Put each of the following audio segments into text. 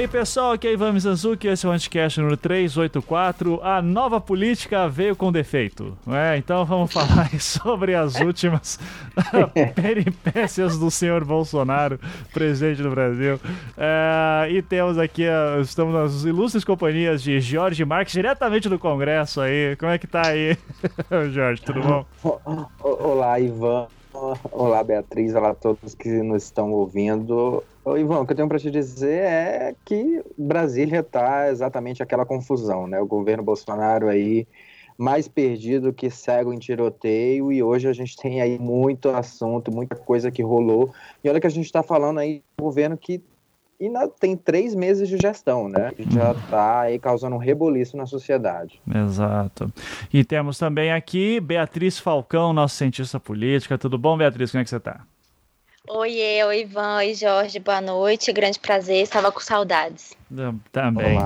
aí, pessoal, aqui é Ivan Mizanzuki, esse é o Anticast número 384. A nova política veio com defeito, é? Então vamos falar sobre as últimas peripécias do senhor Bolsonaro, presidente do Brasil. É, e temos aqui, estamos nas ilustres companhias de Jorge Marques, diretamente do Congresso aí. Como é que tá aí, Jorge, tudo bom? Olá, Ivan. Olá, Beatriz. Olá a todos que nos estão ouvindo. Ô, Ivan, o que eu tenho para te dizer é que Brasília está exatamente aquela confusão, né? O governo Bolsonaro aí mais perdido que cego em tiroteio e hoje a gente tem aí muito assunto, muita coisa que rolou. E olha que a gente está falando aí um governo que ainda tem três meses de gestão, né? Já está aí causando um reboliço na sociedade. Exato. E temos também aqui Beatriz Falcão, nossa cientista política. Tudo bom, Beatriz? Como é que você está? Oi, oi, Ivan, oi, Jorge, boa noite, grande prazer, estava com saudades. Também.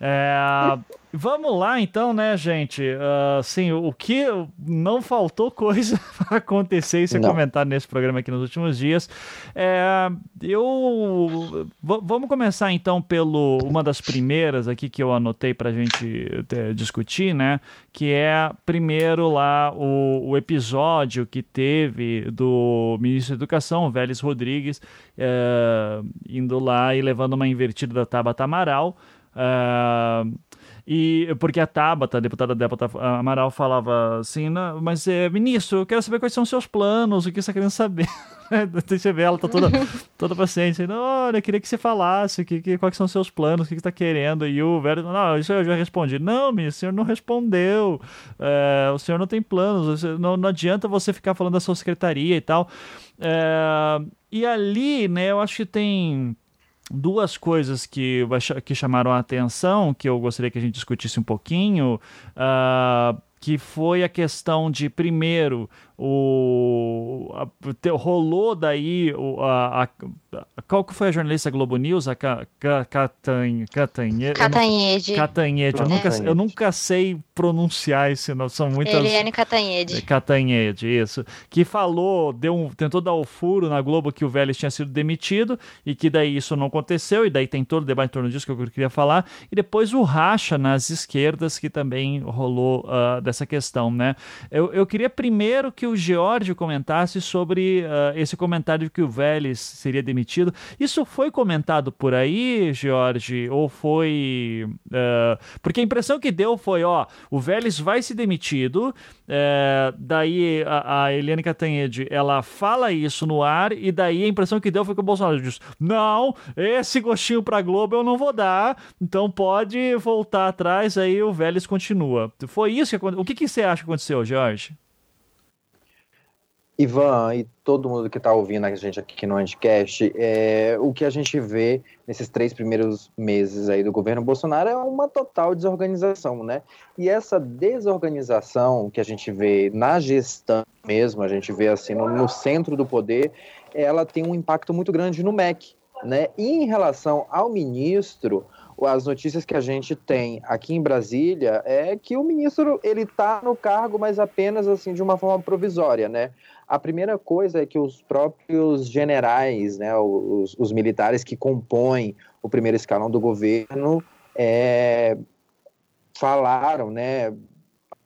É, vamos lá então, né, gente? Uh, sim, o que não faltou coisa para acontecer e ser comentado nesse programa aqui nos últimos dias. É, eu vamos começar então pelo uma das primeiras aqui que eu anotei para a gente é, discutir, né? Que é primeiro lá o, o episódio que teve do ministro da Educação, Vélez Rodrigues, é, indo lá e levando uma invertida da Tabata Amaral. Uh, e porque a Tabata, a deputada Tabata Amaral, falava assim: mas é, ministro, eu quero saber quais são os seus planos, o que você está querendo saber. Deixa eu ver, ela tá toda, toda paciente. Olha, eu queria que você falasse que, que, quais são os seus planos, o que, você está querendo. E o velho, não, isso eu já respondi. Não, ministro, o senhor não respondeu. É, o senhor não tem planos, não, não adianta você ficar falando da sua secretaria e tal. É, e ali, né, eu acho que tem duas coisas que, que chamaram a atenção, que eu gostaria que a gente discutisse um pouquinho, uh, que foi a questão de, primeiro, o, a, rolou daí o, a, a, qual que foi a jornalista Globo News? A Catanhede. Catanhede. Catanhede. Eu nunca, eu nunca sei pronunciar esse nome. São muitas. Eliane Catanhede. Catanhede, isso. Que falou, deu um, tentou dar o furo na Globo que o Vélez tinha sido demitido e que daí isso não aconteceu. E daí tem todo o debate em torno disso que eu queria falar. E depois o racha nas esquerdas que também rolou uh, dessa questão, né? Eu, eu queria primeiro que o George comentasse sobre uh, esse comentário de que o Vélez seria demitido. Isso foi comentado por aí, George? Ou foi. Uh, porque a impressão que deu foi: ó, o Vélez vai ser demitido, uh, daí a, a Eliane Catanhede ela fala isso no ar, e daí a impressão que deu foi que o Bolsonaro disse: não, esse gostinho pra Globo eu não vou dar, então pode voltar atrás, aí o Vélez continua. Foi isso que aconteceu. O que, que você acha que aconteceu, George? Ivan e todo mundo que está ouvindo a gente aqui no Anticast, é, o que a gente vê nesses três primeiros meses aí do governo Bolsonaro é uma total desorganização, né? E essa desorganização que a gente vê na gestão mesmo, a gente vê assim no, no centro do poder, ela tem um impacto muito grande no MEC, né? E em relação ao ministro, as notícias que a gente tem aqui em Brasília é que o ministro ele está no cargo, mas apenas assim de uma forma provisória, né? A primeira coisa é que os próprios generais, né, os, os militares que compõem o primeiro escalão do governo, é, falaram, né,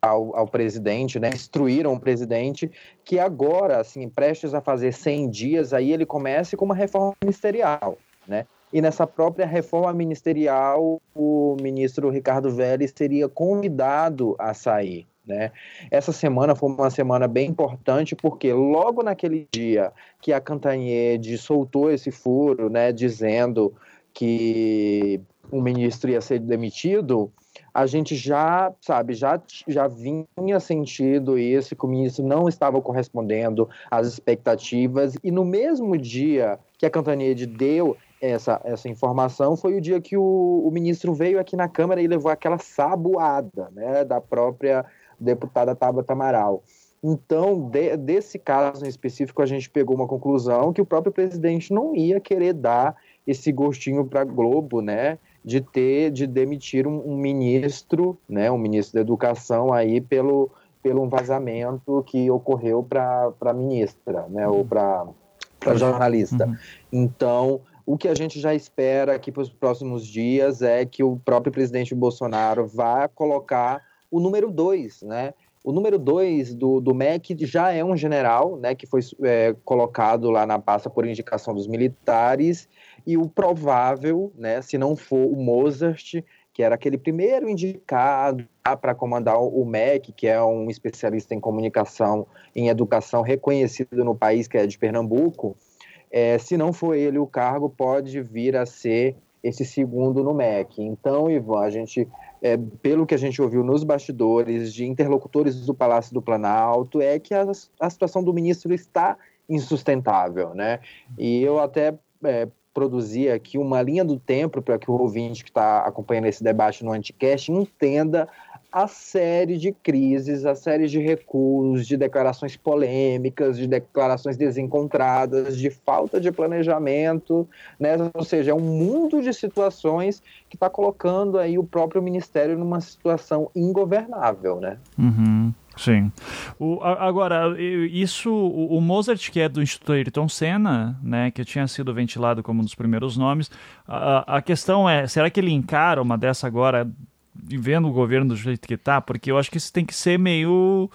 ao, ao, presidente, né, instruíram o presidente que agora, assim, prestes a fazer 100 dias, aí ele comece com uma reforma ministerial, né? E nessa própria reforma ministerial, o ministro Ricardo Vélez seria convidado a sair, né? Essa semana foi uma semana bem importante porque logo naquele dia que a Cantanhede soltou esse furo, né, dizendo que o ministro ia ser demitido, a gente já, sabe, já, já vinha sentido isso, que o ministro não estava correspondendo às expectativas, e no mesmo dia que a Cantanhede deu essa, essa informação, foi o dia que o, o ministro veio aqui na Câmara e levou aquela sabuada, né, da própria deputada Tabata Amaral. Então, de, desse caso em específico, a gente pegou uma conclusão que o próprio presidente não ia querer dar esse gostinho para a Globo, né, de ter, de demitir um, um, ministro, né, um ministro da Educação aí pelo, pelo um vazamento que ocorreu para a ministra, né, ou para jornalista. Então, O que a gente já espera aqui para os próximos dias é que o próprio presidente Bolsonaro vá colocar o número 2, né? O número 2 do, do MEC já é um general, né, que foi é, colocado lá na pasta por indicação dos militares, e o provável, né, se não for o Mozart, que era aquele primeiro indicado para comandar o MEC, que é um especialista em comunicação, em educação reconhecido no país, que é de Pernambuco, é, se não for ele o cargo, pode vir a ser esse segundo no MEC. Então, Ivan, a gente, é, pelo que a gente ouviu nos bastidores de interlocutores do Palácio do Planalto, é que a, a situação do ministro está insustentável, né? E eu até é, produzir aqui uma linha do tempo para que o ouvinte que está acompanhando esse debate no Anticast entenda a série de crises, a série de recuos, de declarações polêmicas, de declarações desencontradas, de falta de planejamento, né? ou seja, é um mundo de situações que está colocando aí o próprio Ministério numa situação ingovernável. Né? Uhum. Sim. O, agora, isso, o, Mozart, que é do Instituto Ayrton Senna, né, que tinha sido ventilado como um dos primeiros nomes, a, a questão é, será que ele encara uma dessa agora, vendo o governo do jeito que está? Porque eu acho que isso tem que ser meio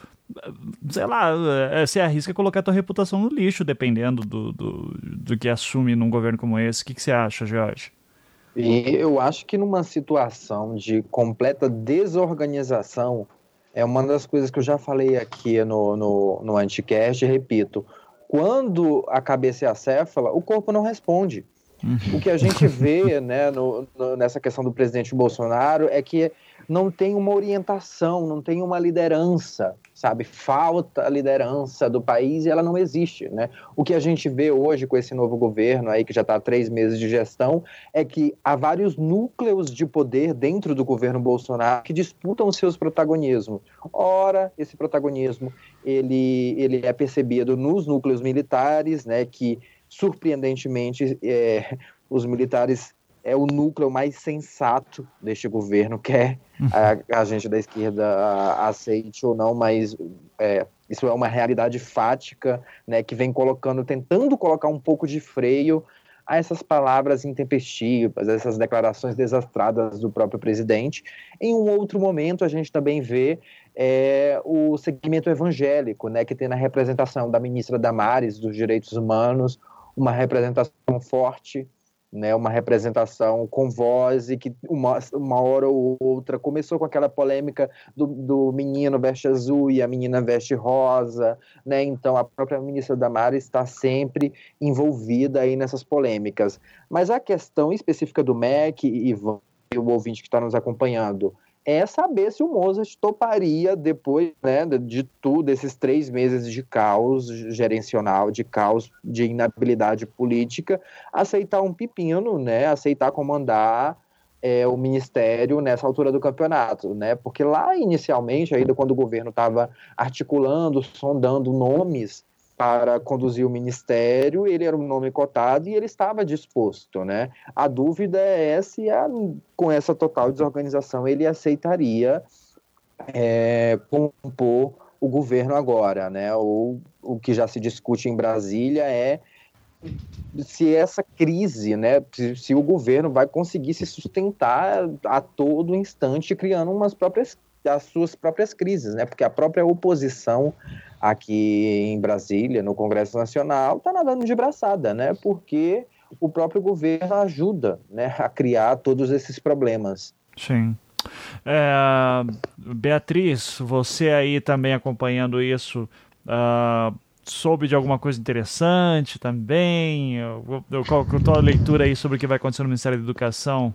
sei lá, é, você arrisca colocar tua reputação no lixo, dependendo do, do, do que assume num governo como esse. O que, que você acha, Jorge? E eu acho que numa situação de completa desorganização, é uma das coisas que eu já falei aqui no, no, no Anticast, repito. Quando a cabeça é acéfala, o corpo não responde. O que a gente vê né, no, no, nessa questão do presidente Bolsonaro é que não tem uma orientação, não tem uma liderança, sabe? Falta a liderança do país e ela não existe, né? O que a gente vê hoje com esse novo governo aí, que já está há três meses de gestão, é que há vários núcleos de poder dentro do governo Bolsonaro que disputam seus protagonismos. Ora, esse protagonismo, ele, ele é percebido nos núcleos militares, né? Que, surpreendentemente, é, os militares é o núcleo mais sensato deste governo, quer a, a gente da esquerda aceite ou não, mas é, isso é uma realidade fática, né, que vem colocando, tentando colocar um pouco de freio a essas palavras intempestivas, essas declarações desastradas do próprio presidente. Em um outro momento, a gente também vê é, o segmento evangélico, né, que tem na representação da ministra Damares dos Direitos Humanos uma representação forte né, uma representação com voz e que uma, uma hora ou outra começou com aquela polêmica do, do menino veste azul e a menina veste rosa, né, então a própria ministra Damara está sempre envolvida aí nessas polêmicas. Mas a questão específica do MEC, e o ouvinte que está nos acompanhando, é saber se o Mozart toparia, depois né, de tudo, desses três meses de caos gerencial, de caos de inabilidade política, aceitar um pepino, né, aceitar comandar é, o ministério nessa altura do campeonato, né? Porque lá inicialmente, ainda quando o governo estava articulando, sondando nomes para conduzir o ministério, ele era um nome cotado e ele estava disposto, né? A dúvida é se a, com essa total desorganização ele aceitaria é, compor o governo agora, né? Ou o que já se discute em Brasília é se essa crise, né, se, se o governo vai conseguir se sustentar a todo instante criando umas próprias as suas próprias crises, né? Porque a própria oposição aqui em Brasília, no Congresso Nacional, está nadando de braçada, né? Porque o próprio governo ajuda né, a criar todos esses problemas. Sim. É, Beatriz, você aí também acompanhando isso, uh, soube de alguma coisa interessante também? Qual é a leitura aí sobre o que vai acontecer no Ministério da Educação?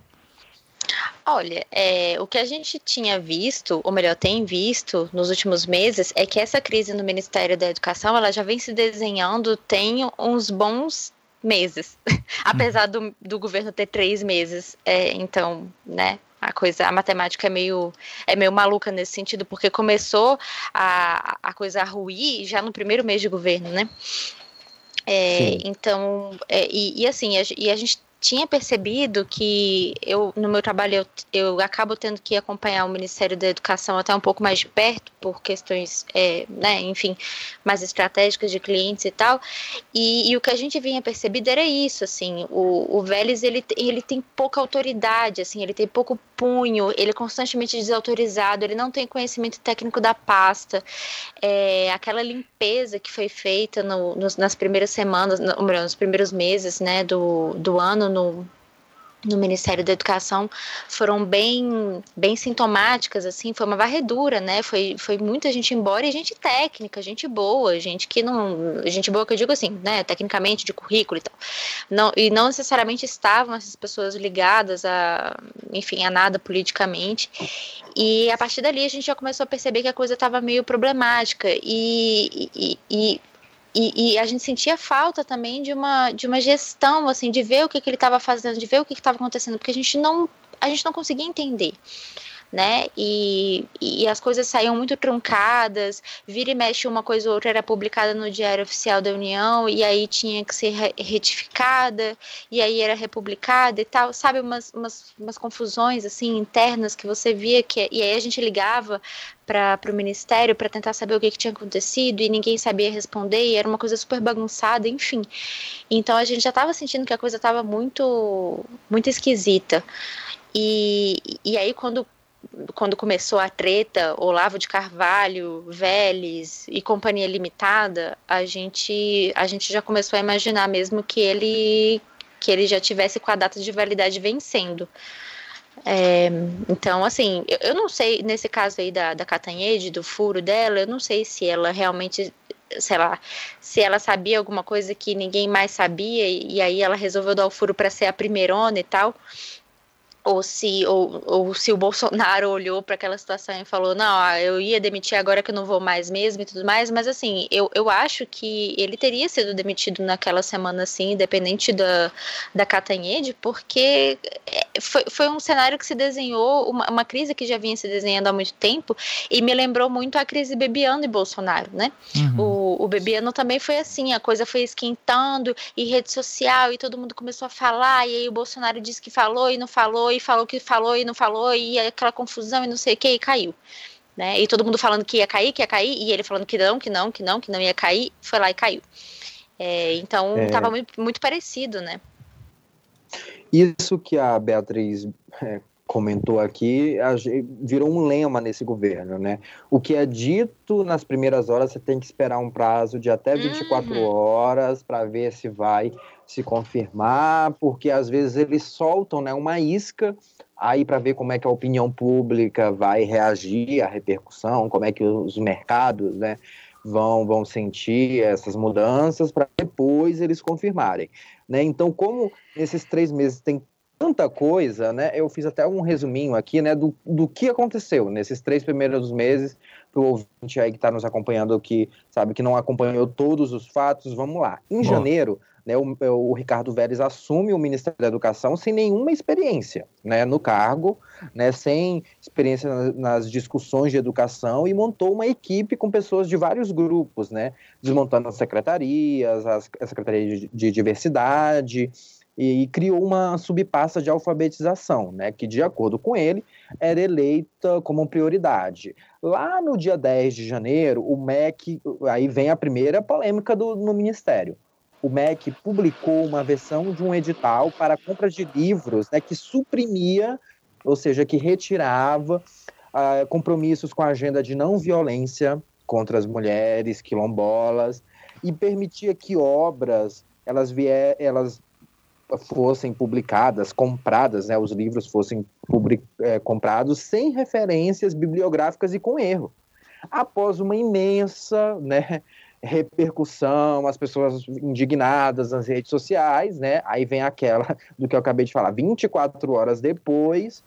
Olha, é, o que a gente tinha visto, ou melhor, tem visto nos últimos meses, é que essa crise no Ministério da Educação ela já vem se desenhando tem uns bons meses, apesar do, do governo ter três meses. É, então, né, a coisa, a matemática é meio, é meio maluca nesse sentido, porque começou a, a coisa a ruir já no primeiro mês de governo, né? É, então, é, e, e, assim, a, e a gente tinha percebido que eu, no meu trabalho, eu, eu acabo tendo que acompanhar o Ministério da Educação até um pouco mais de perto, por questões, é, né, enfim, mais estratégicas de clientes e tal. E, e, o que a gente vinha percebido era isso, assim, o, o Vélez, ele, ele tem pouca autoridade, assim, ele tem pouco punho, ele é constantemente desautorizado, ele não tem conhecimento técnico da pasta. É, aquela limpeza que foi feita no, nos, nas primeiras semanas, no, nos primeiros meses, né, do, do ano no, no Ministério da Educação foram bem bem sintomáticas assim foi uma varredura né? Foi, foi muita gente embora e gente técnica gente boa gente que não gente boa que eu digo assim né? Tecnicamente de currículo e tal. Não e não necessariamente estavam essas pessoas ligadas a enfim a nada politicamente. E a partir dali a gente já começou a perceber que a coisa estava meio problemática. E, e, e e, e, a gente sentia falta também de uma, de uma gestão, assim, de ver o que, que ele estava fazendo, de ver o que estava acontecendo, porque a gente não, a gente não conseguia entender né? E, e as coisas saíam muito truncadas, vira e mexe uma coisa ou outra era publicada no Diário Oficial da União e aí tinha que ser retificada e aí era republicada e tal, sabe? Umas, umas, umas confusões assim internas que você via que e aí a gente ligava para o ministério para tentar saber o que, que, tinha acontecido e ninguém sabia responder e era uma coisa super bagunçada, enfim. Então a gente já estava sentindo que a coisa estava muito muito esquisita. E, e aí quando quando começou a treta, Olavo de Carvalho, Vélez e Companhia Limitada, a gente, a gente já começou a imaginar mesmo que ele, que ele já tivesse com a data de validade vencendo. É, então, assim, eu, eu, não sei, nesse caso aí da, da Catanhede, do furo dela, eu não sei se ela realmente, sei lá, se ela sabia alguma coisa que ninguém mais sabia e, e aí ela resolveu dar o furo para ser a primeirona e tal ou se, ou, ou se o Bolsonaro olhou para aquela situação e falou, não, eu ia demitir agora que eu não vou mais mesmo e tudo mais, mas assim, eu, eu acho que ele teria sido demitido naquela semana, assim, independente da, da Catanhede, porque é, foi, foi um cenário que se desenhou, uma, uma crise que já vinha se desenhando há muito tempo, e me lembrou muito a crise Bebiano e Bolsonaro, né? Uhum. O, o Bebiano também foi assim, a coisa foi esquentando, e rede social, e todo mundo começou a falar, e aí o Bolsonaro disse que falou e não falou, e falou que falou e não falou, e aquela confusão e não sei o que, e caiu. Né? E todo mundo falando que ia cair, que ia cair, e ele falando que não, que não, que não, que não ia cair, foi lá e caiu. É, então estava é... muito, muito parecido, né? Isso que a Beatriz é, comentou aqui virou um lema nesse governo, né? O que é dito nas primeiras horas, você tem que esperar um prazo de até 24 uhum. horas para ver se vai se confirmar, porque às vezes eles soltam né, uma isca aí para ver como é que a opinião pública vai reagir à repercussão, como é que os mercados né, vão, vão sentir essas mudanças para depois eles confirmarem. Né? Então, como nesses três meses tem tanta coisa, né? Eu fiz até um resuminho aqui, né, do, do que aconteceu nesses três primeiros meses para o ouvinte aí que está nos acompanhando, que sabe que não acompanhou todos os fatos. Vamos lá. Em Bom. janeiro, né, o, o, Ricardo Vélez assume o Ministério da Educação sem nenhuma experiência né, no cargo, né, sem experiência nas, nas, discussões de educação e montou uma equipe com pessoas de vários grupos, né, desmontando as secretarias, as, a Secretaria de, de Diversidade, e, e, criou uma subpasta de alfabetização, né, que, de acordo com ele, era eleita como prioridade. Lá no dia 10 de janeiro, o MEC, aí vem a primeira polêmica do, no Ministério o MEC publicou uma versão de um edital para compra de livros né, que suprimia, ou seja, que retirava uh, compromissos com a agenda de não violência contra as mulheres quilombolas e permitia que obras elas, vier, elas fossem publicadas, compradas, né, os livros fossem public, é, comprados sem referências bibliográficas e com erro. Após uma imensa né, repercussão, as pessoas indignadas nas redes sociais, né? Aí vem aquela do que eu acabei de falar. 24 horas depois,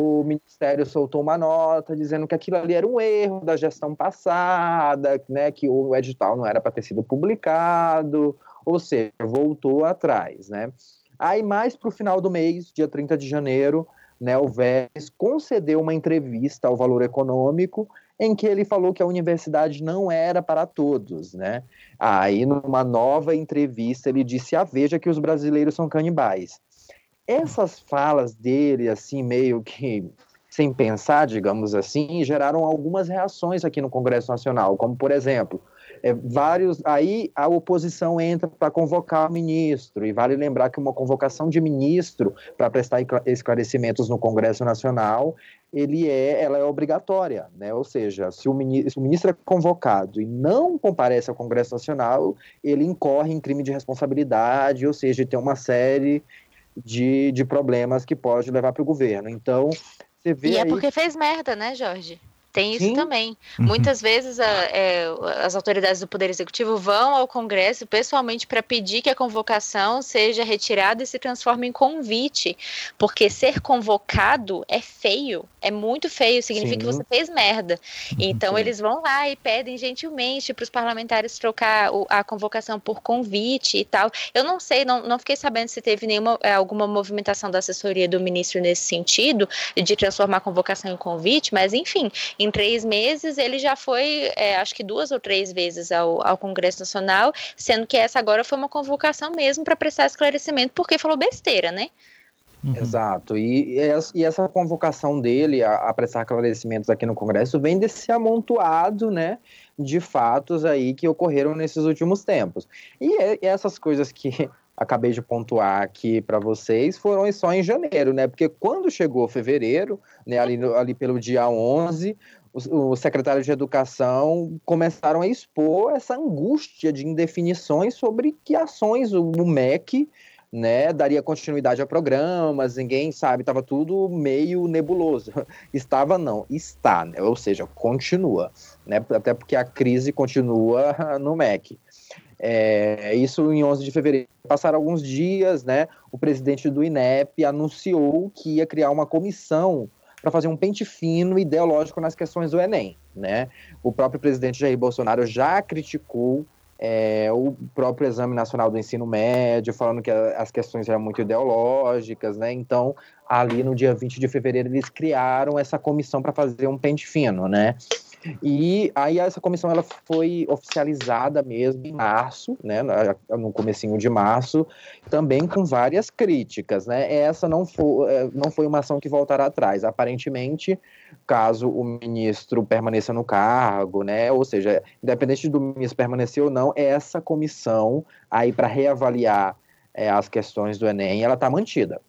o Ministério soltou uma nota dizendo que aquilo ali era um erro da gestão passada, né? Que o edital não era para ter sido publicado, ou seja, voltou atrás, né? Aí, mais para o final do mês, dia 30 de janeiro, né, o Vélez concedeu uma entrevista ao Valor Econômico em que ele falou que a universidade não era para todos, né? Aí, numa nova entrevista, ele disse à Veja que os brasileiros são canibais. essas falas dele, assim, meio que sem pensar, digamos assim, geraram algumas reações aqui no Congresso Nacional, como, por exemplo, é, vários. Aí a oposição entra para convocar o ministro, e vale lembrar que uma convocação de ministro para prestar esclarecimentos no Congresso Nacional ele é, ela é obrigatória, né? Ou seja, se o, ministro, se o ministro é convocado e não comparece ao Congresso Nacional, ele incorre em crime de responsabilidade, ou seja, tem uma série de, de problemas que pode levar para o governo. Então, você vê. E é porque fez merda, né, Jorge? Tem isso Sim. também. Uhum. Muitas vezes a, é, as autoridades do Poder Executivo vão ao Congresso pessoalmente para pedir que a convocação seja retirada e se transforme em convite, porque ser convocado é feio, é muito feio, significa Sim. que você fez merda. Uhum. Então Sim. eles vão lá e pedem gentilmente para os parlamentares trocar a convocação por convite e tal. Eu não sei, não, não fiquei sabendo se teve nenhuma é, alguma movimentação da assessoria do ministro nesse sentido de transformar a convocação em convite, mas enfim em três meses, ele já foi, é, acho que duas ou três vezes ao, ao Congresso Nacional, sendo que essa agora foi uma convocação mesmo para prestar esclarecimento, porque falou besteira, né? Uhum. Exato. E, e, essa convocação dele a, a, prestar esclarecimentos aqui no Congresso vem desse amontoado, né, de fatos aí que ocorreram nesses últimos tempos. E, e essas coisas que acabei de pontuar aqui para vocês foram só em janeiro, né? Porque quando chegou fevereiro, né, ali, ali pelo dia 11, o, o secretário de Educação começaram a expor essa angústia de indefinições sobre que ações o, o MEC né, daria continuidade a programas, ninguém sabe, estava tudo meio nebuloso. Estava não, está, né? ou seja, continua, né? Até porque a crise continua no MEC. É, isso em 11 de fevereiro. Passaram alguns dias, né? O presidente do INEP anunciou que ia criar uma comissão para fazer um pente fino ideológico nas questões do Enem, né? O próprio presidente Jair Bolsonaro já criticou é, o próprio Exame Nacional do Ensino Médio, falando que as questões eram muito ideológicas, né? Então, ali no dia 20 de fevereiro, eles criaram essa comissão para fazer um pente fino, né? E aí essa comissão ela foi oficializada mesmo em março, né, no comecinho de março, também com várias críticas, né? Essa não foi, é, não foi uma ação que voltará atrás. Aparentemente, caso o ministro permaneça no cargo, né, ou seja, independente do ministro permanecer ou não, essa comissão aí para reavaliar é, as questões do Enem, ela está mantida.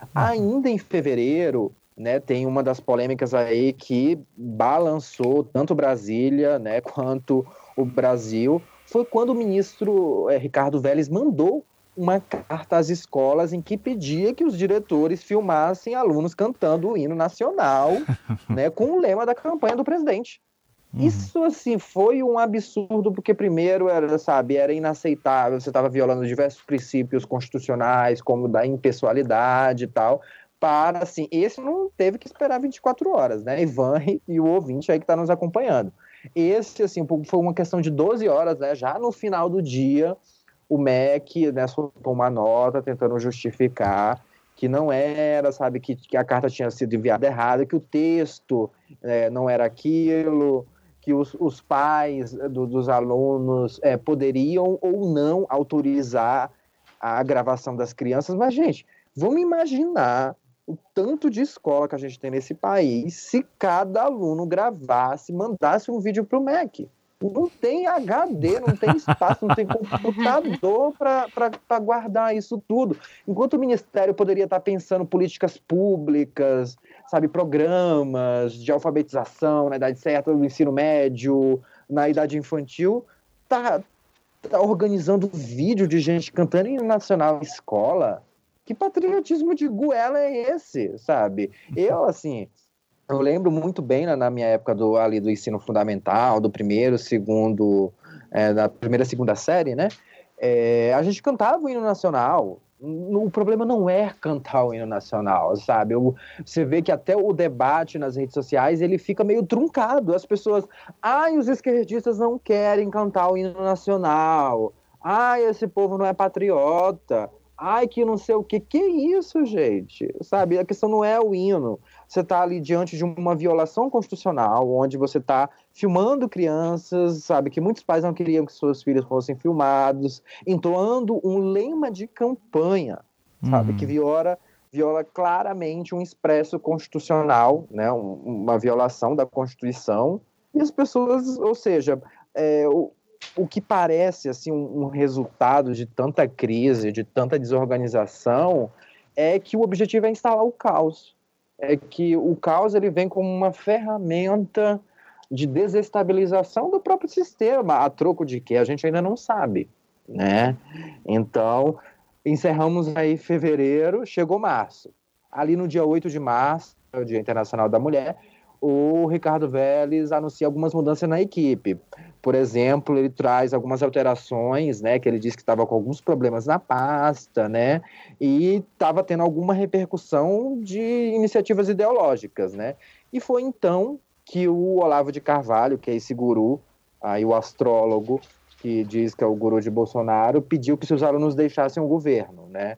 Uhum. Ainda em fevereiro, né, tem uma das polêmicas aí que balançou tanto Brasília, né, quanto o Brasil, foi quando o ministro é, Ricardo Vélez mandou uma carta às escolas em que pedia que os diretores filmassem alunos cantando o hino nacional, né, com o lema da campanha do presidente. Uhum. Isso, assim, foi um absurdo, porque primeiro era, sabe, era inaceitável, você estava violando diversos princípios constitucionais, como da impessoalidade e tal, para, assim, esse não teve que esperar 24 horas, né? Ivan e o ouvinte aí que está nos acompanhando. Esse, assim, foi uma questão de 12 horas, né? Já no final do dia, o MEC, né, soltou uma nota tentando justificar que não era, sabe, que, que a carta tinha sido enviada errada, que o texto é, não era aquilo, que os, os pais do, dos alunos é, poderiam ou não autorizar a gravação das crianças. Mas, gente, vamos imaginar o tanto de escola que a gente tem nesse país se cada aluno gravasse, mandasse um vídeo para o MEC. Não tem HD, não tem espaço, não tem computador para guardar isso tudo. Enquanto o Ministério poderia estar pensando políticas públicas, sabe, programas de alfabetização na idade certa, no ensino médio, na idade infantil, tá, tá organizando vídeo de gente cantando em nacional escola que patriotismo de goela é esse, sabe? Eu, assim, eu lembro muito bem na, na minha época do, ali do ensino fundamental, do primeiro, segundo, é, da primeira, segunda série, né? É, a gente cantava o hino nacional. O problema não é cantar o hino nacional, sabe? você vê que até o debate nas redes sociais ele fica meio truncado. As pessoas, ai, os esquerdistas não querem cantar o hino nacional. Ai, esse povo não é patriota ai, que não sei o que. Que isso, gente? Sabe? A questão não é o hino. Você está ali diante de uma violação constitucional, onde você está filmando crianças, sabe? Que muitos pais não queriam que seus filhos fossem filmados, entoando um lema de campanha, sabe? Uhum. Que viola, viola claramente um expresso constitucional, né, uma violação da Constituição, e as pessoas, ou seja, é, o, o que parece assim um, um, resultado de tanta crise, de tanta desorganização, é que o objetivo é instalar o caos. É que o caos ele vem como uma ferramenta de desestabilização do próprio sistema, a troco de que a gente ainda não sabe, né? Então, encerramos aí fevereiro, chegou março. Ali no dia 8 de março, é o Dia Internacional da Mulher, o Ricardo Vélez anuncia algumas mudanças na equipe. Por exemplo, ele traz algumas alterações, né, que ele disse que estava com alguns problemas na pasta, né, e estava tendo alguma repercussão de iniciativas ideológicas, né. E foi então que o Olavo de Carvalho, que é esse guru, aí o astrólogo, que diz que é o guru de Bolsonaro, pediu que seus alunos deixassem o governo, né?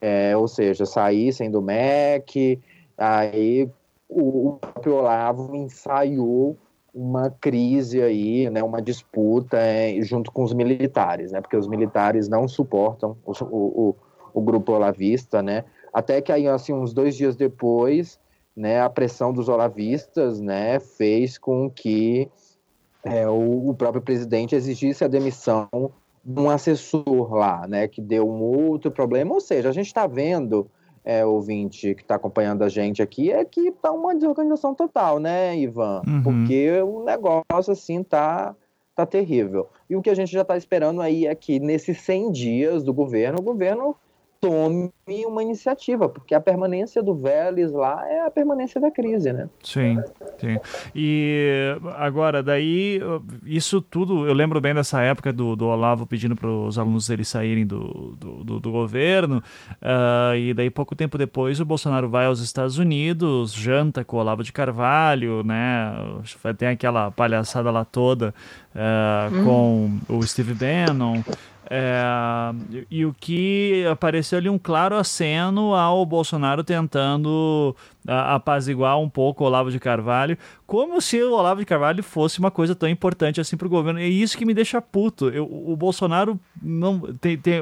É, ou seja, saíssem do MEC, aí o, próprio Olavo ensaiou uma crise aí, né, uma disputa é, junto com os militares, né, porque os militares não suportam o, o, o grupo olavista, né, até que aí, assim, uns dois dias depois, né, a pressão dos olavistas, né, fez com que é, o, o, próprio presidente exigisse a demissão de um assessor lá, né, que deu um outro problema, ou seja, a gente está vendo é, ouvinte que está acompanhando a gente aqui é que tá uma desorganização total, né, Ivan? Uhum. Porque o negócio, assim, tá, tá terrível. E o que a gente já está esperando aí é que nesses 100 dias do governo, o governo tome uma iniciativa, porque a permanência do Vélez lá é a permanência da crise, né? Sim, sim. E agora, daí, isso tudo, eu lembro bem dessa época do, do Olavo pedindo para os alunos deles saírem do, do, do, do governo, uh, e daí pouco tempo depois o Bolsonaro vai aos Estados Unidos, janta com o Olavo de Carvalho, né? Tem aquela palhaçada lá toda uh, hum. com o Steve Bannon. É, e o que apareceu ali um claro aceno ao Bolsonaro tentando apaziguar um pouco o Olavo de Carvalho, como se o Olavo de Carvalho fosse uma coisa tão importante assim para o governo. É isso que me deixa puto. Eu, o Bolsonaro não tem, tem,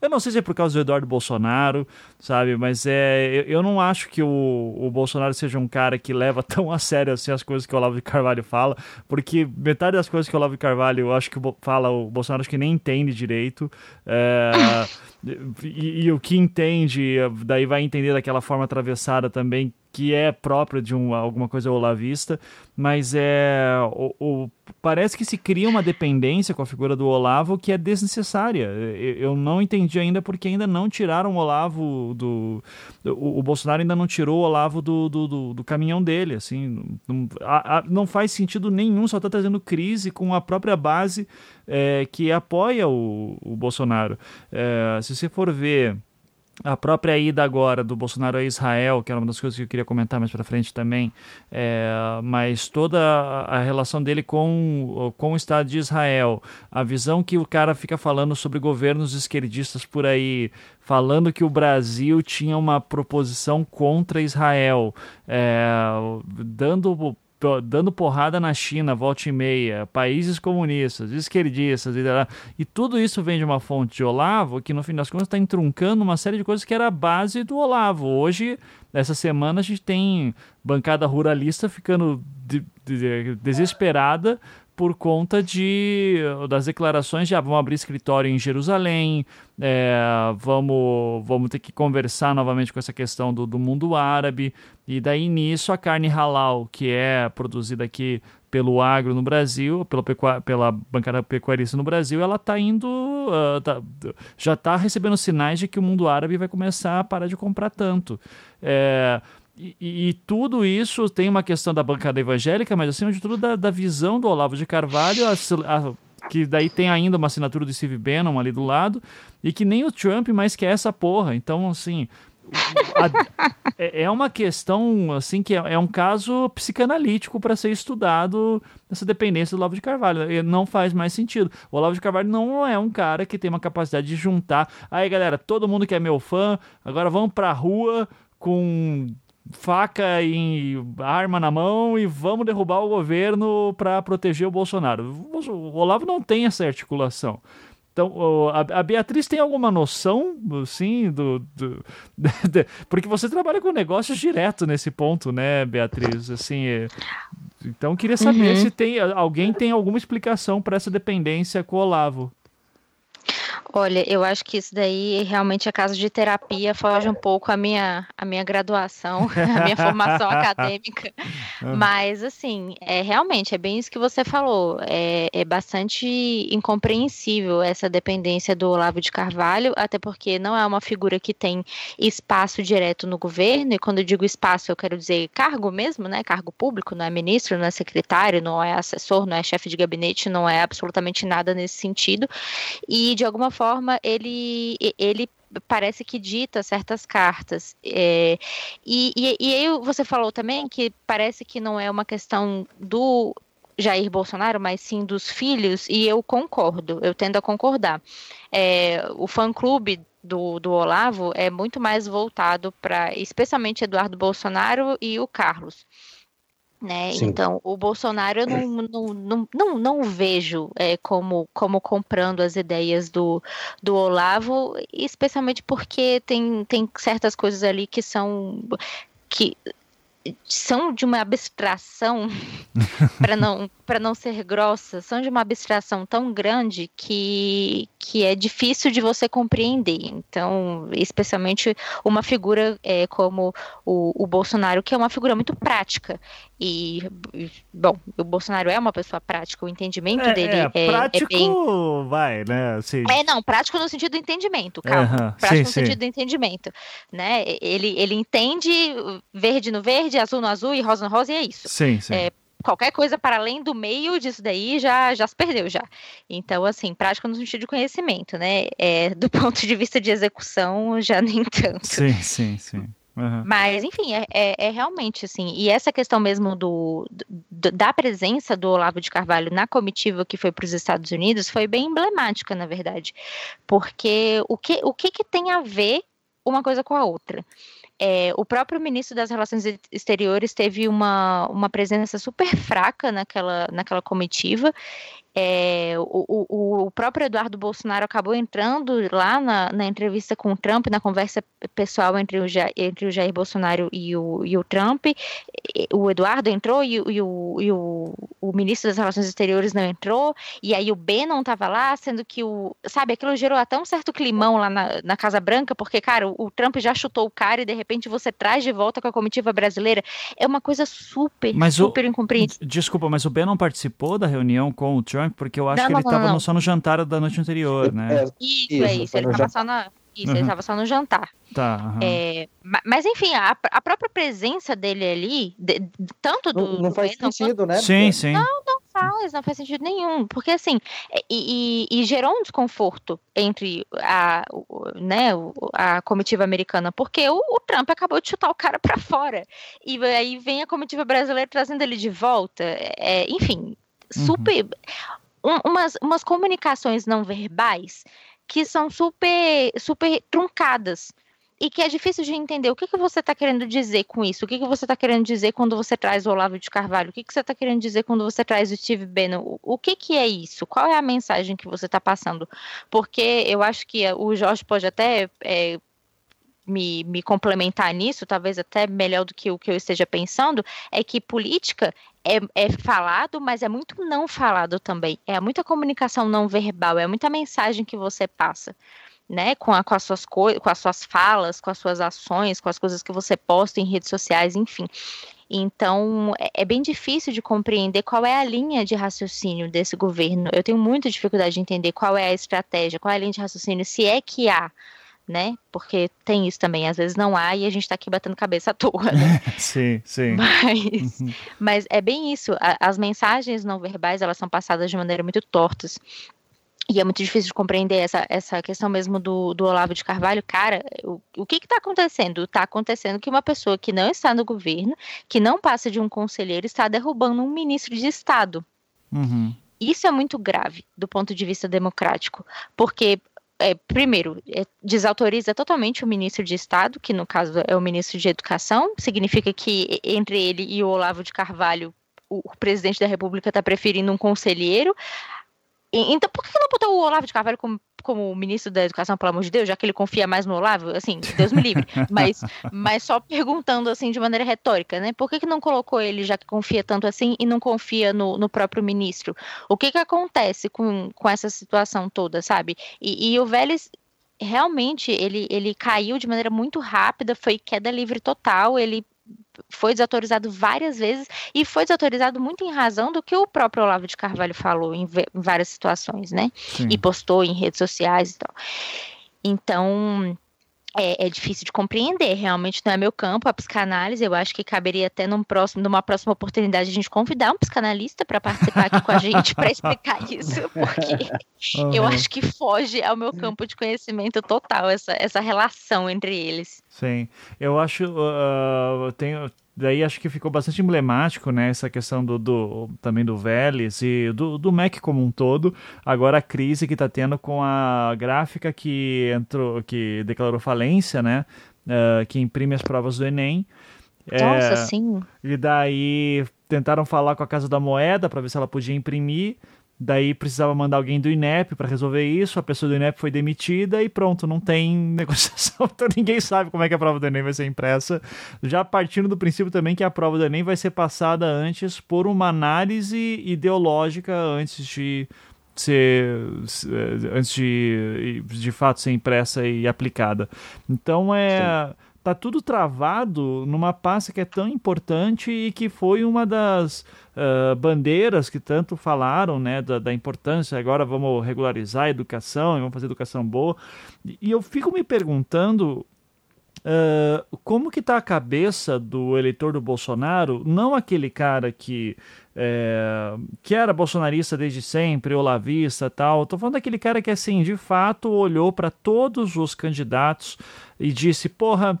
Eu não sei se é por causa do Eduardo Bolsonaro, sabe? Mas é, eu, eu não acho que o, o Bolsonaro seja um cara que leva tão a sério assim as coisas que o Olavo de Carvalho fala, porque metade das coisas que o Olavo de Carvalho eu acho que fala, o Bolsonaro acho que nem entende direito. É, e, e, o que entende, daí vai entender daquela forma atravessada também, que é própria de um, alguma coisa olavista, mas é o, o, parece que se cria uma dependência com a figura do Olavo que é desnecessária. Eu, eu não entendi ainda porque ainda não tiraram o Olavo do. O, o Bolsonaro ainda não tirou o Olavo do, do, do, do caminhão dele. Assim, não, a, a, não faz sentido nenhum, só está trazendo crise com a própria base é, que apoia o, o Bolsonaro. É, se você for ver a própria ida agora do Bolsonaro a Israel, que era uma das coisas que eu queria comentar mais para frente também, é, mas toda a relação dele com, com o Estado de Israel, a visão que o cara fica falando sobre governos esquerdistas por aí, falando que o Brasil tinha uma proposição contra Israel, é, dando dando porrada na China, volta e meia, países comunistas, esquerdistas, e, e tudo isso vem de uma fonte de Olavo, que no fim das contas está entruncando uma série de coisas que era a base do Olavo. Hoje, essa semana, a gente tem bancada ruralista ficando de, de, desesperada por conta de, das declarações de ah, vamos abrir escritório em Jerusalém, é, vamos, vamos ter que conversar novamente com essa questão do, do mundo árabe, e daí nisso a carne halal, que é produzida aqui pelo agro no Brasil, pela, pela bancada pecuarista no Brasil, ela está indo, uh, tá, já está recebendo sinais de que o mundo árabe vai começar a parar de comprar tanto. É, e, e, tudo isso tem uma questão da bancada evangélica, mas acima de tudo da, da visão do Olavo de Carvalho, a, a, que daí tem ainda uma assinatura do Steve Bannon ali do lado, e que nem o Trump mais quer essa porra. Então, assim, a, é, é uma questão, assim, que é, é um caso psicanalítico para ser estudado essa dependência do Olavo de Carvalho. Não faz mais sentido. O Olavo de Carvalho não é um cara que tem uma capacidade de juntar. Aí, galera, todo mundo que é meu fã, agora vamos pra rua com faca e arma na mão e vamos derrubar o governo para proteger o Bolsonaro. O Olavo não tem essa articulação. Então, a, Beatriz tem alguma noção, sim, do, do de, porque você trabalha com negócios direto nesse ponto, né, Beatriz? Assim, é, então queria saber uhum. se tem alguém tem alguma explicação para essa dependência com o Olavo. Olha, eu acho que isso daí realmente a casa de terapia foge um pouco a minha, a minha graduação, a minha formação acadêmica. Ah. Mas, assim, é realmente, é bem isso que você falou. É, é bastante incompreensível essa dependência do Olavo de Carvalho, até porque não é uma figura que tem espaço direto no governo, e quando eu digo espaço, eu quero dizer cargo mesmo, né? Cargo público, não é ministro, não é secretário, não é assessor, não é chefe de gabinete, não é absolutamente nada nesse sentido. E, de alguma forma, ele, ele parece que dita certas cartas. É, e, e, e aí você falou também que parece que não é uma questão do Jair Bolsonaro, mas sim dos filhos, e eu concordo, eu tendo a concordar. É, o fã-clube do, do Olavo é muito mais voltado para, especialmente Eduardo Bolsonaro e o Carlos. Né? Então, o Bolsonaro eu não, não, não, não, não vejo é, como, como comprando as ideias do, do Olavo, especialmente porque tem, tem certas coisas ali que são que são de uma abstração, para não, não ser grossa, são de uma abstração tão grande que, que é difícil de você compreender. Então, especialmente uma figura é, como o, o Bolsonaro, que é uma figura muito prática. E, bom, o Bolsonaro é uma pessoa prática, o entendimento é, dele é, é, prático, é bem... vai, né? Assim... É, não, prático no sentido do entendimento, calma. prático sim, no sim. sentido do entendimento, né? Ele, ele entende verde no verde, azul no azul e rosa no rosa e é isso. Sim, sim. É, qualquer coisa para além do meio disso daí já, já se perdeu já. Então, assim, prática no sentido de conhecimento, né? É, do ponto de vista de execução, já nem tanto. Sim, sim, sim. Uhum. Mas, enfim, é, é, é, realmente assim. E essa questão mesmo do, do, da presença do Olavo de Carvalho na comitiva que foi para os Estados Unidos foi bem emblemática, na verdade. Porque o que, o que, que tem a ver uma coisa com a outra? É, o próprio ministro das Relações Exteriores teve uma, uma presença super fraca naquela, naquela comitiva é, o, o, o, próprio Eduardo Bolsonaro acabou entrando lá na, na, entrevista com o Trump, na conversa pessoal entre o, Jair, entre o Jair Bolsonaro e o, e o Trump. O Eduardo entrou e, e, o, e o, o, ministro das Relações Exteriores não entrou, e aí o B não estava lá, sendo que o. Sabe, aquilo gerou até um certo climão lá na, na Casa Branca, porque, cara, o, o Trump já chutou o cara e de repente você traz de volta com a comitiva brasileira. É uma coisa super, mas super incompreensível. Desculpa, mas o B não participou da reunião com o Trump? Porque eu acho não, que ele estava só no jantar da noite anterior, né? É, isso, isso, é isso. Ele estava só na. Isso, uhum. ele estava só no jantar. Tá. Uhum. É, mas, enfim, a, a, própria presença dele ali, de, de, tanto do. Não, não faz sentido, quanto... né? Sim, sim. Não, não faz, não faz sentido nenhum. Porque, assim, é, e, e, e gerou um desconforto entre a, né, a comitiva americana, porque o, o Trump acabou de chutar o cara para fora. E aí vem a comitiva brasileira trazendo ele de volta. É, enfim, super. Uhum um, umas, umas comunicações não verbais que são super, super truncadas e que é difícil de entender. O que, que você está querendo dizer com isso? O que, que você está querendo dizer quando você traz o Olavo de Carvalho? O que, que você está querendo dizer quando você traz o Steve Bannon? O, o que, que é isso? Qual é a mensagem que você está passando? Porque eu acho que o Jorge pode até é, me, me complementar nisso, talvez até melhor do que o que eu esteja pensando, é que política é, é, falado, mas é muito não falado também. É muita comunicação não verbal, é muita mensagem que você passa. Né, com, a, com, as suas com as suas falas, com as suas ações, com as coisas que você posta em redes sociais, enfim. Então, é, é bem difícil de compreender qual é a linha de raciocínio desse governo. Eu tenho muita dificuldade de entender qual é a estratégia, qual é a linha de raciocínio, se é que há né? Porque tem isso também, às vezes não há e a gente está aqui batendo cabeça à toa, né? sim, sim. Mas, uhum. mas é bem isso, as mensagens não verbais, elas são passadas de maneira muito tortas. E é muito difícil de compreender essa, essa questão mesmo do, do Olavo de Carvalho. Cara, o, o que está acontecendo? Está acontecendo que uma pessoa que não está no governo, que não passa de um conselheiro, está derrubando um ministro de Estado. Uhum. Isso é muito grave do ponto de vista democrático, porque é, primeiro, é, desautoriza totalmente o ministro de Estado, que no caso é o ministro de Educação, significa que entre ele e o Olavo de Carvalho, o, o presidente da República está preferindo um conselheiro. Então, por que não botou o Olavo de Carvalho como, como ministro da Educação, pelo amor de Deus, já que ele confia mais no Olavo? Assim, Deus me livre. mas, mas só perguntando, assim, de maneira retórica, né? Por que, que não colocou ele, já que confia tanto assim, e não confia no, no próprio ministro? O que que acontece com, com essa situação toda, sabe? E, e o Vélez realmente ele, ele caiu de maneira muito rápida, foi queda livre total, ele foi desautorizado várias vezes e foi desautorizado muito em razão do que o próprio Olavo de Carvalho falou em, várias situações, né? Sim. E postou em redes sociais e tal. Então, é, é, difícil de compreender, realmente não é meu campo, a psicanálise. Eu acho que caberia até num próximo, numa próxima oportunidade a gente convidar um psicanalista para participar aqui com a gente para explicar isso, porque uhum. eu acho que foge ao meu campo de conhecimento total essa, essa relação entre eles. Sim, eu acho, uh, tenho, daí acho que ficou bastante emblemático, né, essa questão do, do também do Vélez e do, do Mac como um todo. Agora a crise que está tendo com a gráfica que entrou, que declarou falência, né, uh, que imprime as provas do Enem. Nossa, é, sim. E daí tentaram falar com a Casa da Moeda para ver se ela podia imprimir. Daí precisava mandar alguém do INEP para resolver isso, a pessoa do INEP foi demitida e pronto, não tem negociação, então ninguém sabe como é que a prova do Enem vai ser impressa. Já partindo do princípio também que a prova do Enem vai ser passada antes por uma análise ideológica antes de ser antes de de fato ser impressa e aplicada. Então é Sim tá tudo travado numa pasta que é tão importante e que foi uma das uh, bandeiras que tanto falaram, né, da, da, importância, agora vamos regularizar a educação, vamos fazer educação boa. E eu fico me perguntando uh, como que tá a cabeça do eleitor do Bolsonaro, não aquele cara que é, que era bolsonarista desde sempre, olavista tal. Tô falando daquele cara que, assim, de fato olhou para todos os candidatos e disse: porra,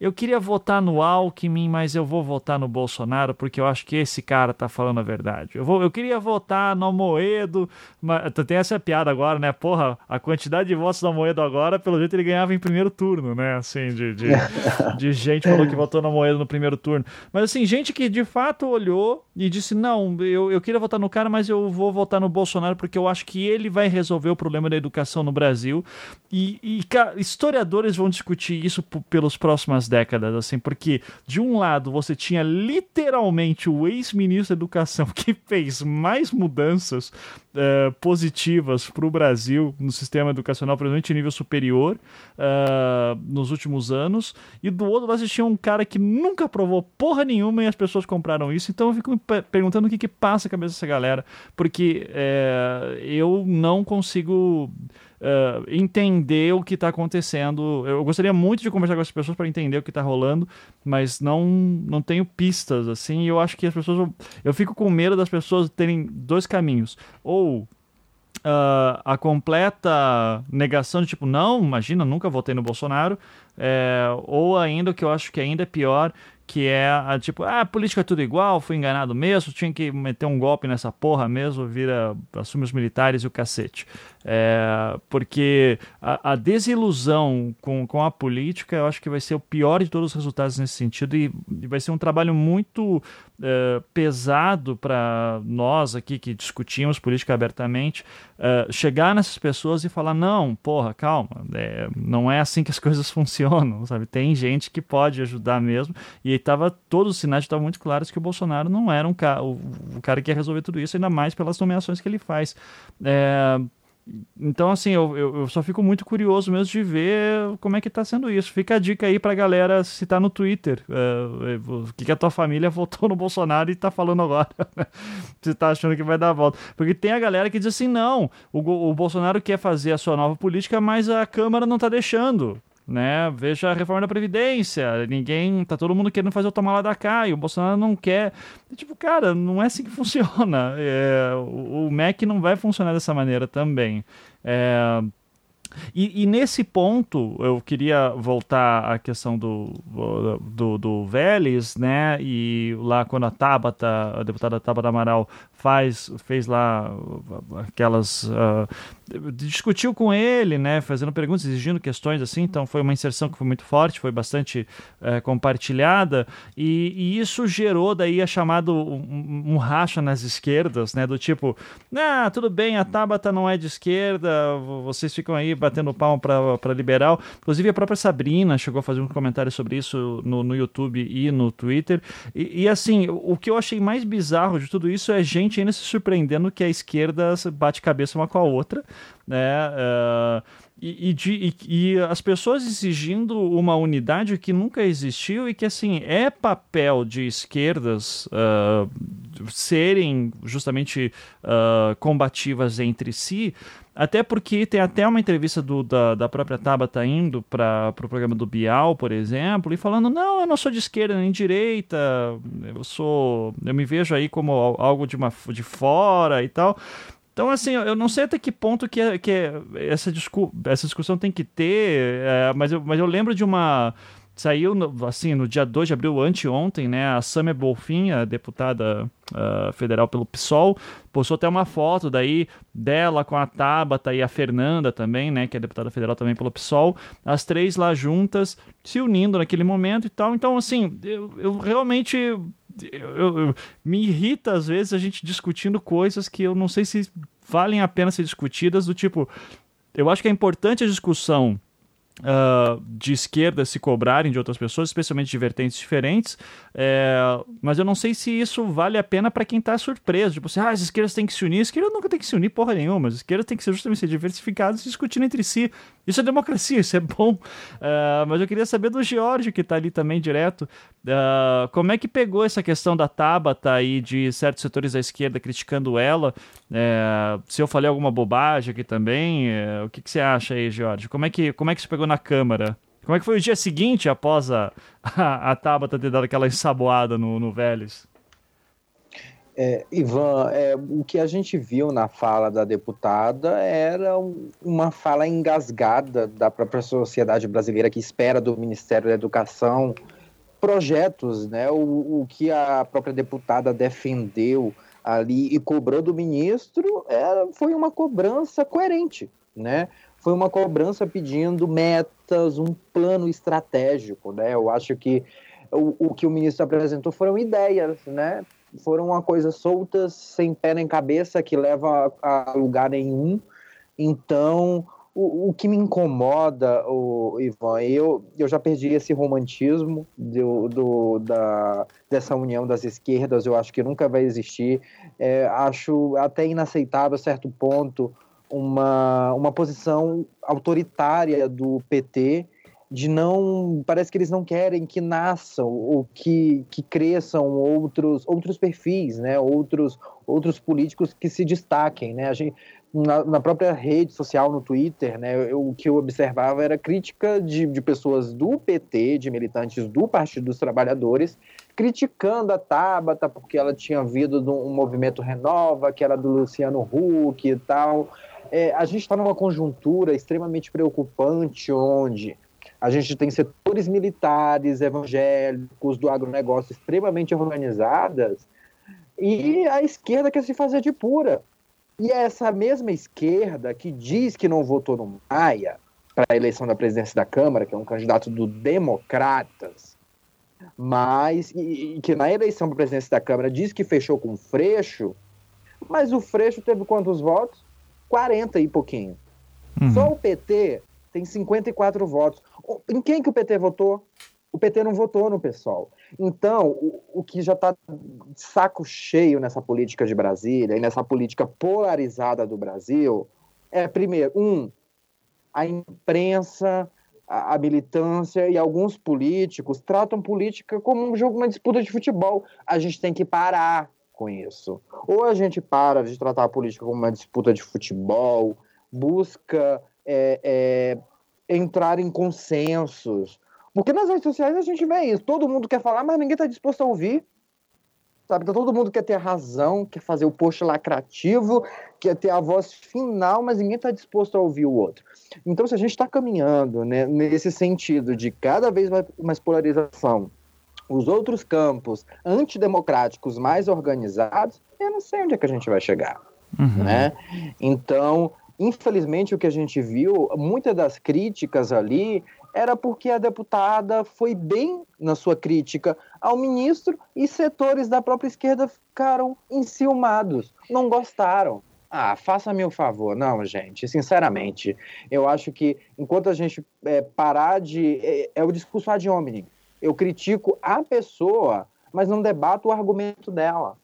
eu queria votar no Alckmin, mas eu vou votar no Bolsonaro porque eu acho que esse cara tá falando a verdade. Eu, vou, eu queria votar no Moedo, mas tem essa piada agora, né? Porra, a quantidade de votos do Moedo agora, pelo jeito ele ganhava em primeiro turno, né? Assim, de, de, de gente falou que votou no Moedo no primeiro turno. Mas assim, gente que de fato olhou e disse: não, eu, eu queria votar no cara, mas eu vou votar no Bolsonaro porque eu acho que ele vai resolver o problema da educação no Brasil. E, e historiadores vão discutir isso pelos próximas décadas, assim, porque de um lado você tinha literalmente o ex-ministro da Educação que fez mais mudanças uh, positivas para o Brasil no sistema educacional, principalmente em nível superior, uh, nos últimos anos, e do outro lado você tinha um cara que nunca provou porra nenhuma e as pessoas compraram isso. Então eu fico me perguntando o que, que passa a cabeça dessa galera, porque uh, eu não consigo uh, entender o que está acontecendo. Eu gostaria muito de conversar com as pessoas para entender o que está rolando, mas não, não tenho pistas, assim, eu acho que as pessoas... Eu fico com medo das pessoas terem dois caminhos. Ou Uh, a completa negação de tipo, não, imagina, nunca votei no Bolsonaro, é, ou ainda o que eu acho que ainda é pior, que é a, tipo, ah, a política é tudo igual, fui enganado mesmo, tinha que meter um golpe nessa porra mesmo, vira, assume os militares e o cacete. É, porque a, a, desilusão com, com a política, eu acho que vai ser o pior de todos os resultados nesse sentido e, e vai ser um trabalho muito é, pesado para nós aqui que discutimos política abertamente, é, chegar nessas pessoas e falar, não, porra, calma, é, não é assim que as coisas funcionam, sabe? Tem gente que pode ajudar mesmo e tava, todos os sinais estavam muito claros que o Bolsonaro não era um o, o, cara que ia resolver tudo isso, ainda mais pelas nomeações que ele faz. É, então, assim, eu, eu, só fico muito curioso mesmo de ver como é que tá sendo isso. Fica a dica aí pra galera se tá no Twitter. É, o que, que a tua família votou no Bolsonaro e tá falando agora. se tá achando que vai dar a volta. Porque tem a galera que diz assim: não, o, o Bolsonaro quer fazer a sua nova política, mas a Câmara não tá deixando né? Veja a reforma da Previdência. Ninguém. Tá todo mundo querendo fazer o tomar lá da cá e o Bolsonaro não quer. Tipo, cara, não é assim que funciona. É, o, o MEC não vai funcionar dessa maneira também. É, e, e, nesse ponto, eu queria voltar à questão do, do, do Vélez, né? E lá quando a Tabata, a deputada Tabata Amaral, faz, fez lá aquelas uh, discutiu com ele, né, fazendo perguntas, exigindo questões assim, então foi uma inserção que foi muito forte, foi bastante é, compartilhada, e, e, isso gerou daí a chamado um, um, racha nas esquerdas, né, do tipo, ah, tudo bem, a Tabata não é de esquerda, vocês ficam aí batendo palmo para liberal, inclusive a própria Sabrina chegou a fazer um comentário sobre isso no, no YouTube e no Twitter, e, e assim, o que eu achei mais bizarro de tudo isso é gente ainda se surpreendendo que a esquerda bate cabeça uma com a outra, né? Uh, e, e, de, e, e, as pessoas exigindo uma unidade que nunca existiu e que, assim, é papel de esquerdas uh, serem justamente uh, combativas entre si, até porque tem até uma entrevista do, da, da própria Tabata indo para o pro programa do Bial, por exemplo, e falando: não, eu não sou de esquerda nem de direita, eu sou. Eu me vejo aí como algo de, uma, de fora e tal. Então, assim, eu não sei até que ponto que, que essa, discu essa discussão tem que ter, é, mas, eu, mas eu lembro de uma. Saiu, no, assim, no dia 2 de abril, anteontem, né? A Samia Bolfin, a deputada uh, federal pelo PSOL, postou até uma foto daí dela com a Tabata e a Fernanda também, né? Que é deputada federal também pelo PSOL. As três lá juntas, se unindo naquele momento e tal. Então, assim, eu, eu realmente eu, eu, me irrita às vezes a gente discutindo coisas que eu não sei se valem a pena ser discutidas, do tipo, eu acho que é importante a discussão uh, de esquerda se cobrarem de outras pessoas, especialmente de vertentes diferentes, é, mas eu não sei se isso vale a pena para quem está surpreso. Tipo assim, ah, as esquerdas têm que se unir. A esquerda nunca tem que se unir porra nenhuma. As esquerdas têm que ser justamente diversificadas e discutindo entre si. Isso é democracia, isso é bom. Uh, mas eu queria saber do George, que está ali também direto, uh, como é que pegou essa questão da Tabata e de certos setores da esquerda criticando ela. Uh, se eu falei alguma bobagem aqui também, o que, que, você acha aí, George? Como é que, como é que isso pegou na Câmara? Como é que foi o dia seguinte após a, a, a Tabata ter dado aquela ensaboada no, no Vélez? É, Ivan, é, o que a gente viu na fala da deputada era uma fala engasgada da própria sociedade brasileira que espera do Ministério da Educação projetos, né? O, o que a própria deputada defendeu ali e cobrou do ministro era, foi uma cobrança coerente, né? Foi uma cobrança pedindo metas, um plano estratégico, né? Eu acho que o, o que o ministro apresentou foram ideias, né? foram uma coisa soltas, sem pé nem cabeça, que leva a, lugar nenhum. Então, o, o, que me incomoda, o Ivan, eu, eu já perdi esse romantismo do, do, da, dessa união das esquerdas, eu acho que nunca vai existir. É, acho até inaceitável, a certo ponto, uma, uma posição autoritária do PT de não parece que eles não querem que nasçam ou que, que cresçam outros outros perfis né? Outros outros políticos que se destaquem né? A gente na, na própria rede social no Twitter né? Eu, o que eu observava era crítica de, de pessoas do PT de militantes do Partido dos Trabalhadores criticando a Tabata porque ela tinha vindo de um movimento renova que era do Luciano Huck e tal é, a gente está numa conjuntura extremamente preocupante onde a gente tem setores militares, evangélicos, do agronegócio extremamente organizadas, e a esquerda quer se fazer de pura. E é essa mesma esquerda que diz que não votou no Maia para a eleição da presidência da Câmara, que é um candidato do Democratas, mas e, e que na eleição para a presidência da Câmara diz que fechou com o Freixo, mas o Freixo teve quantos votos? 40 e pouquinho. Uhum. Só o PT tem 54 votos. Em quem que o PT votou? O PT não votou no pessoal. Então, o, o que já está saco cheio nessa política de Brasília e nessa política polarizada do Brasil é, primeiro, um, a imprensa, a, a, militância e alguns políticos tratam política como um jogo, uma disputa de futebol. A gente tem que parar com isso. Ou a gente para de tratar a política como uma disputa de futebol, busca é, é, entrar em consensos. Porque nas redes sociais a gente vê isso. Todo mundo quer falar, mas ninguém está disposto a ouvir. Sabe? Então, todo mundo quer ter razão, quer fazer o post lacrativo, quer ter a voz final, mas ninguém está disposto a ouvir o outro. Então, se a gente está caminhando né, nesse sentido de cada vez mais polarização, os outros campos antidemocráticos mais organizados, eu não sei onde é que a gente vai chegar. Uhum. Né? Então, infelizmente, o que a gente viu, muitas das críticas ali era porque a deputada foi bem na sua crítica ao ministro e setores da própria esquerda ficaram enciumados, não gostaram. Ah, faça-me o um favor. Não, gente, sinceramente, eu acho que enquanto a gente é, parar de. É, é o discurso ad hominem. Eu critico a pessoa, mas não debato o argumento dela,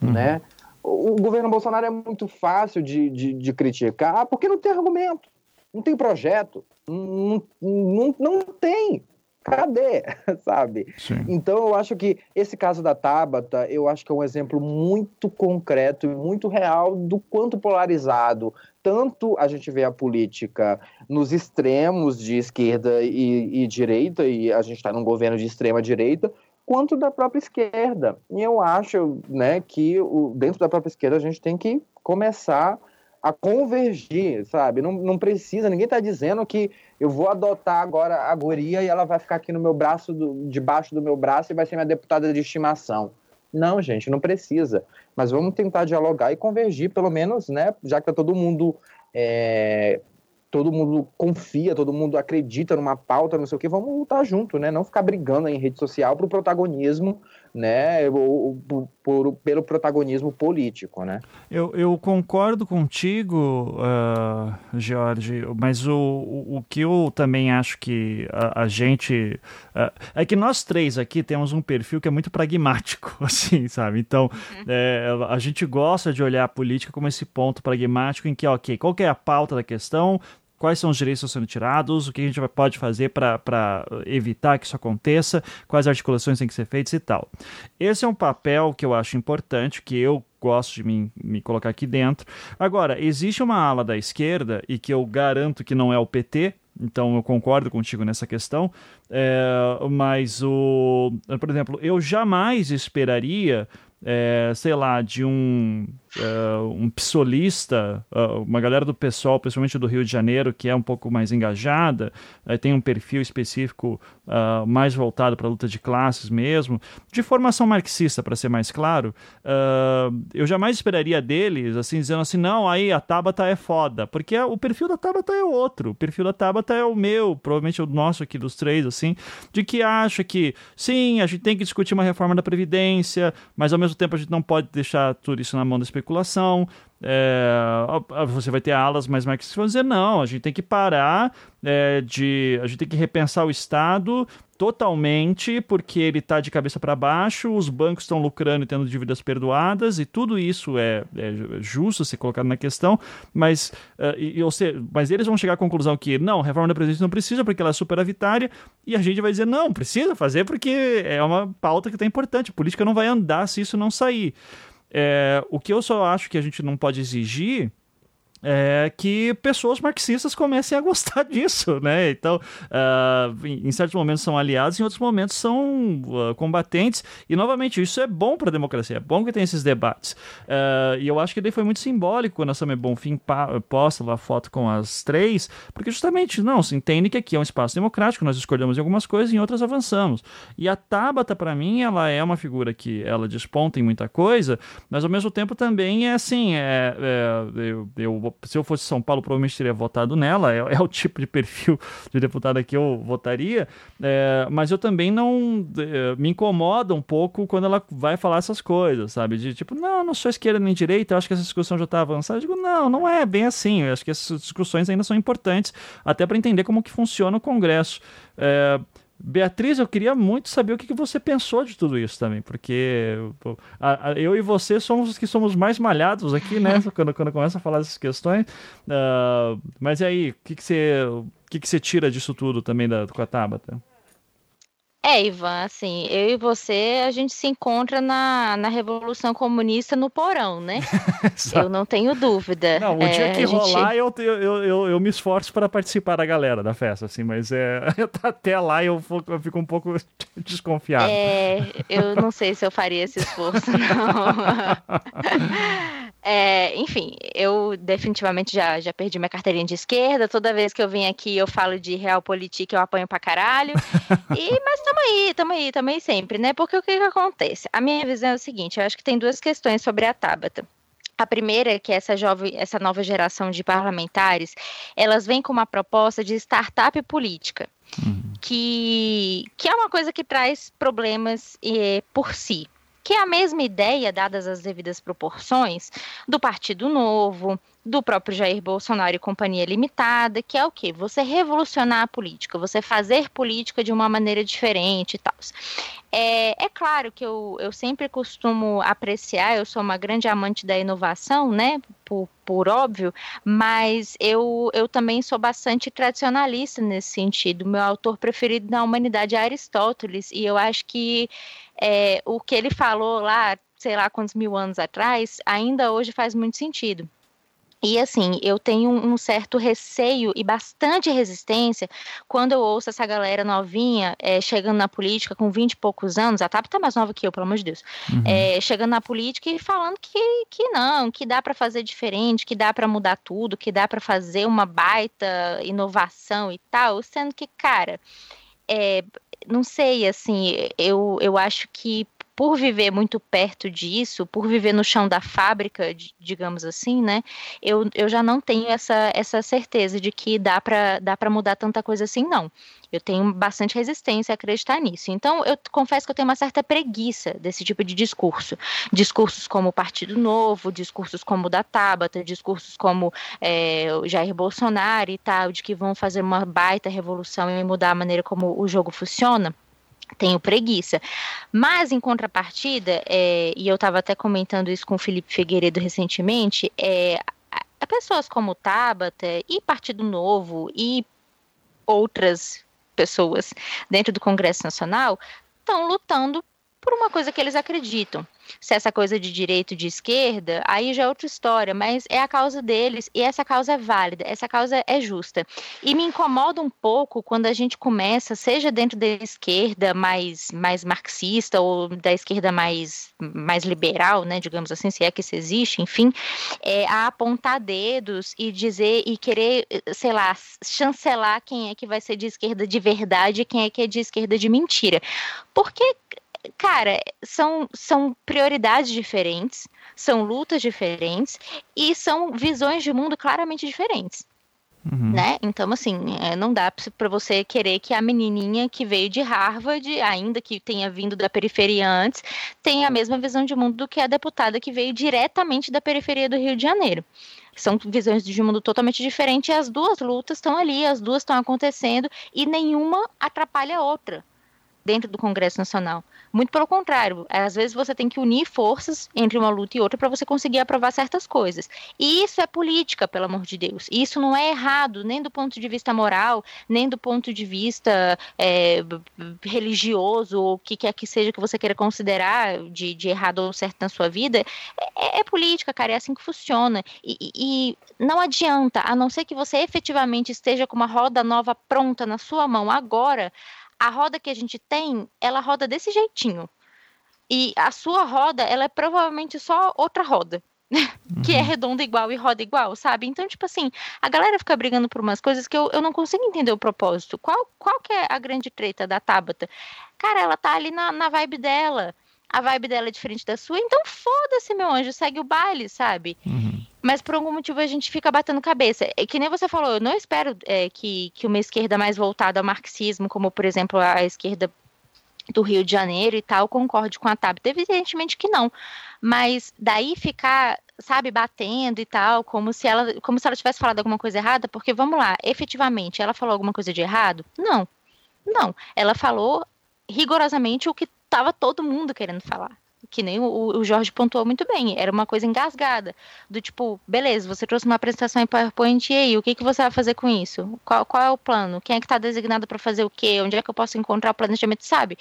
uhum. né? O, o governo Bolsonaro é muito fácil de, de, de criticar porque não tem argumento, não tem projeto, não, não, não tem cadê, sabe? Sim. Então eu acho que esse caso da Tabata, eu acho que é um exemplo muito concreto e muito real do quanto polarizado tanto a gente vê a política nos extremos de esquerda e, e direita, e a gente está num governo de extrema direita, quanto da própria esquerda. E eu acho né, que o, dentro da própria esquerda a gente tem que começar a convergir, sabe? Não, não precisa, ninguém está dizendo que eu vou adotar agora a guria e ela vai ficar aqui no meu braço, do, debaixo do meu braço e vai ser minha deputada de estimação. Não, gente, não precisa. Mas vamos tentar dialogar e convergir, pelo menos, né? Já que tá todo mundo é, todo mundo confia, todo mundo acredita numa pauta, não sei o que, vamos lutar junto, né? Não ficar brigando em rede social pro protagonismo, né? Por, pelo protagonismo político, né? Eu, eu concordo contigo, uh, Jorge, mas o, o, o, que eu também acho que a, a gente... Uh, é que nós três aqui temos um perfil que é muito pragmático, assim, sabe? Então, uhum. é, a gente gosta de olhar a política como esse ponto pragmático em que, ok, qual que é a pauta da questão? Quais são os direitos que estão sendo tirados, o que a gente pode fazer para evitar que isso aconteça, quais articulações têm que ser feitas e tal. Esse é um papel que eu acho importante, que eu gosto de me, me colocar aqui dentro. Agora, existe uma ala da esquerda, e que eu garanto que não é o PT, então eu concordo contigo nessa questão, é, mas o, por exemplo, eu jamais esperaria, é, sei lá, de um uh, um psolista, uh, uma galera do pessoal, principalmente do Rio de Janeiro, que é um pouco mais engajada, uh, tem um perfil específico mais voltado para a luta de classes mesmo, de formação marxista, para ser mais claro, eu jamais esperaria deles, assim, dizendo assim, não, aí a Tabata é foda, porque o perfil da Tabata é outro, o perfil da Tabata é o meu, provavelmente o nosso aqui dos três, assim, de que acha que, sim, a gente tem que discutir uma reforma da Previdência, mas ao mesmo tempo a gente não pode deixar tudo isso na mão da especulação. É, você vai ter alas mais marxistas vão dizer: não, a gente tem que parar é, de. A gente tem que repensar o Estado totalmente, porque ele está de cabeça para baixo, os bancos estão lucrando e tendo dívidas perdoadas, e tudo isso é, é justo ser colocado na questão, mas, uh, e, ou seja, mas eles vão chegar à conclusão que não, reforma da Previdência não precisa porque ela é superavitária, e a gente vai dizer não, precisa fazer porque é uma pauta que está importante, a política não vai andar se isso não sair. É, o que eu só acho que a gente não pode exigir é que pessoas marxistas comecem a gostar disso, né? Então, uh, em, certos momentos são aliados, em outros momentos são uh, combatentes. E novamente, isso é bom para a democracia, é bom que tenha esses debates. Uh, e eu acho que daí foi muito simbólico quando a Samia Bonfim posta lá a foto com as três, porque justamente não se entende que aqui é um espaço democrático, nós discordamos em algumas coisas, em outras avançamos. E a Tabata, para mim, ela é uma figura que ela desponta em muita coisa, mas ao mesmo tempo também é assim, é, é eu, eu se eu fosse São Paulo, provavelmente teria votado nela. É, é o tipo de perfil de deputada que eu votaria. É, mas eu também não é, me incomoda um pouco quando ela vai falar essas coisas, sabe? De tipo, não, não sou esquerda nem direita, acho que essa discussão já está avançada. Eu digo, não, não é bem assim. Eu acho que essas discussões ainda são importantes, até para entender como que funciona o Congresso. É, Beatriz, eu queria muito saber o que, que você pensou de tudo isso também, porque a, a, eu e você somos os que somos mais malhados aqui, né? quando, quando começa a falar dessas questões. Uh, mas e aí, o que, que, você, o que, que você tira disso tudo também da, com a Tabata? É, Ivan, assim, eu e você, a gente se encontra na, na Revolução Comunista no porão, né? eu não tenho dúvida. Não, o é, dia que rolar, eu, eu, eu, eu, me esforço para participar da galera da festa, assim, mas é, até lá eu, eu fico um pouco desconfiado. É, eu não sei se eu faria esse esforço, não. É, enfim, eu definitivamente já, já perdi minha carteirinha de esquerda. Toda vez que eu venho aqui, eu falo de realpolitik, eu apanho pra caralho. E, mas tamo aí, tamo aí, tamo aí sempre, né? Porque o que, que acontece? A minha visão é o seguinte: eu acho que tem duas questões sobre a Tabata. A primeira, que é essa jovem, essa nova geração de parlamentares, elas vêm com uma proposta de startup política, uhum. que, que é uma coisa que traz problemas eh, por si que é a mesma ideia, dadas as devidas proporções, do Partido Novo, do próprio Jair Bolsonaro e Companhia Limitada, que é o quê? Você revolucionar a política, você fazer política de uma maneira diferente e tal. É, é claro que eu, eu sempre costumo apreciar, eu sou uma grande amante da inovação, né? Por, por óbvio, mas eu, eu também sou bastante tradicionalista nesse sentido. Meu autor preferido na humanidade é Aristóteles, e eu acho que é, o que ele falou lá, sei lá quantos mil anos atrás, ainda hoje faz muito sentido. E assim, eu tenho um certo receio e bastante resistência quando eu ouço essa galera novinha é, chegando na política com 20 e poucos anos, a TAP tá mais nova que eu, pelo amor de Deus, uhum. é, chegando na política e falando que, que não, que dá para fazer diferente, que dá para mudar tudo, que dá para fazer uma baita inovação e tal, sendo que, cara, é, não sei, assim, eu, eu acho que por viver muito perto disso, por viver no chão da fábrica, digamos assim, né, eu, eu já não tenho essa, essa certeza de que dá para dá mudar tanta coisa assim, não. Eu tenho bastante resistência a acreditar nisso. Então, eu confesso que eu tenho uma certa preguiça desse tipo de discurso. Discursos como o Partido Novo, discursos como o da Tabata, discursos como é, o Jair Bolsonaro e tal, de que vão fazer uma baita revolução e mudar a maneira como o jogo funciona tenho preguiça. Mas, em contrapartida, é, e eu estava até comentando isso com o Felipe Figueiredo recentemente, é, a pessoas como Tabata e Partido Novo e outras pessoas dentro do Congresso Nacional estão lutando por uma coisa que eles acreditam se essa coisa de direito de esquerda, aí já é outra história, mas é a causa deles e essa causa é válida, essa causa é justa. E me incomoda um pouco quando a gente começa, seja dentro da esquerda mais, mais marxista ou da esquerda mais, mais liberal, né, digamos assim, se é que isso existe, enfim, é, a apontar dedos e dizer e querer, sei lá, chancelar quem é que vai ser de esquerda de verdade e quem é que é de esquerda de mentira. Porque cara, são, são prioridades diferentes, são lutas diferentes e são visões de mundo claramente diferentes. Uhum. Né? Então, assim, é, não dá para você querer que a menininha que veio de Harvard, ainda que tenha vindo da periferia antes, tenha a mesma visão de mundo do que a deputada que veio diretamente da periferia do Rio de Janeiro. São visões de mundo totalmente diferentes e as duas lutas estão ali, as duas estão acontecendo e nenhuma atrapalha a outra dentro do Congresso Nacional. Muito pelo contrário, às vezes você tem que unir forças entre uma luta e outra para você conseguir aprovar certas coisas. E isso é política, pelo amor de Deus. Isso não é errado, nem do ponto de vista moral, nem do ponto de vista é, religioso, ou o que quer que seja que você queira considerar de, de errado ou certo na sua vida. É, é, política, cara, é assim que funciona. E, e não adianta, a não ser que você efetivamente esteja com uma roda nova pronta na sua mão agora, a roda que a gente tem, ela roda desse jeitinho. E a sua roda, ela é provavelmente só outra roda. que é uhum. redonda igual e roda igual, sabe? Então, tipo assim, a galera fica brigando por umas coisas que eu, eu não consigo entender o propósito. Qual, qual que é a grande treta da Tabata? Cara, ela tá ali na, na vibe dela. A vibe dela é diferente da sua, então foda-se, meu anjo, segue o baile, sabe? Uhum. Mas por algum motivo a gente fica batendo cabeça. É que nem você falou, eu não espero é, que, que uma esquerda mais voltada ao marxismo, como por exemplo a esquerda do Rio de Janeiro e tal, concorde com a TAP. Evidentemente que não. Mas daí ficar, sabe, batendo e tal, como se ela, como se ela tivesse falado alguma coisa errada, porque vamos lá, efetivamente, ela falou alguma coisa de errado? Não. Não. Ela falou rigorosamente o que estava todo mundo querendo falar que nem o, o, Jorge pontuou muito bem, era uma coisa engasgada, do tipo, beleza, você trouxe uma apresentação em PowerPoint e aí, o que, que você vai fazer com isso? Qual, qual é o plano? Quem é que está designado para fazer o quê? Onde é que eu posso encontrar o planejamento, sabe?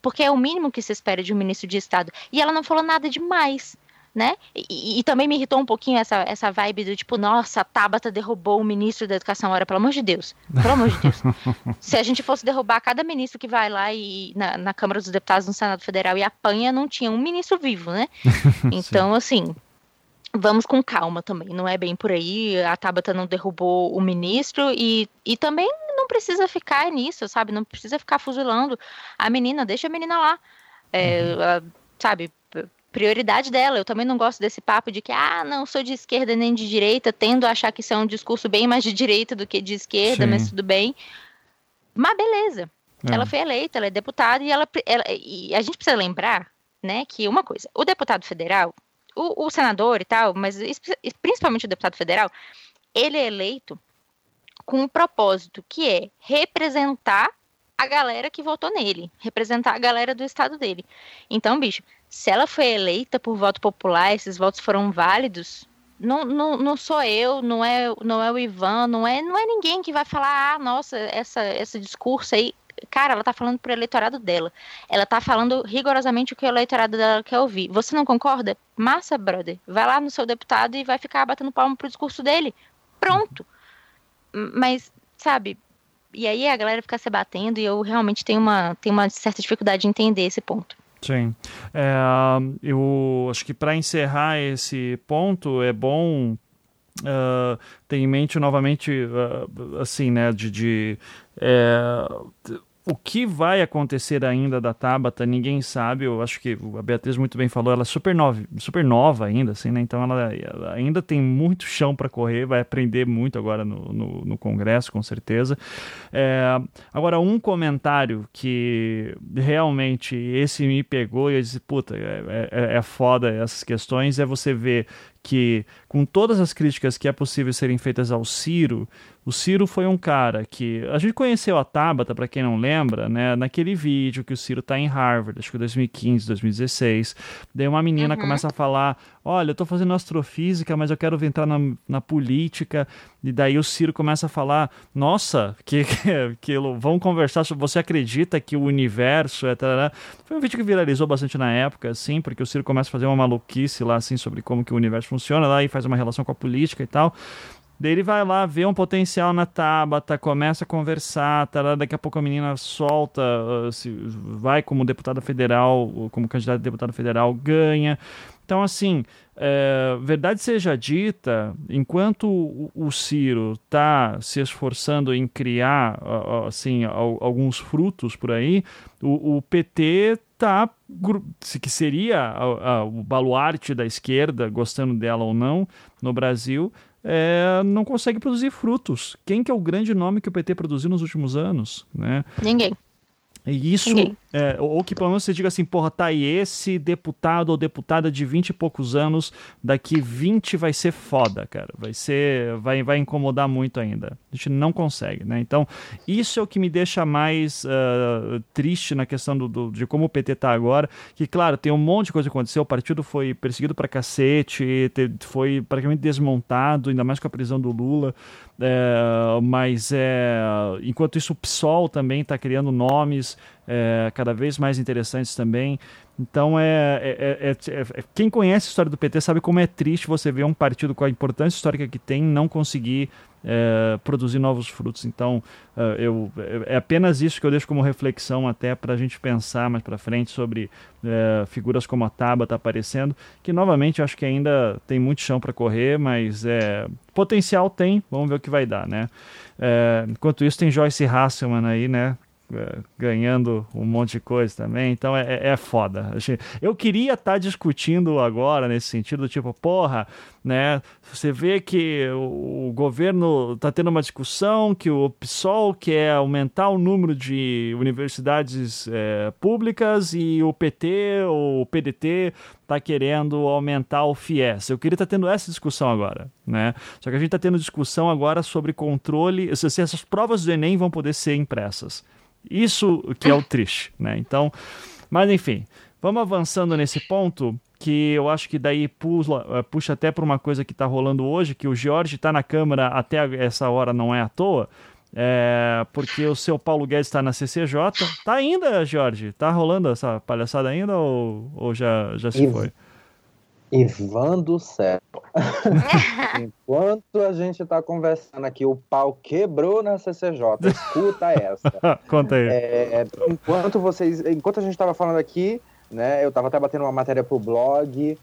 Porque é o mínimo que se espera de um ministro de Estado. E ela não falou nada demais né? E, e, também me irritou um pouquinho essa, essa vibe do tipo, nossa, a Tabata derrubou o ministro da Educação. Ora, pelo amor de Deus. Pelo amor de Deus. Se a gente fosse derrubar cada ministro que vai lá e na, na Câmara dos Deputados no Senado Federal e apanha, não tinha um ministro vivo, né? Então, assim, vamos com calma também. Não é bem por aí. A Tabata não derrubou o ministro e, e também não precisa ficar nisso, sabe? Não precisa ficar fuzilando a menina. Deixa a menina lá. É, uhum. sabe? Prioridade dela. Eu também não gosto desse papo de que, ah, não sou de esquerda nem de direita, tendo a achar que isso é um discurso bem mais de direita do que de esquerda, Sim. mas tudo bem. Mas beleza. É. Ela foi eleita, ela é deputada e ela, ela, e a gente precisa lembrar, né, que uma coisa, o deputado federal, o, o senador e tal, mas principalmente o deputado federal, ele é eleito com um propósito que é representar a galera que votou nele, representar a galera do estado dele. Então, bicho, se ela foi eleita por voto popular, esses votos foram válidos, não, não, não sou eu, não é, não é o Ivan, não é, não é ninguém que vai falar, ah, nossa, essa, esse discurso aí. Cara, ela tá falando pro eleitorado dela. Ela tá falando rigorosamente o que o eleitorado dela quer ouvir. Você não concorda? Massa, brother. Vai lá no seu deputado e vai ficar batendo palma pro discurso dele. Pronto. Mas, sabe, e aí a galera fica se batendo e eu realmente tenho uma, tenho uma certa dificuldade de entender esse ponto. Sim. É, eu acho que para encerrar esse ponto é bom uh, ter em mente novamente, uh, assim, né, de, de é, o que vai acontecer ainda da Tabata, ninguém sabe. Eu acho que a Beatriz muito bem falou, ela é super nova, super nova ainda, assim, né? Então ela, ela ainda tem muito chão para correr, vai aprender muito agora no, no, no Congresso, com certeza. É, agora, um comentário que realmente esse me pegou e eu disse, puta, é, é, é foda essas questões, é você ver que, com todas as críticas que é possível serem feitas ao Ciro, o Ciro foi um cara que. A gente conheceu a Tabata, para quem não lembra, né? Naquele vídeo que o Ciro tá em Harvard, acho que 2015, 2016. Daí uma menina uhum. começa a falar: Olha, eu tô fazendo astrofísica, mas eu quero entrar na, na política. E daí o Ciro começa a falar: Nossa, que, que, que vamos conversar sobre. Você acredita que o universo é. Tarará. Foi um vídeo que viralizou bastante na época, assim, porque o Ciro começa a fazer uma maluquice lá, assim, sobre como que o universo funciona lá e faz uma relação com a política e tal. Daí ele vai lá, vê um potencial na Tabata, começa a conversar, tá, daqui a pouco a menina solta, uh, se vai como deputada federal, como candidata a deputada federal, ganha. Então, assim, é, verdade seja dita, enquanto o, Ciro está se esforçando em criar assim, alguns frutos por aí, o, o PT tá que seria a, a, o baluarte da esquerda, gostando dela ou não, no Brasil, é, não consegue produzir frutos. Quem que é o grande nome que o PT produziu nos últimos anos? Né? Ninguém. E isso, é, ou que pelo menos você diga assim, porra, tá aí esse deputado ou deputada de 20 e poucos anos, daqui 20 vai ser foda, cara. Vai ser, vai, vai incomodar muito ainda. A gente não consegue, né? Então, isso é o que me deixa mais uh, triste na questão do, do, de como o PT tá agora, que, claro, tem um monte de coisa que aconteceu, o partido foi perseguido pra cacete, foi praticamente desmontado, ainda mais com a prisão do Lula, é, mas é, enquanto isso o PSOL também está criando nomes é, cada vez mais interessantes também. Então, é, é, é, quem conhece a história do PT sabe como é triste você ver um partido com a importância histórica que tem não conseguir produzir novos frutos. Então, eu, é apenas isso que eu deixo como reflexão até para a gente pensar mais para frente sobre figuras como a Tabata aparecendo, que novamente eu acho que ainda tem muito chão para correr, mas potencial tem, vamos ver o que vai dar, né? enquanto isso, tem Joyce Hasselman aí, né? É, ganhando um monte de coisa também, então é, é, é foda. Eu queria estar tá discutindo agora nesse sentido, tipo, porra, né? Você vê que o, governo está tendo uma discussão que o PSOL quer aumentar o número de universidades é, públicas e o PT ou o PDT está querendo aumentar o FIES. Eu queria estar tá tendo essa discussão agora, né? Só que a gente está tendo discussão agora sobre controle, se essas provas do Enem vão poder ser impressas. Isso que é o triste, né? Então, mas enfim, vamos avançando nesse ponto que eu acho que daí puxa, eh, puxa até para uma coisa que está rolando hoje, que o Jorge está na Câmara até essa hora não é à toa, é, porque o seu Paulo Guedes está na CCJ. Tá ainda, Jorge? Tá rolando essa palhaçada ainda ou, ou já, já se foi? Ivan do céu. Enquanto a gente está conversando aqui, o pau quebrou na CCJ. Escuta essa. Conta aí. É, enquanto vocês, enquanto a gente estava falando aqui, né, eu estava até batendo uma matéria pro blog,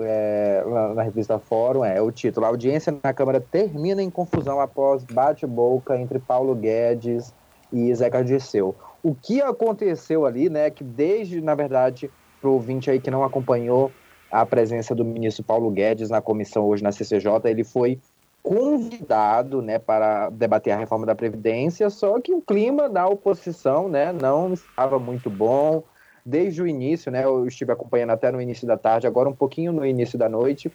é, na, na, revista Fórum, é o título: A audiência na Câmara termina em confusão após bate-boca entre Paulo Guedes e Zeca Dirceu. O que aconteceu ali, né, que desde, na verdade, pro ouvinte aí que não acompanhou, a presença do ministro Paulo Guedes na comissão hoje na CCJ. Ele foi convidado né, para debater a reforma da Previdência, só que o clima da oposição né, não estava muito bom. Desde o início, né, eu estive acompanhando até no início da tarde, agora um pouquinho no início da noite,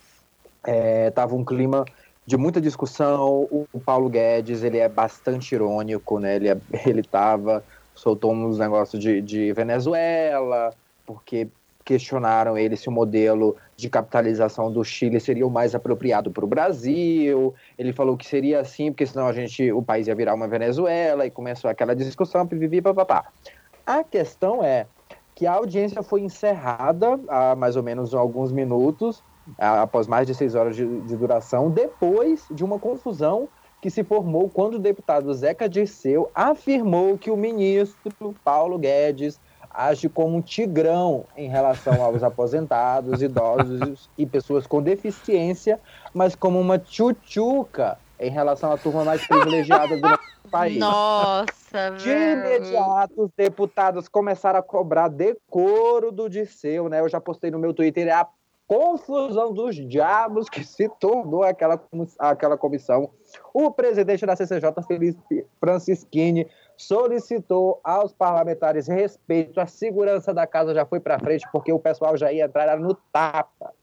estava é, um clima de muita discussão. O, Paulo Guedes ele é bastante irônico, né? Ele é, estava soltou uns negócios de, de Venezuela, porque questionaram ele se o modelo de capitalização do Chile seria o mais apropriado para o Brasil. Ele falou que seria assim, porque senão a gente, o país ia virar uma Venezuela e começou aquela discussão, pipipi, papapá. A questão é que a audiência foi encerrada há mais ou menos alguns minutos, após mais de seis horas de, de duração, depois de uma confusão que se formou quando o deputado Zeca Dirceu afirmou que o ministro Paulo Guedes age como um tigrão em relação aos aposentados, idosos e pessoas com deficiência, mas como uma tchutchuca em relação à turma mais privilegiada do nosso país. Nossa, De imediato, os deputados começaram a cobrar decoro do Disseu, né? Eu já postei no meu Twitter a confusão dos diabos que se tornou aquela, aquela comissão. O presidente da CCJ, Felipe Francischini, solicitou aos parlamentares respeito, a segurança da casa já foi para frente, porque o pessoal já ia entrar no tapa.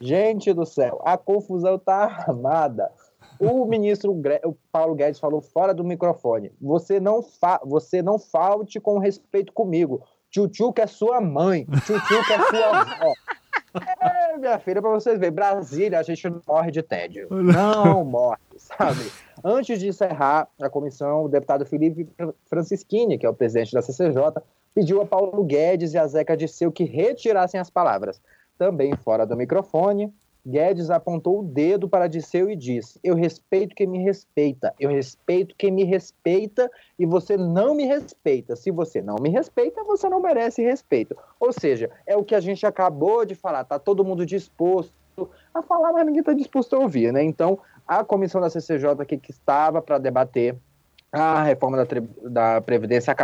Gente do céu, a confusão está armada. O ministro o Paulo Guedes falou fora do microfone: você não, fa você não falte com respeito comigo. Tchutchu que é sua mãe, é sua avó. É, minha filha, para vocês verem, Brasília, a gente não morre de tédio. Não morre, sabe? Antes de encerrar a comissão, o deputado Felipe Francischini, que é o presidente da CCJ, pediu a Paulo Guedes e a Zeca Disseu que retirassem as palavras. Também fora do microfone, Guedes apontou o dedo para Disseu e disse: Eu respeito quem me respeita, eu respeito quem me respeita e você não me respeita. Se você não me respeita, você não merece respeito. Ou seja, é o que a gente acabou de falar, tá todo mundo disposto a falar, mas ninguém está disposto a ouvir, né? Então, a comissão da CCJ que, que estava para debater a reforma da, da Previdência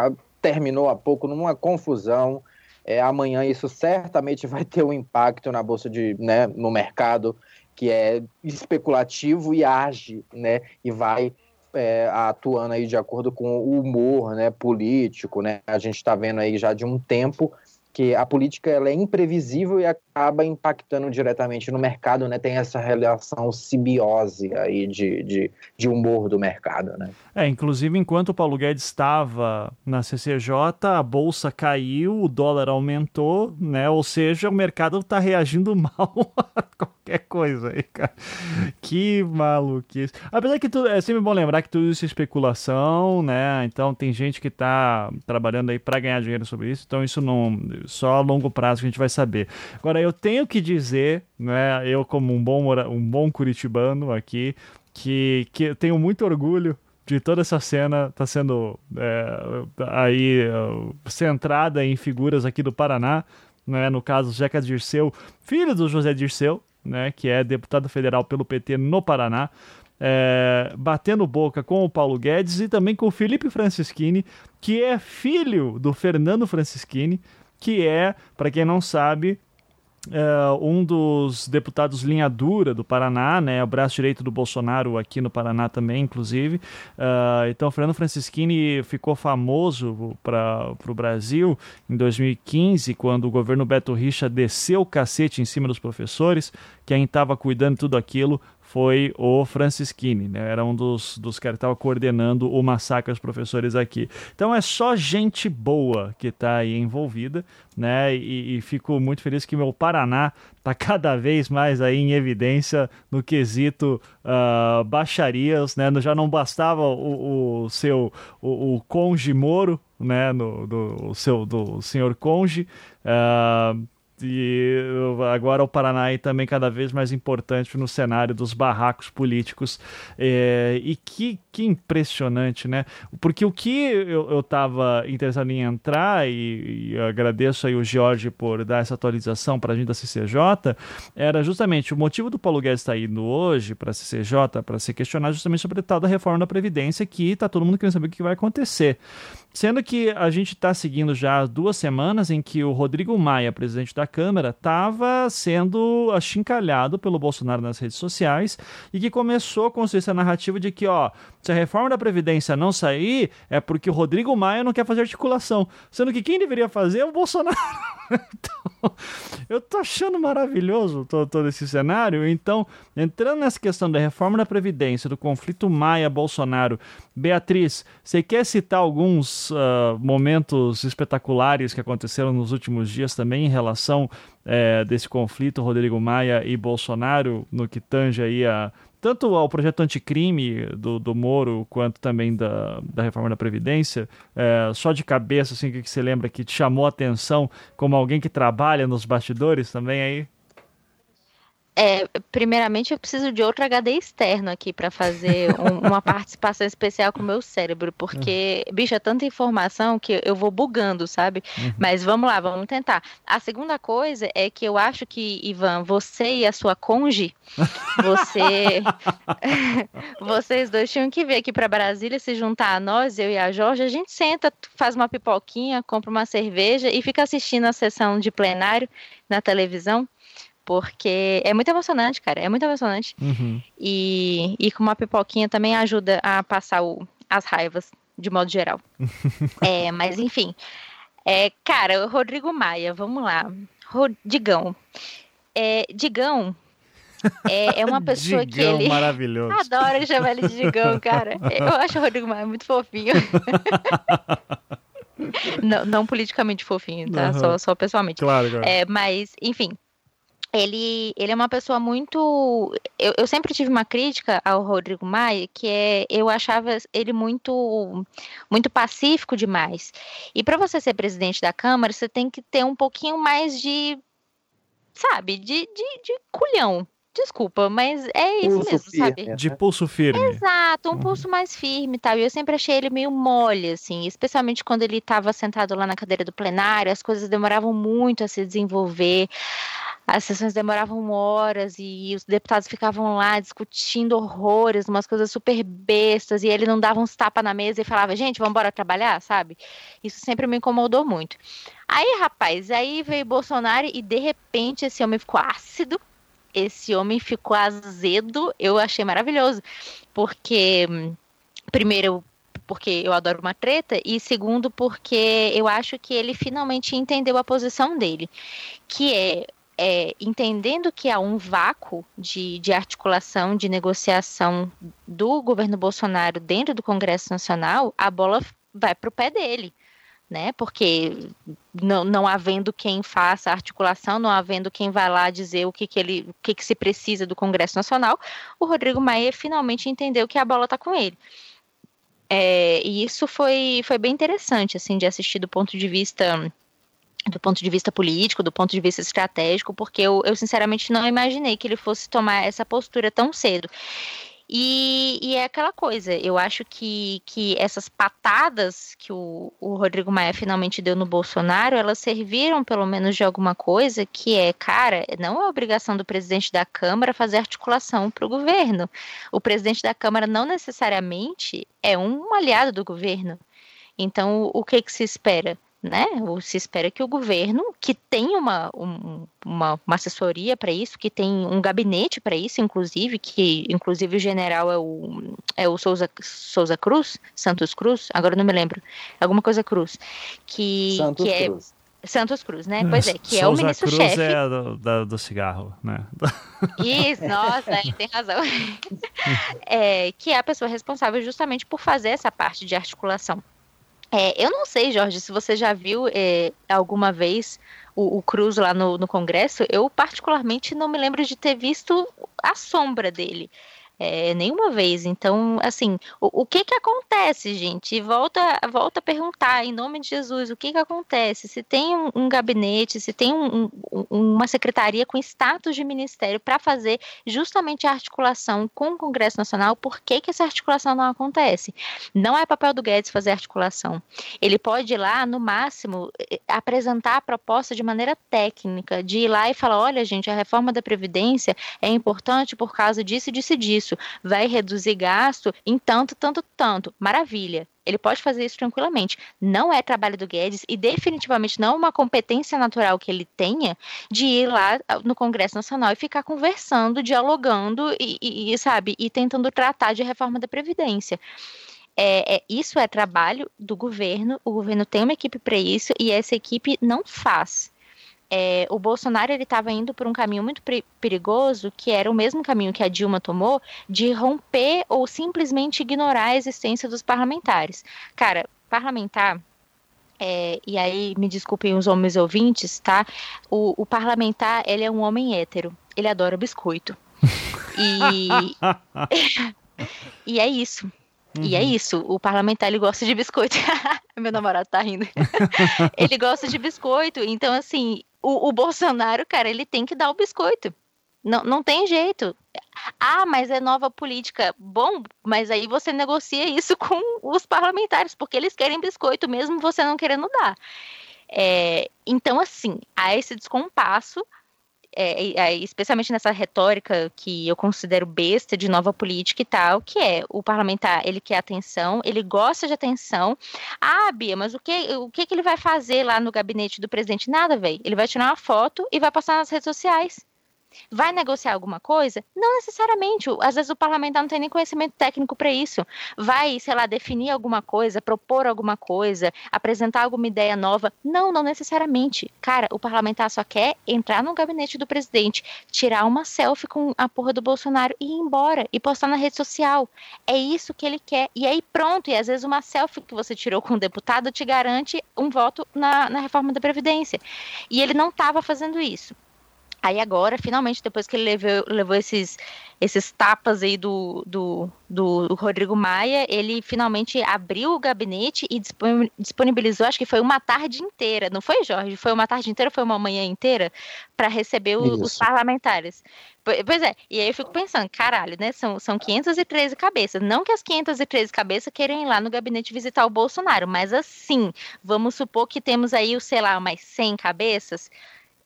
terminou há pouco numa confusão é, amanhã isso certamente vai ter um impacto na bolsa de, né, no mercado que é especulativo e age, né, e vai é, atuando aí de acordo com o humor, né, político, né. A gente está vendo aí já de um tempo que a política ela é imprevisível e acaba impactando diretamente no mercado, né? Tem essa relação simbiose aí de, de, de humor do mercado, né? É, inclusive enquanto o Paulo Guedes estava na CCJ, a bolsa caiu, o dólar aumentou, né? Ou seja, o mercado está reagindo mal qualquer coisa aí, cara. Que maluquice. Apesar que tudo, é sempre bom lembrar que tudo isso é especulação, né? Então tem gente que está trabalhando aí para ganhar dinheiro sobre isso, então isso não só a longo prazo que a gente vai saber. Agora, eu tenho que dizer, né, eu como um bom, um bom curitibano aqui, que, que eu tenho muito orgulho de toda essa cena tá sendo é, aí é, centrada em figuras aqui do Paraná, né, no caso Jeca Dirceu, filho do José Dirceu, né, que é deputado federal pelo PT no Paraná, é, batendo boca com o Paulo Guedes e também com o Felipe Francischini, que é filho do Fernando Francischini, que é, para quem não sabe, Uh, um dos deputados linha dura do Paraná, né, o braço direito do Bolsonaro aqui no Paraná também, inclusive. Uh, então, Fernando Francischini ficou famoso para o Brasil em 2015, quando o governo Beto Richa desceu o cacete em cima dos professores. Quem estava cuidando tudo aquilo foi o Francisquini, né? Era um dos, dos caras que estava coordenando o massacre aos professores aqui. Então é só gente boa que está aí envolvida, né? E, e, fico muito feliz que meu Paraná está cada vez mais aí em evidência no quesito uh, baixarias, né? Já não bastava o, o seu o, o conge Moro, né? No, do, o seu do senhor conge. Uh, e agora o Paraná também cada vez mais importante no cenário dos barracos políticos. É, e que, que impressionante, né? Porque o que eu estava interessado em entrar, e, e agradeço aí o Jorge por dar essa atualização para a gente da CCJ, era justamente o motivo do Paulo Guedes estar tá indo hoje para a CCJ para se questionar justamente sobre o tal da reforma da Previdência, que está todo mundo querendo saber o que vai acontecer. Sendo que a gente está seguindo já duas semanas em que o Rodrigo Maia, presidente da Câmara, estava sendo achincalhado pelo Bolsonaro nas redes sociais e que começou a construir essa narrativa de que, ó, se a reforma da Previdência não sair, é porque o Rodrigo Maia não quer fazer articulação. Sendo que quem deveria fazer é o Bolsonaro. então, eu tô achando maravilhoso todo, todo esse cenário. Então, entrando nessa questão da reforma da Previdência, do conflito Maia-Bolsonaro, Beatriz, você quer citar alguns uh, momentos espetaculares que aconteceram nos últimos dias também em relação uh, desse conflito Rodrigo Maia e Bolsonaro, no que tange aí a tanto ao projeto anticrime do, do Moro quanto também da, da reforma da Previdência, é, só de cabeça, assim, o que, você lembra que te chamou a atenção como alguém que trabalha nos bastidores também aí? É, primeiramente, eu preciso de outro HD externo aqui para fazer um, uma participação especial com o meu cérebro, porque, uhum. bicho, é tanta informação que eu vou bugando, sabe? Uhum. Mas vamos lá, vamos tentar. A segunda coisa é que eu acho que, Ivan, você e a sua conge, você. vocês dois tinham que vir aqui para Brasília, se juntar a nós, eu e a Jorge, a gente senta, faz uma pipoquinha, compra uma cerveja e fica assistindo a sessão de plenário na televisão porque é muito emocionante, cara, é muito emocionante. Uhum. E, e com uma pipoquinha também ajuda a passar o, as raivas, de modo geral. é, mas enfim, é, cara, Rodrigo Maia, vamos lá. Digão. É, Digão é, é uma pessoa Digão, que ele. maravilhoso. Adora chamar ele de Digão, cara. Eu acho o Rodrigo Maia muito fofinho. não, não politicamente fofinho, tá? Uhum. Só, só pessoalmente. Claro, claro. É, mas, enfim, ele, ele é uma pessoa muito. Eu, eu sempre tive uma crítica ao Rodrigo Maia, que é eu achava ele muito, muito pacífico demais. E para você ser presidente da Câmara, você tem que ter um pouquinho mais de. Sabe, de, de, de culhão. Desculpa, mas é isso pulso mesmo, firme. sabe? De pulso firme. Exato, um uhum. pulso mais firme e tal. E eu sempre achei ele meio mole, assim, especialmente quando ele estava sentado lá na cadeira do plenário, as coisas demoravam muito a se desenvolver as sessões demoravam horas e os deputados ficavam lá discutindo horrores, umas coisas super bestas, e ele não dava uns tapas na mesa e falava, gente, vamos embora trabalhar, sabe? Isso sempre me incomodou muito. Aí, rapaz, aí veio Bolsonaro e de repente esse homem ficou ácido, esse homem ficou azedo, eu achei maravilhoso, porque primeiro porque eu adoro uma treta, e segundo, porque eu acho que ele finalmente entendeu a posição dele, que é é, entendendo que há um vácuo de, de articulação, de negociação do governo Bolsonaro dentro do Congresso Nacional, a bola vai para o pé dele. Né? Porque não, não havendo quem faça a articulação, não havendo quem vá lá dizer o que, que ele, o que, que se precisa do Congresso Nacional, o Rodrigo Maia finalmente entendeu que a bola está com ele. É, e isso foi, foi bem interessante, assim, de assistir do ponto de vista do ponto de vista político, do ponto de vista estratégico, porque eu, eu sinceramente não imaginei que ele fosse tomar essa postura tão cedo. E, e, é aquela coisa, eu acho que, que essas patadas que o, o, Rodrigo Maia finalmente deu no Bolsonaro, elas serviram pelo menos de alguma coisa, que é, cara, não é obrigação do presidente da Câmara fazer articulação para o governo. O presidente da Câmara não necessariamente é um aliado do governo. Então, o que, que se espera? Né? Ou se espera que o governo, que tem uma, um, uma, uma, assessoria para isso, que tem um gabinete para isso, inclusive, que inclusive o general é o, é o Souza, Souza Cruz, Santos Cruz, agora não me lembro, alguma coisa Cruz, que, Santos que é. Cruz. Santos Cruz, né? Pois é, que Souza é o ministro-chefe. Cruz é do, do, do, cigarro, né? Isso, nossa, tem razão. é, que é a pessoa responsável justamente por fazer essa parte de articulação. É, eu não sei, Jorge, se você já viu é, alguma vez o, o Cruz lá no, no Congresso. Eu, particularmente, não me lembro de ter visto a sombra dele é, nenhuma vez. Então, assim, o, o, que que acontece, gente? Volta, volta a perguntar, em nome de Jesus, o que que acontece? Se tem um, um gabinete, se tem um, um, uma secretaria com status de ministério para fazer justamente a articulação com o Congresso Nacional, por que que essa articulação não acontece? Não é papel do Guedes fazer articulação. Ele pode ir lá, no máximo, apresentar a proposta de maneira técnica, de ir lá e falar, olha, gente, a reforma da Previdência é importante por causa disso, disso e disso isso, vai reduzir gasto em tanto, tanto, tanto. Maravilha. Ele pode fazer isso tranquilamente. Não é trabalho do Guedes e definitivamente não é uma competência natural que ele tenha de ir lá no Congresso Nacional e ficar conversando, dialogando e, e, e sabe, e tentando tratar de reforma da Previdência. É, é, isso é trabalho do governo, o governo tem uma equipe para isso e essa equipe não faz. É, o Bolsonaro ele estava indo por um caminho muito perigoso, que era o mesmo caminho que a Dilma tomou, de romper ou simplesmente ignorar a existência dos parlamentares. Cara, parlamentar é, e aí me desculpem os homens ouvintes, tá? O, o, parlamentar, ele é um homem hétero. Ele adora biscoito. E, e é isso. Uhum. E é uhum. isso, o parlamentar ele gosta de biscoito. Meu namorado tá rindo. ele gosta de biscoito, então assim, o, o, Bolsonaro, cara, ele tem que dar o biscoito. Não, não tem jeito. Ah, mas é nova política. Bom, mas aí você negocia isso com os parlamentares, porque eles querem biscoito, mesmo você não querendo dar. É, então, assim, há esse descompasso é, é, especialmente nessa retórica que eu considero besta de nova política e tal, que é o parlamentar, ele quer atenção, ele gosta de atenção. Ah, Bia, mas o que, o que, que ele vai fazer lá no gabinete do presidente? Nada, velho. Ele vai tirar uma foto e vai passar nas redes sociais. Vai negociar alguma coisa? Não necessariamente. Às vezes o parlamentar não tem nem conhecimento técnico para isso. Vai, sei lá, definir alguma coisa, propor alguma coisa, apresentar alguma ideia nova? Não, não necessariamente. Cara, o parlamentar só quer entrar no gabinete do presidente, tirar uma selfie com a porra do Bolsonaro e ir embora e postar na rede social. É isso que ele quer. E aí pronto, e às vezes uma selfie que você tirou com o deputado te garante um voto na, na reforma da Previdência. E ele não estava fazendo isso. Aí agora, finalmente, depois que ele levou, levou esses, esses tapas aí do, do, do Rodrigo Maia, ele finalmente abriu o gabinete e disponibilizou, acho que foi uma tarde inteira, não foi, Jorge? Foi uma tarde inteira, foi uma manhã inteira, para receber o, os parlamentares. Pois é, e aí eu fico pensando, caralho, né? São, são 513 cabeças. Não que as 513 cabeças queiram ir lá no gabinete visitar o Bolsonaro, mas assim, vamos supor que temos aí, sei lá, mais 100 cabeças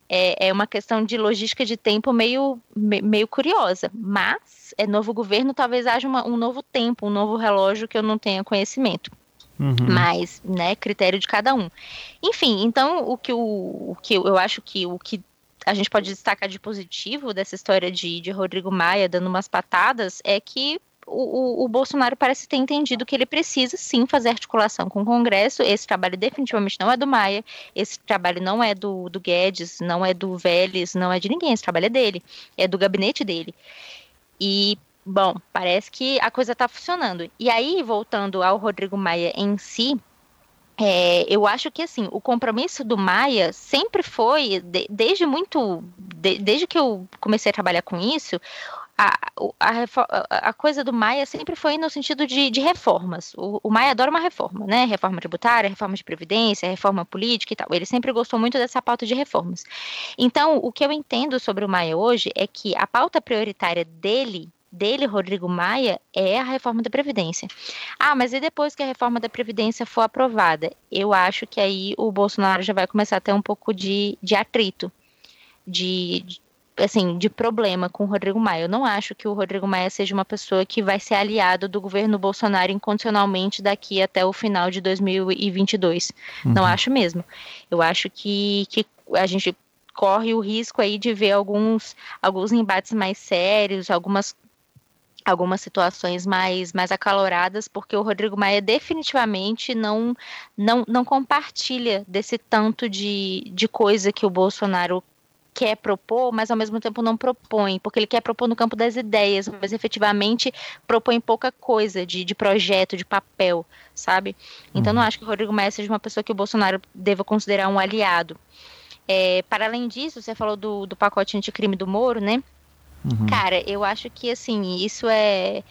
é, é uma questão de logística de tempo meio, meio curiosa. Mas é novo governo, talvez haja uma, um novo tempo, um novo relógio que eu não tenha conhecimento. Uhum. Mas, né, critério de cada um. Enfim, então o que, o, o que eu acho que o que a gente pode destacar de positivo dessa história de, de Rodrigo Maia dando umas patadas é que o, o, Bolsonaro parece ter entendido que ele precisa sim fazer articulação com o Congresso. Esse trabalho definitivamente não é do Maia, esse trabalho não é do, do Guedes, não é do Vélez, não é de ninguém, esse trabalho é dele, é do gabinete dele. E, bom, parece que a coisa está funcionando. E aí, voltando ao Rodrigo Maia em si, é, eu acho que assim o compromisso do Maia sempre foi de, desde muito de, desde que eu comecei a trabalhar com isso a, a, a, coisa do Maia sempre foi no sentido de, de reformas. O, o, Maia adora uma reforma, né? Reforma tributária, reforma de previdência, reforma política e tal. Ele sempre gostou muito dessa pauta de reformas. Então, o que eu entendo sobre o Maia hoje é que a pauta prioritária dele dele, Rodrigo Maia, é a reforma da Previdência. Ah, mas e depois que a reforma da Previdência for aprovada? Eu acho que aí o Bolsonaro já vai começar a ter um pouco de, de atrito, de, assim, de problema com o Rodrigo Maia. Eu não acho que o Rodrigo Maia seja uma pessoa que vai ser aliado do governo Bolsonaro incondicionalmente daqui até o final de 2022. Uhum. Não acho mesmo. Eu acho que, que a gente corre o risco aí de ver alguns, alguns embates mais sérios, algumas algumas situações mais, mais acaloradas, porque o Rodrigo Maia definitivamente não, não, não compartilha desse tanto de, de coisa que o Bolsonaro quer propor, mas ao mesmo tempo não propõe, porque ele quer propor no campo das ideias, mas efetivamente propõe pouca coisa de, de projeto, de papel, sabe? Então uhum. não acho que o Rodrigo Maia seja uma pessoa que o Bolsonaro deva considerar um aliado. É, para além disso, você falou do, do pacote anticrime do Moro, né? Uhum. Cara, eu acho que assim, isso é.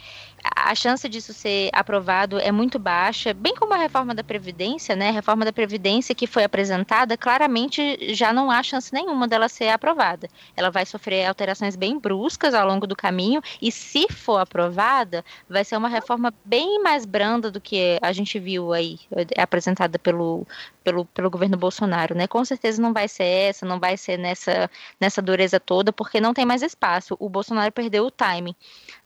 A chance disso ser aprovado é muito baixa, bem como a reforma da Previdência, né? A reforma da Previdência que foi apresentada, claramente já não há chance nenhuma dela ser aprovada. Ela vai sofrer alterações bem bruscas ao longo do caminho, e se for aprovada, vai ser uma reforma bem mais branda do que a gente viu aí, apresentada pelo, pelo, pelo governo Bolsonaro, né? Com certeza não vai ser essa, não vai ser nessa, nessa dureza toda, porque não tem mais espaço. O Bolsonaro perdeu o time.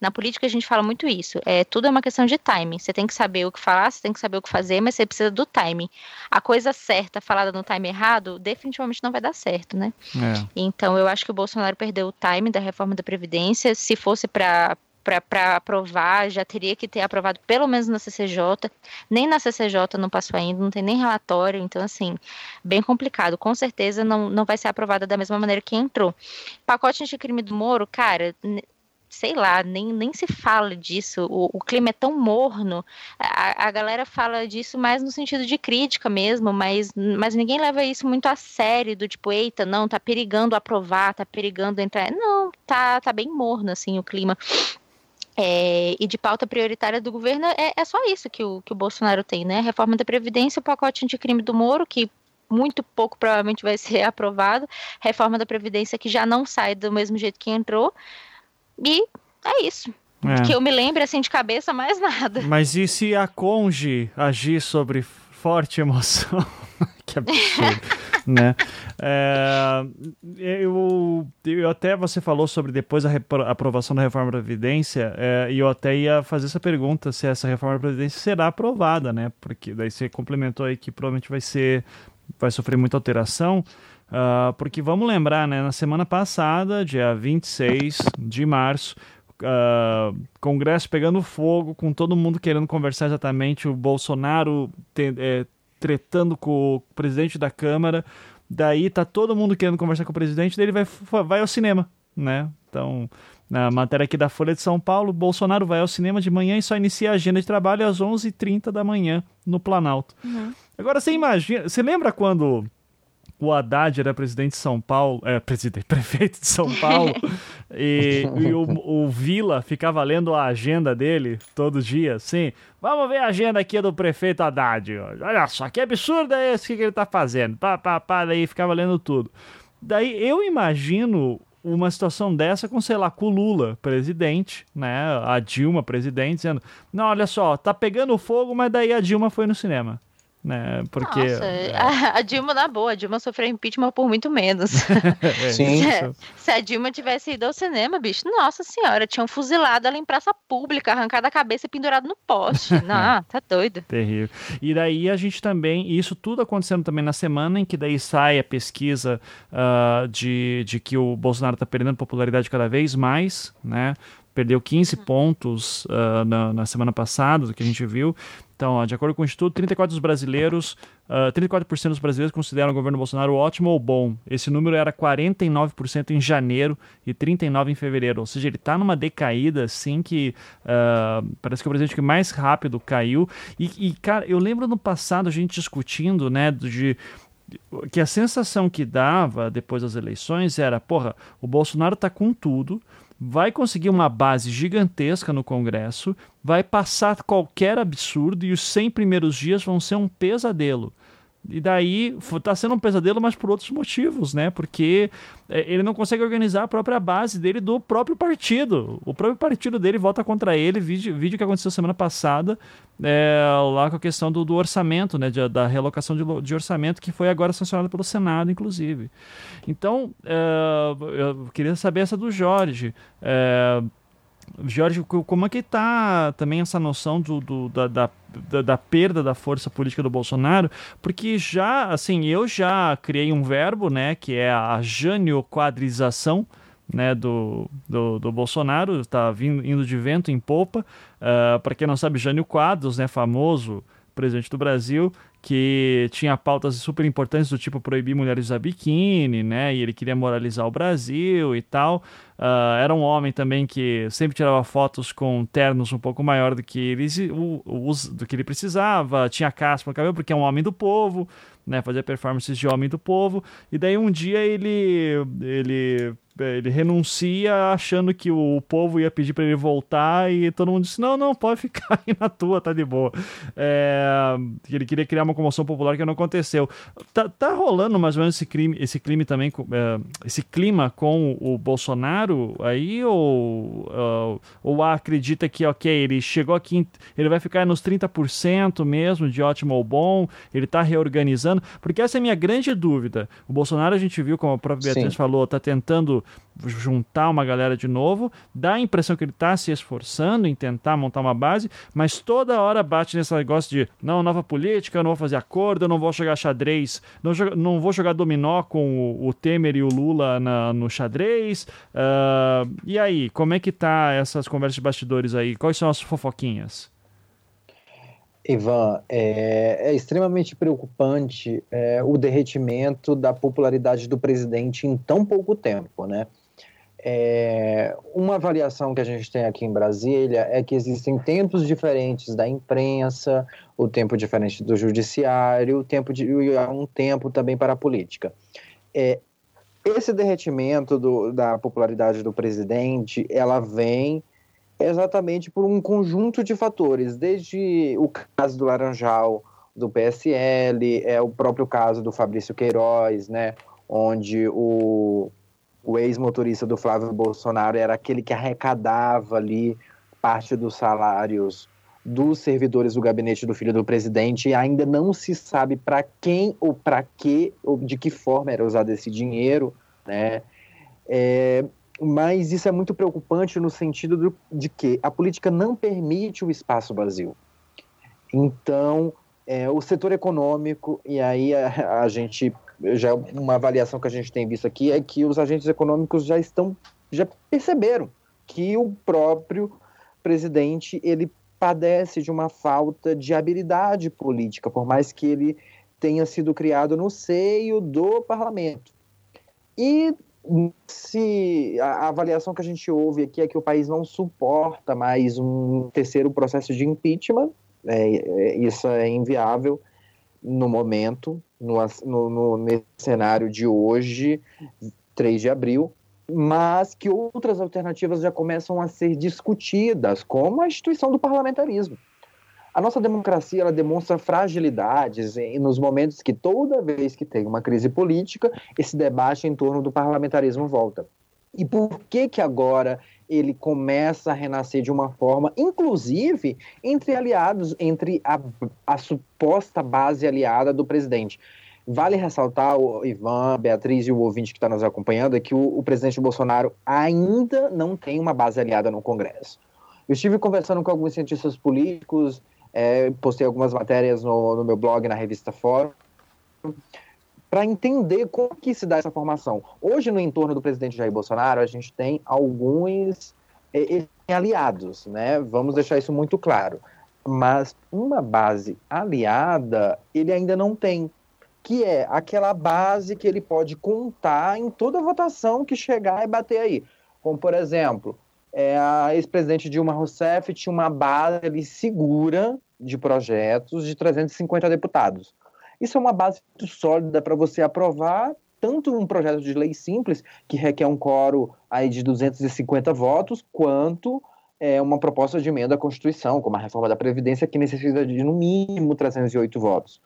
Na política a gente fala muito isso. É, tudo é uma questão de time. Você tem que saber o que falar, você tem que saber o que fazer, mas você precisa do time. A coisa certa falada no time errado, definitivamente não vai dar certo, né? É. Então eu acho que o Bolsonaro perdeu o time da reforma da Previdência. Se fosse para para aprovar, já teria que ter aprovado pelo menos na CCJ. Nem na CCJ não passou ainda, não tem nem relatório, então, assim, bem complicado. Com certeza não, não vai ser aprovada da mesma maneira que entrou. Pacote anticrime do Moro, cara, sei lá, nem, nem se fala disso. O, o clima é tão morno. A, a, galera fala disso mais no sentido de crítica mesmo, mas, mas ninguém leva isso muito a sério, do tipo, eita, não, tá perigando aprovar, tá perigando entrar. Não, tá, tá bem morno, assim, o clima. É, e de pauta prioritária do governo é, é, só isso que o, que o Bolsonaro tem, né? Reforma da Previdência, o pacote anticrime do Moro, que muito pouco provavelmente vai ser aprovado, reforma da Previdência que já não sai do mesmo jeito que entrou, e é isso. É. Que eu me lembre assim de cabeça, mais nada. Mas e se a Conge agir sobre forte emoção? que absurdo, né? É, eu, eu até você falou sobre depois a aprovação da reforma da Previdência, é, e eu até ia fazer essa pergunta se essa reforma da Previdência será aprovada, né? Porque daí você complementou aí que provavelmente vai ser vai sofrer muita alteração. Uh, porque vamos lembrar, né, na semana passada, dia 26 de março, uh, Congresso pegando fogo, com todo mundo querendo conversar exatamente, o Bolsonaro te, é, tretando com o presidente da Câmara, daí tá todo mundo querendo conversar com o presidente, daí ele vai, vai ao cinema, né? Então, na matéria aqui da Folha de São Paulo, Bolsonaro vai ao cinema de manhã e só inicia a agenda de trabalho às 11h30 da manhã no Planalto. Uhum. Agora, você imagina, você lembra quando o Haddad era presidente de São Paulo, é, presidente, prefeito de São Paulo, e, e o, o, Vila ficava lendo a agenda dele todo dia, assim, vamos ver a agenda aqui do prefeito Haddad, olha só, que absurdo é esse que ele tá fazendo, pá, pá, pá, daí ficava lendo tudo. Daí eu imagino uma situação dessa com, sei lá, com o Lula, presidente, né, a Dilma, presidente, dizendo, não, olha só, tá pegando fogo, mas daí a Dilma foi no cinema né? Porque Nossa, é... a, Dilma na boa, a Dilma sofreu impeachment por muito menos. É, Sim. se, se, a Dilma tivesse ido ao cinema, bicho, nossa senhora, tinham fuzilado ela em praça pública, arrancado a cabeça e pendurado no poste. Não, tá doido. Terrível. E daí a gente também, isso tudo acontecendo também na semana em que daí sai a pesquisa uh, de, de que o Bolsonaro tá perdendo popularidade cada vez mais, né? perdeu 15 uhum. pontos uh, na, na, semana passada, do que a gente viu. Então, ó, de acordo com o Instituto, 34% dos brasileiros, uh, ah, 34% dos brasileiros consideram o governo Bolsonaro ótimo ou bom. Esse número era 49% em janeiro e 39% em fevereiro. Ou seja, ele está numa decaída, assim, que uh, parece que é o presidente que mais rápido caiu. E, e, cara, eu lembro no passado a gente discutindo, né, de que a sensação que dava depois das eleições era, porra, o Bolsonaro tá com tudo, vai conseguir uma base gigantesca no Congresso, vai passar qualquer absurdo e os 100 primeiros dias vão ser um pesadelo. E daí está sendo um pesadelo, mas por outros motivos, né? Porque é, ele não consegue organizar a própria base dele do próprio partido. O próprio partido dele vota contra ele. Vídeo, vídeo que aconteceu semana passada, é, lá com a questão do, do orçamento, né? De, da relocação de, de, orçamento, que foi agora sancionada pelo Senado, inclusive. Então, é, eu queria saber essa do Jorge. É, Jorge, como é que está também essa noção do, do da, da, da, da, perda da força política do Bolsonaro? Porque já, assim, eu já criei um verbo, né, que é a janioquadrização, né, do, do, do Bolsonaro, está indo de vento em popa. Uh, ah, Para quem não sabe, Jânio Quadros, né, famoso presidente do Brasil, que tinha pautas super importantes do tipo proibir mulheres usar biquíni, né? E ele queria moralizar o Brasil e tal. Uh, era um homem também que sempre tirava fotos com ternos um pouco maior do que ele, o, o, do que ele precisava, tinha caspa no cabelo, porque é um homem do povo, né? Fazia performances de homem do povo. E daí um dia ele, ele ele renuncia achando que o povo ia pedir para ele voltar e todo mundo disse: não, não, pode ficar aí na tua, tá de boa. É, ele queria criar uma comoção popular que não aconteceu. Tá, tá rolando mais ou menos esse crime, esse crime também, é, esse clima com o Bolsonaro aí ou, ou, ou acredita que, ok, ele chegou aqui, ele vai ficar nos 30% mesmo de ótimo ou bom, ele tá reorganizando? Porque essa é a minha grande dúvida. O Bolsonaro, a gente viu, como a própria Beatriz Sim. falou, tá tentando juntar uma galera de novo, dá a impressão que ele está se esforçando em tentar montar uma base, mas toda hora bate nesse negócio de não, nova política, eu não vou fazer acordo, eu não vou jogar xadrez, não, não vou jogar dominó com o, o Temer e o Lula na, no xadrez. Uh, e aí, como é que tá essas conversas de bastidores aí? Quais são as fofoquinhas? Ivan, é, é extremamente preocupante é, o derretimento da popularidade do presidente em tão pouco tempo, né? É, uma avaliação que a gente tem aqui em Brasília é que existem tempos diferentes da imprensa, o tempo diferente do judiciário, o tempo de um tempo também para a política. É, esse derretimento do, da popularidade do presidente, ela vem exatamente por um conjunto de fatores, desde o caso do Laranjal, do PSL, é o próprio caso do Fabrício Queiroz, né, onde o, o ex-motorista do Flávio Bolsonaro era aquele que arrecadava ali parte dos salários dos servidores do gabinete do filho do presidente e ainda não se sabe para quem ou para que ou de que forma era usado esse dinheiro, né? É, mas isso é muito preocupante no sentido do, de que a política não permite o espaço vazio. Então, é, o setor econômico, e aí a, a, gente, já uma avaliação que a gente tem visto aqui é que os agentes econômicos já estão, já perceberam que o próprio presidente, ele padece de uma falta de habilidade política, por mais que ele tenha sido criado no seio do parlamento. E se a avaliação que a gente ouve aqui é que o país não suporta mais um terceiro processo de impeachment, é, isso é inviável no momento, no, no, no, nesse cenário de hoje, 3 de abril, mas que outras alternativas já começam a ser discutidas, como a instituição do parlamentarismo. A nossa democracia ela demonstra fragilidades nos momentos que toda vez que tem uma crise política, esse debate em torno do parlamentarismo volta. E por que que agora ele começa a renascer de uma forma, inclusive entre aliados, entre a, a suposta base aliada do presidente? Vale ressaltar, o Ivan, Beatriz e o ouvinte que está nos acompanhando, é que o, o presidente Bolsonaro ainda não tem uma base aliada no Congresso. Eu estive conversando com alguns cientistas políticos é, postei algumas matérias no, no, meu blog, na revista Fórum, para entender como que se dá essa formação. Hoje, no entorno do presidente Jair Bolsonaro, a gente tem alguns é, aliados, né? Vamos deixar isso muito claro. Mas uma base aliada, ele ainda não tem, que é aquela base que ele pode contar em toda votação que chegar e bater aí. Como, por exemplo, é, a ex-presidente Dilma Rousseff tinha uma base ali segura de projetos de 350 deputados. Isso é uma base muito sólida para você aprovar tanto um projeto de lei simples, que requer um coro aí de 250 votos, quanto é, uma proposta de emenda à Constituição, como a reforma da Previdência, que necessita de, no mínimo, 308 votos.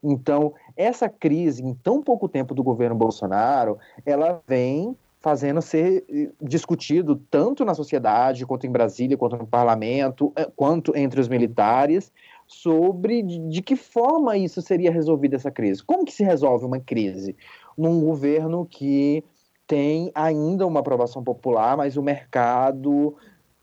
Então, essa crise, em tão pouco tempo do governo Bolsonaro, ela vem fazendo ser eh, discutido tanto na sociedade, quanto em Brasília, quanto no parlamento, eh, quanto entre os militares, sobre de, que forma isso seria resolvida essa crise. Como que se resolve uma crise num governo que tem ainda uma aprovação popular, mas o mercado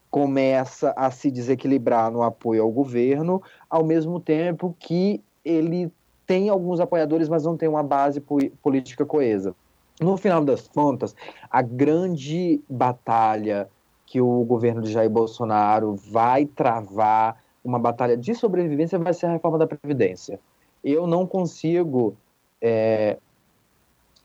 começa a se desequilibrar no apoio ao governo, ao mesmo tempo que ele tem alguns apoiadores, mas não tem uma base política coesa no final das contas, a grande batalha que o governo de Jair Bolsonaro vai travar, uma batalha de sobrevivência, vai ser a reforma da Previdência. eu não consigo é,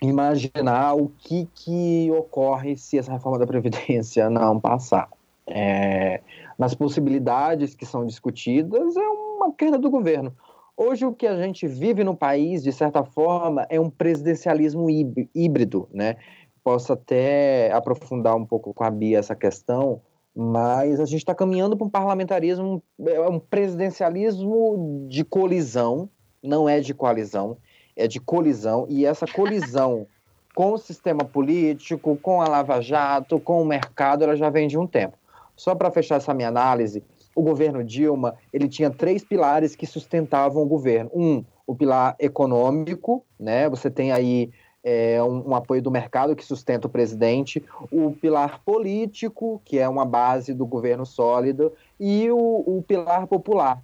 imaginar o que, que ocorre se essa reforma da Previdência não passar. É, nas possibilidades que são discutidas, é uma queda do governo. Hoje, o que a gente vive no país, de certa forma, é um presidencialismo híbrido, né? Posso até aprofundar um pouco com a Bia essa questão, mas a gente está caminhando para um parlamentarismo, é um presidencialismo de colisão, não é de coalizão, é de colisão, e essa colisão com o sistema político, com a Lava Jato, com o mercado, ela já vem de um tempo. Só para fechar essa minha análise, o governo Dilma ele tinha três pilares que sustentavam o governo. Um, o pilar econômico, né? Você tem aí é, um, um, apoio do mercado que sustenta o presidente, o pilar político, que é uma base do governo sólido, e o, o pilar popular.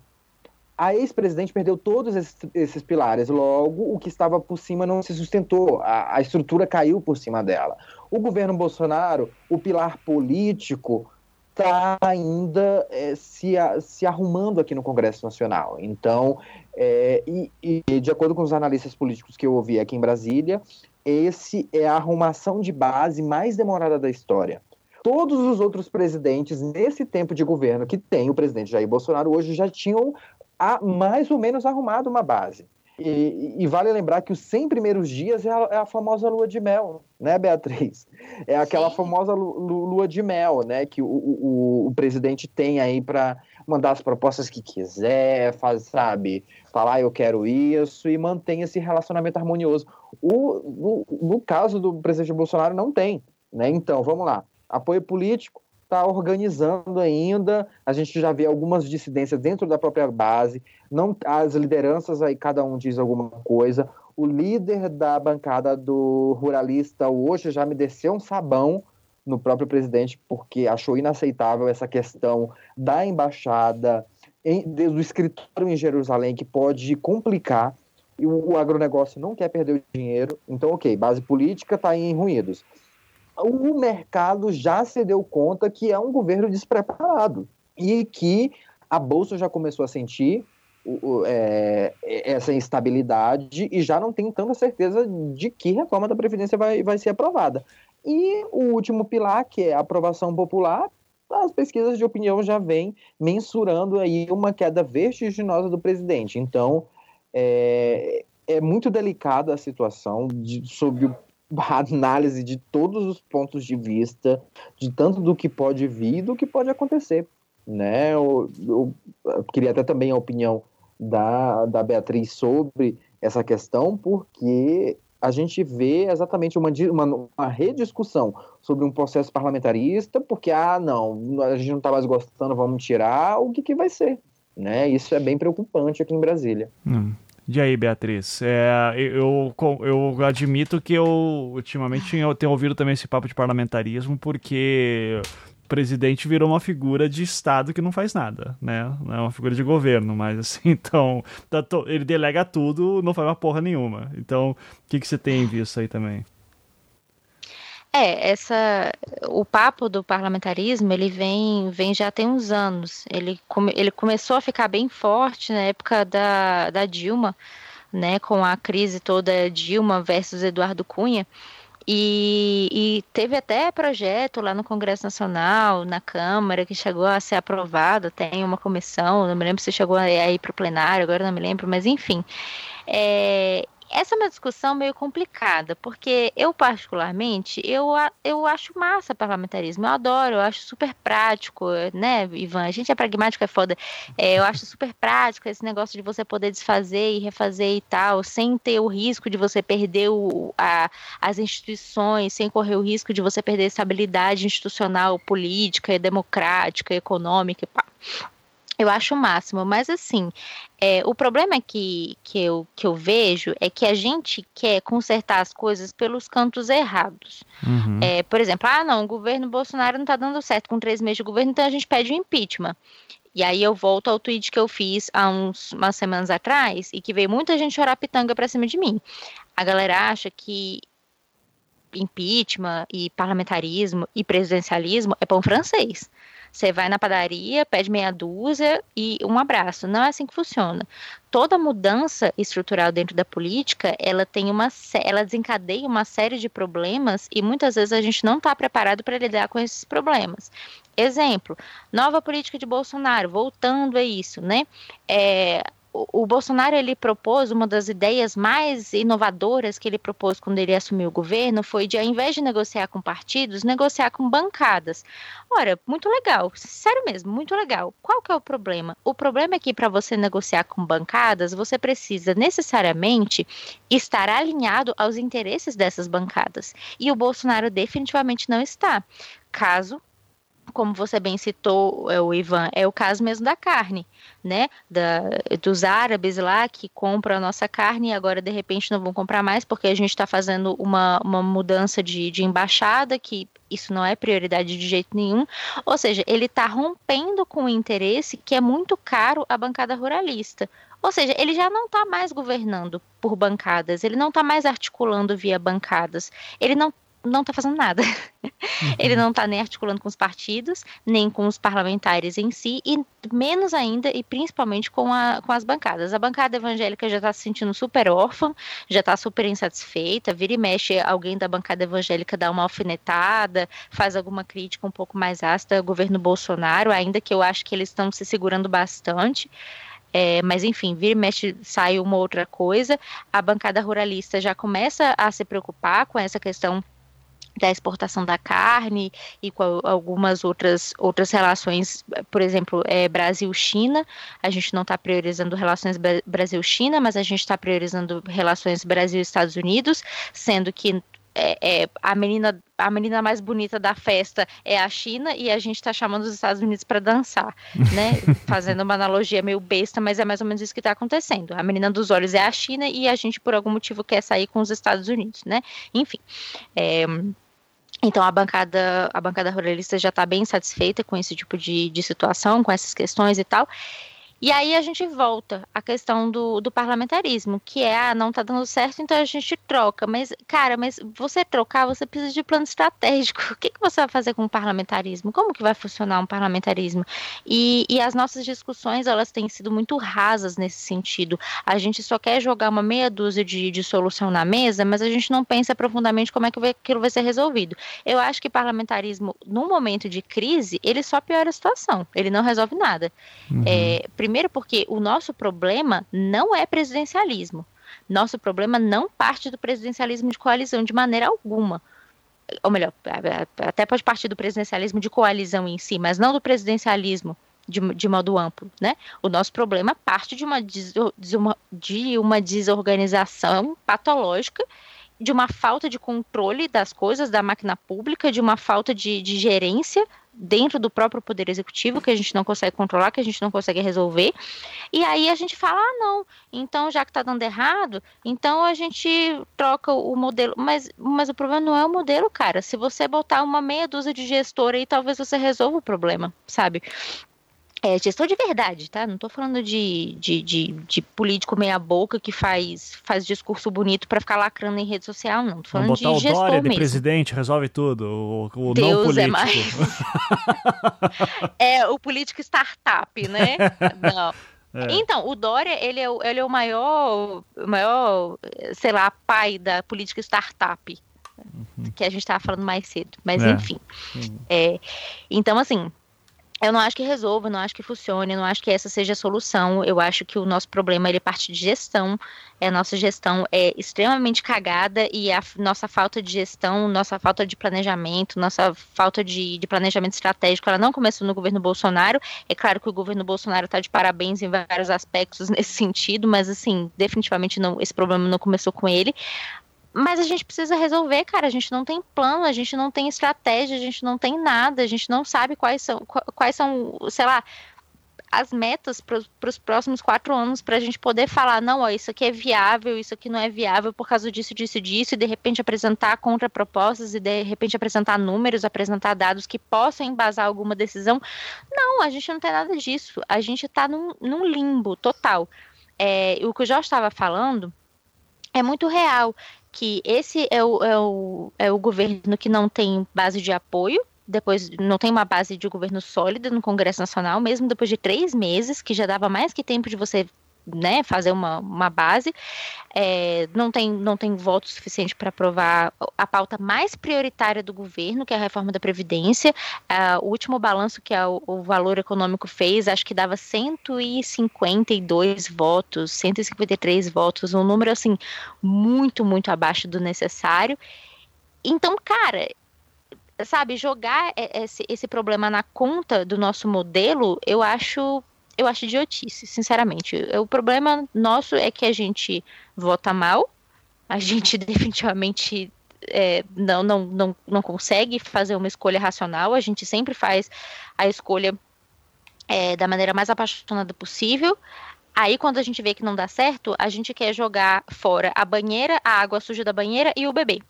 A ex-presidente perdeu todos esses, esses, pilares, logo o que estava por cima não se sustentou, a, a estrutura caiu por cima dela. O governo Bolsonaro, o pilar político, está ainda é, se, se arrumando aqui no Congresso Nacional. Então, é, e, e, de acordo com os analistas políticos que eu ouvi aqui em Brasília, esse é a arrumação de base mais demorada da história. Todos os outros presidentes, nesse tempo de governo que tem o presidente Jair Bolsonaro hoje, já tinham a, mais ou menos arrumado uma base. E, e, vale lembrar que os 100 primeiros dias é a, é a, famosa lua de mel, né, Beatriz? É aquela Sim. famosa lua de mel, né, que o, o, o presidente tem aí para mandar as propostas que quiser, faz, sabe? Falar, ah, eu quero isso e mantém esse relacionamento harmonioso. O, no, no caso do presidente Bolsonaro, não tem, né? Então, vamos lá. Apoio político, está organizando ainda. A gente já vê algumas dissidências dentro da própria base. Não, as lideranças aí cada um diz alguma coisa. O líder da bancada do ruralista hoje já me desceu um sabão no próprio presidente porque achou inaceitável essa questão da embaixada em, do escritório em Jerusalém que pode complicar e o, o agronegócio não quer perder o dinheiro. Então, ok, base política está em ruídos o mercado já se deu conta que é um governo despreparado e que a Bolsa já começou a sentir é, essa instabilidade e já não tem tanta certeza de que reforma da Previdência vai, vai ser aprovada. E o último pilar, que é a aprovação popular, as pesquisas de opinião já vêm mensurando aí uma queda vertiginosa do presidente. Então, é, é muito delicada a situação de, sob o análise de todos os pontos de vista, de tanto do que pode vir e do que pode acontecer. Né? Eu, eu, eu queria até também a opinião da, da Beatriz sobre essa questão, porque a gente vê exatamente uma, uma, uma, rediscussão sobre um processo parlamentarista, porque, ah, não, a gente não está mais gostando, vamos tirar, o que, que vai ser? Né? Isso é bem preocupante aqui em Brasília. Hum. E aí, Beatriz? É, eu, eu admito que eu ultimamente eu tenho ouvido também esse papo de parlamentarismo, porque o presidente virou uma figura de Estado que não faz nada, né? Não é uma figura de governo, mas assim, então, tá ele delega tudo, não faz uma porra nenhuma. Então, o que, que você tem visto aí também? É, essa, o papo do parlamentarismo, ele vem, vem já tem uns anos. Ele, come, ele começou a ficar bem forte na época da, da Dilma, né, com a crise toda Dilma versus Eduardo Cunha. E, e, teve até projeto lá no Congresso Nacional, na Câmara, que chegou a ser aprovado, tem uma comissão, não me lembro se chegou a ir para o plenário, agora não me lembro, mas enfim. É, essa é uma discussão meio complicada, porque eu, particularmente, eu, eu acho massa parlamentarismo, eu adoro, eu acho super prático, né, Ivan? A gente é pragmático, é foda. É, eu acho super prático esse negócio de você poder desfazer e refazer e tal, sem ter o risco de você perder o, a, as instituições, sem correr o risco de você perder estabilidade institucional, política, democrática, econômica e pá. Eu acho o máximo, mas assim, é, o problema que, que, eu, que eu vejo é que a gente quer consertar as coisas pelos cantos errados. Uhum. É, por exemplo, ah, não, o governo Bolsonaro não está dando certo com três meses de governo, então a gente pede o um impeachment. E aí eu volto ao tweet que eu fiz há uns, umas semanas atrás e que veio muita gente chorar pitanga pra cima de mim. A galera acha que impeachment e parlamentarismo e presidencialismo é pão francês Você vai na padaria, pede meia dúzia e um abraço. Não é assim que funciona. Toda mudança estrutural dentro da política, ela tem uma, ela desencadeia uma série de problemas e muitas vezes a gente não está preparado para lidar com esses problemas. Exemplo, nova política de Bolsonaro, voltando a isso, né? É, o, Bolsonaro ele propôs uma das ideias mais inovadoras que ele propôs quando ele assumiu o governo foi de ao invés de negociar com partidos, negociar com bancadas. Ora, muito legal, sério mesmo, muito legal. Qual que é o problema? O problema é que para você negociar com bancadas, você precisa necessariamente estar alinhado aos interesses dessas bancadas. E o Bolsonaro definitivamente não está. Caso como você bem citou, é, o Ivan, é o caso mesmo da carne, né? Da, dos árabes lá que compram a nossa carne e agora de repente não vão comprar mais porque a gente está fazendo uma, uma mudança de, de embaixada, que isso não é prioridade de jeito nenhum. Ou seja, ele está rompendo com o interesse que é muito caro à bancada ruralista. Ou seja, ele já não está mais governando por bancadas, ele não está mais articulando via bancadas, ele não não está fazendo nada. Uhum. Ele não está nem articulando com os partidos, nem com os parlamentares em si, e menos ainda, e principalmente com, a, com as bancadas. A bancada evangélica já está se sentindo super órfã, já está super insatisfeita, vira e mexe, alguém da bancada evangélica dá uma alfinetada, faz alguma crítica um pouco mais ácida ao governo Bolsonaro, ainda que eu acho que eles estão se segurando bastante. É, mas enfim, vira e mexe, sai uma outra coisa. A bancada ruralista já começa a se preocupar com essa questão da exportação da carne e com algumas outras, outras relações, por exemplo, é, Brasil-China. A gente não está priorizando relações Brasil-China, mas a gente está priorizando relações Brasil-Estados Unidos, sendo que é, é, a menina a menina mais bonita da festa é a China e a gente está chamando os Estados Unidos para dançar, né? Fazendo uma analogia meio besta, mas é mais ou menos isso que está acontecendo. A menina dos olhos é a China e a gente por algum motivo quer sair com os Estados Unidos, né? Enfim. É, então a bancada, a bancada ruralista já está bem satisfeita com esse tipo de, de situação, com essas questões e tal. E aí a gente volta à questão do, do parlamentarismo, que é, ah, não tá dando certo, então a gente troca. Mas, cara, mas você trocar, você precisa de plano estratégico. O que, que você vai fazer com o parlamentarismo? Como que vai funcionar um parlamentarismo? E, e as nossas discussões, elas têm sido muito rasas nesse sentido. A gente só quer jogar uma meia dúzia de, de solução na mesa, mas a gente não pensa profundamente como é que vai, aquilo vai ser resolvido. Eu acho que parlamentarismo, num momento de crise, ele só piora a situação. Ele não resolve nada. Uhum. É, Primeiro, porque o nosso problema não é presidencialismo. Nosso problema não parte do presidencialismo de coalizão de maneira alguma. Ou melhor, até pode partir do presidencialismo de coalizão em si, mas não do presidencialismo de, de modo amplo, né? O nosso problema parte de uma, de uma, de uma desorganização patológica de uma falta de controle das coisas da máquina pública, de uma falta de, de gerência dentro do próprio poder executivo que a gente não consegue controlar, que a gente não consegue resolver. E aí a gente fala: "Ah, não. Então já que está dando errado, então a gente troca o modelo". Mas mas o problema não é o modelo, cara. Se você botar uma meia dúzia de gestor aí, talvez você resolva o problema, sabe? É, gestor de verdade, tá? Não tô falando de, de, de, de político meia-boca que faz, faz discurso bonito para ficar lacrando em rede social, não. Tô falando botar de gestor o Dória mesmo. de presidente resolve tudo. O, o Deus não político. É, mais... é o político startup, né? Não. É. Então, o Dória, ele é, o, ele é o maior, maior, sei lá, pai da política startup, uhum. que a gente estava falando mais cedo. Mas, é. enfim. Uhum. É, então, assim, eu não acho que resolva, não acho que funcione, não acho que essa seja a solução. Eu acho que o nosso problema ele parte de gestão. É, a nossa gestão é extremamente cagada e a nossa falta de gestão, nossa falta de planejamento, nossa falta de, de planejamento estratégico, ela não começou no governo Bolsonaro. É claro que o governo Bolsonaro está de parabéns em vários aspectos nesse sentido, mas assim, definitivamente não, esse problema não começou com ele. Mas a gente precisa resolver, cara. A gente não tem plano, a gente não tem estratégia, a gente não tem nada, a gente não sabe quais são, quais são, sei lá, as metas para os próximos quatro anos para a gente poder falar, não, ó, isso aqui é viável, isso aqui não é viável por causa disso, disso, disso, e de repente apresentar contrapropostas e de repente apresentar números, apresentar dados que possam embasar alguma decisão. Não, a gente não tem nada disso. A gente está num, num, limbo total. É, o que o Jorge estava falando é muito real que esse é o, é, o, é o governo que não tem base de apoio, depois não tem uma base de governo sólida no Congresso Nacional, mesmo depois de três meses, que já dava mais que tempo de você né, fazer uma, uma base, é, não, tem, não tem voto suficiente para aprovar a pauta mais prioritária do governo, que é a reforma da Previdência. o último balanço que a, o Valor Econômico fez, acho que dava 152 votos, 153 votos, um número assim muito, muito abaixo do necessário. Então, cara, sabe, jogar esse, esse problema na conta do nosso modelo, eu acho eu acho idiotice, sinceramente. O problema nosso é que a gente vota mal, a gente definitivamente é, não, não, não, não consegue fazer uma escolha racional, a gente sempre faz a escolha é, da maneira mais apaixonada possível. Aí, quando a gente vê que não dá certo, a gente quer jogar fora a banheira, a água suja da banheira e o bebê.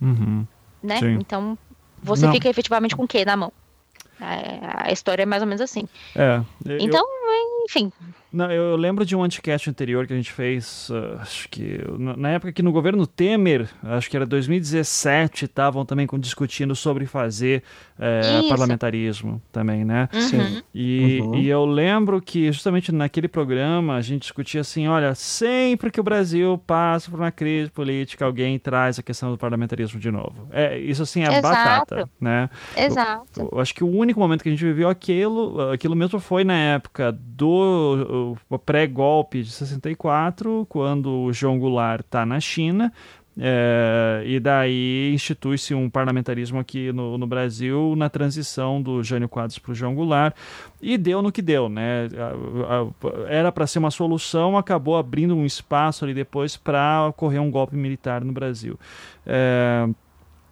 Uhum. Né? Então, você não. fica efetivamente com o quê na mão? A, a história é mais ou menos assim. É. Então, enfim. Não, eu lembro de um anticast anterior que a gente fez, uh, acho que na época que no governo Temer, acho que era 2017, estavam também discutindo sobre fazer é, parlamentarismo também, né? Uhum. Sim. E, uhum. e eu lembro que justamente naquele programa a gente discutia assim, olha, sempre que o Brasil passa por uma crise política, alguém traz a questão do parlamentarismo de novo. É, isso assim é Exato. batata, né? Exato. Eu, eu acho que o único momento que a gente viveu aquilo, aquilo mesmo foi na época do pré-golpe de 64, quando o João Goulart está na China, é, e daí institui-se um parlamentarismo aqui no, no, Brasil na transição do Jânio Quadros para o João Goulart e deu no que deu, né? Era para ser uma solução, acabou abrindo um espaço ali depois para ocorrer um golpe militar no Brasil. É,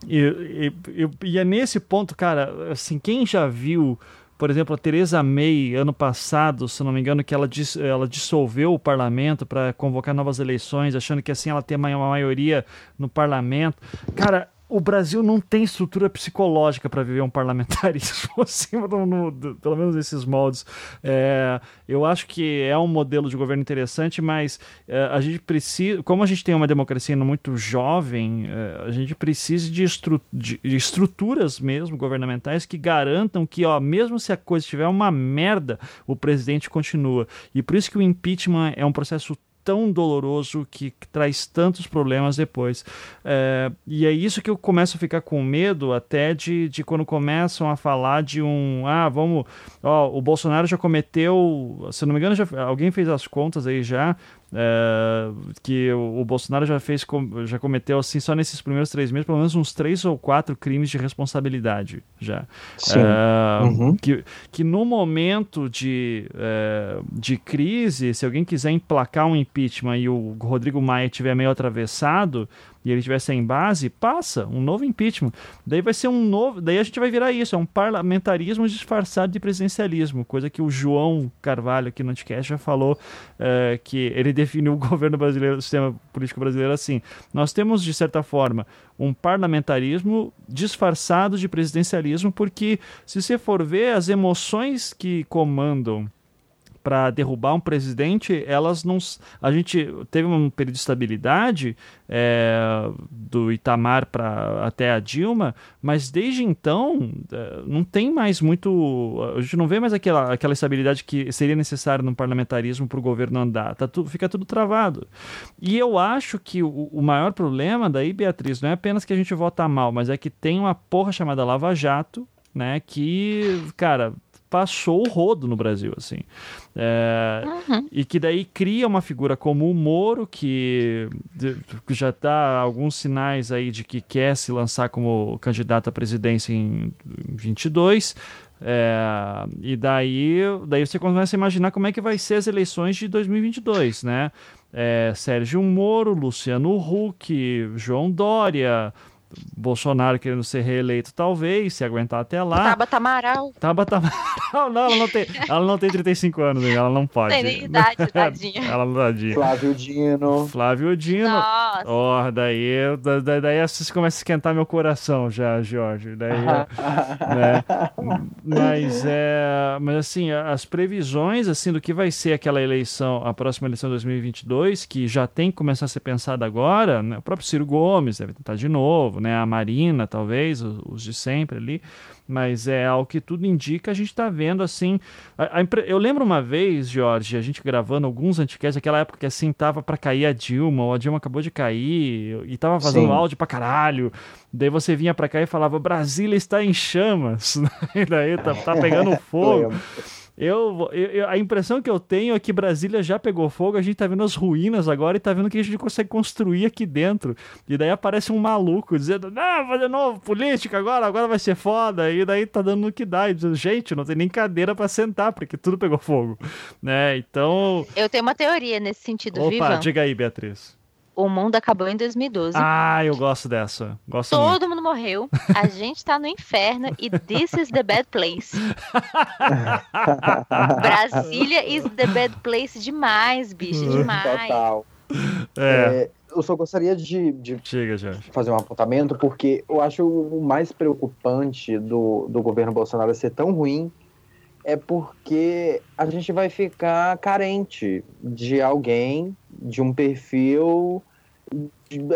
e, e, e, é nesse ponto, cara, assim, quem já viu por exemplo, a Theresa May, ano passado, se não me engano, que ela, dis, ela dissolveu o parlamento para convocar novas eleições, achando que assim ela tem uma maioria no parlamento. Cara, o Brasil não tem estrutura psicológica para viver um parlamentarismo no, pelo menos nesses moldes. É, eu acho que é um modelo de governo interessante, mas é, a gente precisa, como a gente tem uma democracia muito jovem, é, a gente precisa de, estru, de, de, estruturas mesmo governamentais que garantam que, ó, mesmo se a coisa estiver uma merda, o presidente continua. E por isso que o impeachment é um processo tão doloroso que, traz tantos problemas depois. É, e é isso que eu começo a ficar com medo até de, de quando começam a falar de um. Ah, vamos. Ó, o Bolsonaro já cometeu. Se não me engano, já, alguém fez as contas aí já é, que o, o, Bolsonaro já fez, já cometeu assim só nesses primeiros três meses pelo menos uns três ou quatro crimes de responsabilidade já. Sim. É, uhum. que, que no momento de, é, de crise, se alguém quiser emplacar um impeachment e o Rodrigo Maia tiver meio atravessado, e ele estiver sem base, passa um novo impeachment. Daí vai ser um novo. Daí a gente vai virar isso, é um parlamentarismo disfarçado de presidencialismo, coisa que o João Carvalho aqui no Anticast já falou, é, que ele definiu o governo brasileiro, o sistema político brasileiro assim. Nós temos, de certa forma, um parlamentarismo disfarçado de presidencialismo, porque se você for ver as emoções que comandam para derrubar um presidente, elas não. A gente teve um período de estabilidade é, do Itamar para até a Dilma, mas desde então é, não tem mais muito. A gente não vê mais aquela, aquela estabilidade que seria necessária no parlamentarismo para o governo andar. Tá tudo, fica tudo travado. E eu acho que o, o maior problema daí, Beatriz, não é apenas que a gente vota mal, mas é que tem uma porra chamada Lava Jato, né? Que, cara, passou o rodo no Brasil, assim. É, uhum. E que daí cria uma figura como o Moro, que, já dá alguns sinais aí de que quer se lançar como candidato à presidência em 22. É, e daí, daí você começa a imaginar como é que vai ser as eleições de 2022, né? É, Sérgio Moro, Luciano Huck, João Dória, Bolsonaro querendo ser reeleito, talvez, se aguentar até lá. Tabata Amaral. Tabata Amaral, não, ela não tem, ela não tem 35 anos, ela não pode. Tem nem idade, tadinha. ela não tadinha. Flávio Dino. Flávio Dino. Nossa. Oh, daí, daí, daí você começa a esquentar meu coração já, Jorge. Daí, né? Mas, é, mas assim, as previsões assim do que vai ser aquela eleição, a próxima eleição de 2022, que já tem que começar a ser pensada agora, né? o próprio Ciro Gomes deve tentar de novo, né, a Marina, talvez, os, de sempre ali, mas é ao que tudo indica, a gente está vendo assim. A, a, eu lembro uma vez, Jorge, a gente gravando alguns anticasts, aquela época que assim tava para cair a Dilma, ou a Dilma acabou de cair, e tava fazendo Sim. áudio pra caralho. Daí você vinha para cá e falava: Brasília está em chamas, e daí tá, tá pegando fogo. Eu, eu, a impressão que eu tenho é que Brasília já pegou fogo, a gente tá vendo as ruínas agora e tá vendo que a gente consegue construir aqui dentro. E daí aparece um maluco dizendo: Não, de novo, política agora, agora vai ser foda. E daí tá dando no que dá. E dizendo, gente, não tem nem cadeira para sentar, porque tudo pegou fogo. Né? Então. Eu tenho uma teoria nesse sentido, Opa, Viva. diga aí, Beatriz. O mundo acabou em 2012. Ah, eu gosto dessa. Gosto Todo muito. mundo morreu. A gente tá no inferno e this is the bad place. Brasília is the bad place demais, bicho, demais. Total. É. é eu só gostaria de, de Chega, fazer um apontamento, porque eu acho o mais preocupante do, do governo Bolsonaro ser tão ruim é porque a gente vai ficar carente de alguém, de um perfil.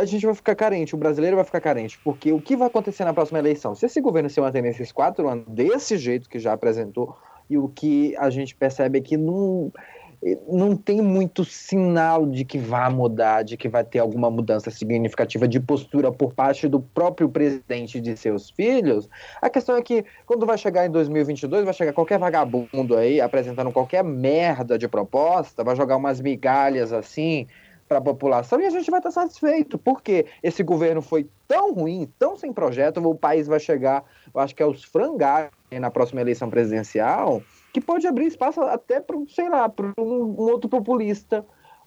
A gente vai ficar carente, o brasileiro vai ficar carente, porque o que vai acontecer na próxima eleição? Se esse governo se manter nesses quatro anos desse jeito que já apresentou, e o que a gente percebe é que não não tem muito sinal de que vai mudar, de que vai ter alguma mudança significativa de postura por parte do próprio presidente de seus filhos. A questão é que quando vai chegar em 2022, vai chegar qualquer vagabundo aí apresentando qualquer merda de proposta, vai jogar umas migalhas assim para a população e a gente vai estar satisfeito, porque esse governo foi tão ruim, tão sem projeto, o país vai chegar, eu acho que é os frangalhos na próxima eleição presidencial que pode abrir espaço até para, sei lá, para um, um, outro populista,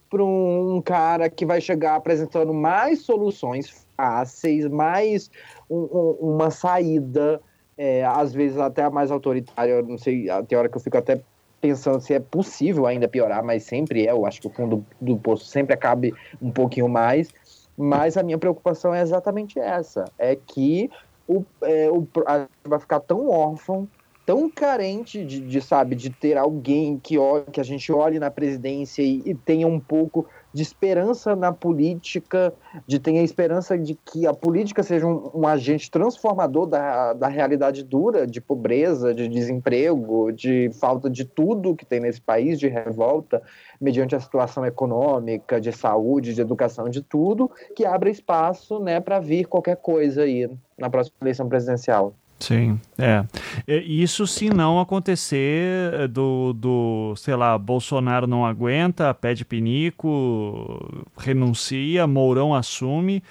para um, um, cara que vai chegar apresentando mais soluções fáceis, mais um, uma saída, é, às vezes até a mais autoritária, não sei, até hora que eu fico até pensando se é possível ainda piorar, mas sempre é, eu acho que o fundo do poço sempre acabe um pouquinho mais, mas a minha preocupação é exatamente essa, é que o, é, o, a, vai ficar tão órfão tão carente de, de, sabe, de ter alguém que, que a gente olhe na presidência e, e, tenha um pouco de esperança na política, de ter a esperança de que a política seja um, um agente transformador da, da realidade dura, de pobreza, de desemprego, de falta de tudo que tem nesse país, de revolta, mediante a situação econômica, de saúde, de educação, de tudo, que abra espaço né, para vir qualquer coisa aí na próxima eleição presidencial. Sim, é. Isso se não acontecer eh, do, do, sei lá, Bolsonaro não aguenta, pede pinico, renuncia, Mourão assume,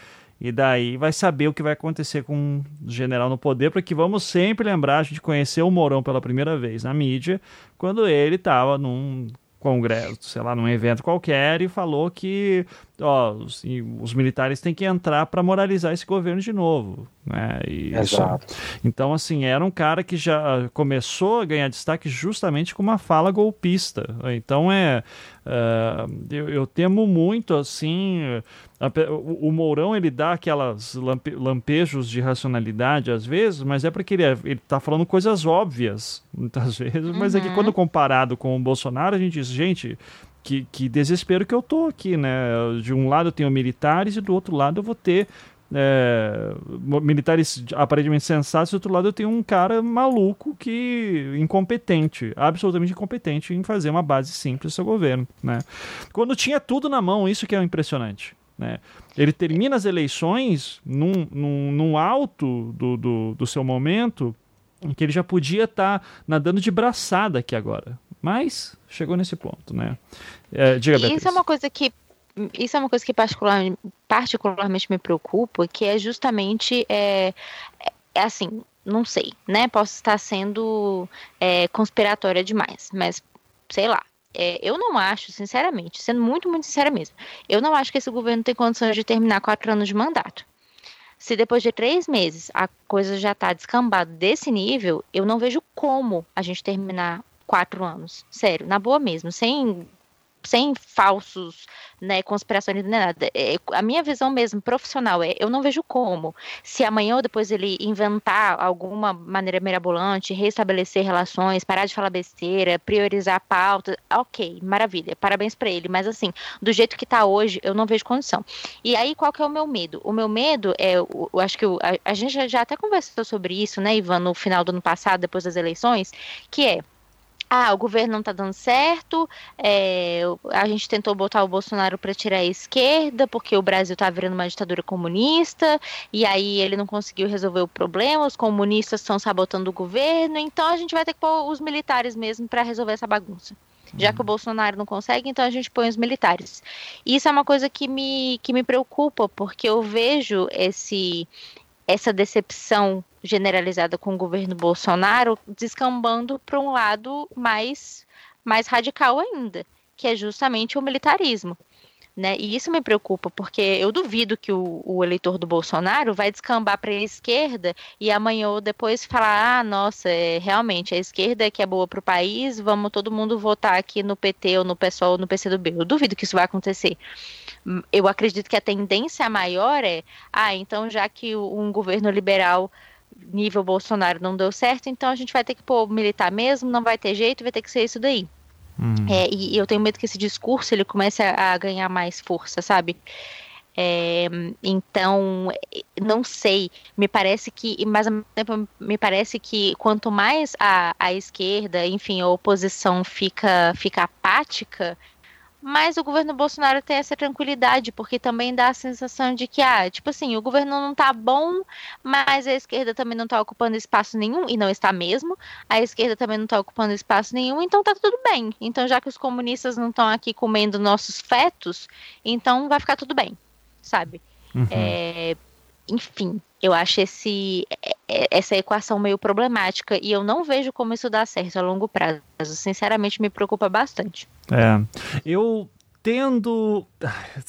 e daí vai saber o que vai acontecer com o general no poder, porque vamos sempre lembrar, a gente conheceu o Mourão pela primeira vez na mídia, quando ele estava num congresso, sei lá, num evento qualquer e falou que ó, os, os militares têm que entrar para moralizar esse governo de novo. Né? Exato. então, assim, era um cara que já começou a ganhar destaque justamente com uma fala golpista. Então, é. Uh, eu, eu, temo muito, assim. o, o, Mourão ele dá aquelas lampe, lampejos de racionalidade às vezes, mas é porque ele, é, ele tá falando coisas óbvias muitas vezes, uhum. mas é que uhum. quando comparado com o Bolsonaro, a gente diz, gente, que, que desespero que eu tô aqui, né? De um lado eu tenho militares e do outro lado eu vou ter é, militares aparentemente sensatos, do outro lado eu tenho um cara maluco que incompetente, absolutamente incompetente em fazer uma base simples do seu governo, né? Quando tinha tudo na mão, isso que é impressionante. Né? Ele termina as eleições num, num, num alto do, do, do seu momento em que ele já podia estar tá nadando de braçada aqui agora. Mas chegou nesse ponto, né? É, diga, Beatriz. Isso é uma coisa que isso é uma coisa que particular, particularmente me preocupa, que é justamente é, é assim, não sei, né? Posso estar sendo é, conspiratória demais, mas sei lá. É, eu não acho, sinceramente, sendo muito, muito sincera mesmo, eu não acho que esse governo tem condições de terminar quatro anos de mandato. Se depois de três meses a coisa já está descambada desse nível, eu não vejo como a gente terminar quatro anos. Sério, na boa mesmo, sem, sem falsos né, conspirações nem nada. É, a minha visão mesmo profissional é, eu não vejo como, se amanhã ou depois ele inventar alguma maneira mirabolante, restabelecer relações, parar de falar besteira, priorizar a pauta, ok, maravilha, parabéns para ele, mas assim, do jeito que tá hoje, eu não vejo condição. E aí, qual que é o meu medo? O meu medo é, eu, acho que eu, a, a, gente já até conversou sobre isso, né, Ivan, no final do ano passado, depois das eleições, que é ah, o governo não está dando certo, é, a gente tentou botar o Bolsonaro para tirar a esquerda, porque o Brasil está virando uma ditadura comunista, e aí ele não conseguiu resolver o problema, os comunistas estão sabotando o governo, então a gente vai ter que pôr os militares mesmo para resolver essa bagunça. Já que o uhum. Bolsonaro não consegue, então a gente põe os militares. Isso é uma coisa que me, que me preocupa, porque eu vejo esse, essa decepção generalizada com o governo Bolsonaro descambando para um lado mais, mais radical ainda, que é justamente o militarismo. Né? E isso me preocupa, porque eu duvido que o, o eleitor do Bolsonaro vai descambar para a esquerda e amanhã ou depois falar: ah, nossa, é, realmente a esquerda é que é boa para o país, vamos todo mundo votar aqui no PT ou no PSOL ou no PCdoB. Eu duvido que isso vai acontecer. Eu acredito que a tendência maior é: ah, então já que um governo liberal nível Bolsonaro não deu certo, então a gente vai ter que pôr militar mesmo, não vai ter jeito, vai ter que ser isso daí. Hum. É, e, eu tenho medo que esse discurso ele comece a, a ganhar mais força, sabe? É, então, não sei, me parece que, mas ao mesmo tempo, me parece que quanto mais a, a esquerda, enfim, a oposição fica, fica apática, mas o governo Bolsonaro tem essa tranquilidade, porque também dá a sensação de que, ah, tipo assim, o governo não tá bom, mas a esquerda também não tá ocupando espaço nenhum, e não está mesmo. A esquerda também não tá ocupando espaço nenhum, então tá tudo bem. Então, já que os comunistas não estão aqui comendo nossos fetos, então vai ficar tudo bem, sabe? Uhum. É, enfim, eu acho esse, é, é, essa equação meio problemática e eu não vejo como isso dá certo a longo prazo. Sinceramente, me preocupa bastante. É, eu tendo.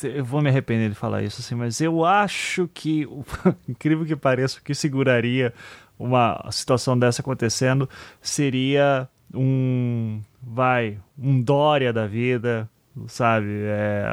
Eu vou me arrepender de falar isso, assim, mas eu acho que, incrível que pareça, o que seguraria uma situação dessa acontecendo seria um. Vai, um Dória da vida, sabe? É,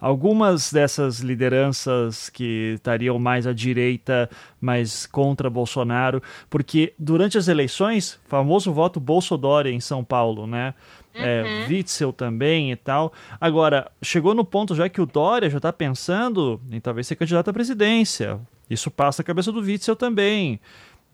algumas dessas lideranças que estariam mais à direita, mais contra Bolsonaro, porque durante as eleições, famoso voto Bolsodória em São Paulo, né? É, uhum. Witzel também e tal. Agora, chegou no ponto já que o Dória já está pensando em talvez ser candidato à presidência. Isso passa a cabeça do Witzel também.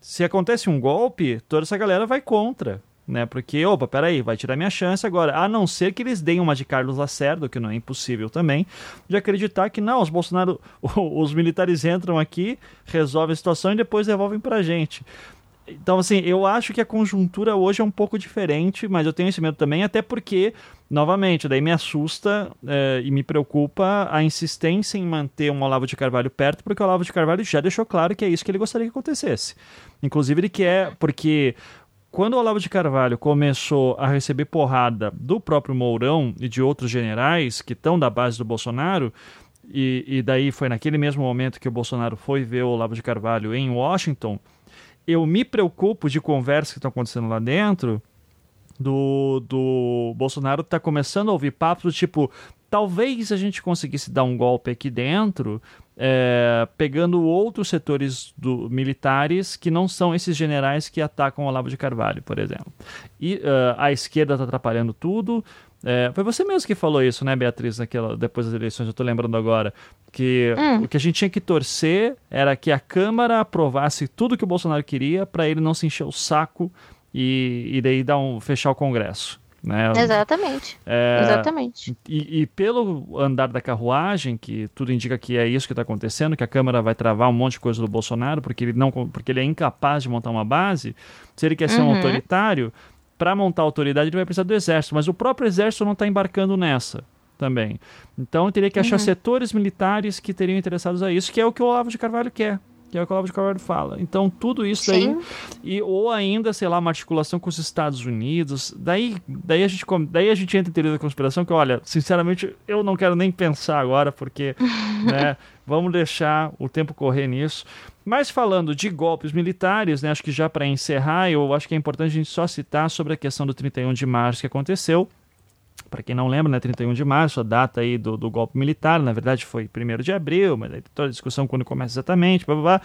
Se acontece um golpe, toda essa galera vai contra né? Porque, opa, peraí, vai tirar minha chance agora. A não ser que eles deem uma de Carlos Lacerda, que não é impossível também, de acreditar que não, os Bolsonaro, os militares entram aqui, resolvem a situação e depois devolvem pra gente. Então, assim, eu acho que a conjuntura hoje é um pouco diferente, mas eu tenho esse medo também, até porque, novamente, daí me assusta é, e me preocupa a insistência em manter um Olavo de Carvalho perto, porque o Olavo de Carvalho já deixou claro que é isso que ele gostaria que acontecesse. Inclusive, ele quer, porque quando o Olavo de Carvalho começou a receber porrada do próprio Mourão e de outros generais que estão da base do Bolsonaro, e, e, daí foi naquele mesmo momento que o Bolsonaro foi ver o Olavo de Carvalho em Washington, eu me preocupo de conversas que estão acontecendo lá dentro do, do Bolsonaro tá começando a ouvir papos do tipo talvez a gente conseguisse dar um golpe aqui dentro é, pegando outros setores do, militares que não são esses generais que atacam o Olavo de Carvalho, por exemplo. E uh, a esquerda está atrapalhando tudo. É, foi você mesmo que falou isso, né, Beatriz, naquela, depois das eleições, eu estou lembrando agora. Que hum. o que a gente tinha que torcer era que a Câmara aprovasse tudo que o Bolsonaro queria para ele não se encher o saco e, e daí dar um, fechar o Congresso. Né? Exatamente. É, Exatamente. E, e, pelo andar da carruagem, que tudo indica que é isso que está acontecendo, que a Câmara vai travar um monte de coisa do Bolsonaro, porque ele, não, porque ele é incapaz de montar uma base, se ele quer ser uhum. um autoritário, para montar autoridade ele vai precisar do exército, mas o próprio exército não está embarcando nessa também. Então teria que achar uhum. setores militares que teriam interessados a isso, que é o que o Olavo de Carvalho quer que é o que o Olavo de Carvalho fala. Então, tudo isso daí, e, ou ainda, sei lá, uma articulação com os Estados Unidos, daí, daí, a, gente, daí a gente entra em teoria da conspiração, que, olha, sinceramente, eu não quero nem pensar agora, porque, né, vamos deixar o tempo correr nisso. Mas falando de golpes militares, né, acho que já para encerrar, eu acho que é importante a gente só citar sobre a questão do 31 de março que aconteceu, para quem não lembra, né, 31 de março, a data aí do, do golpe militar, na verdade foi 1 de abril, mas aí toda a discussão quando começa exatamente, blá, blá, blá.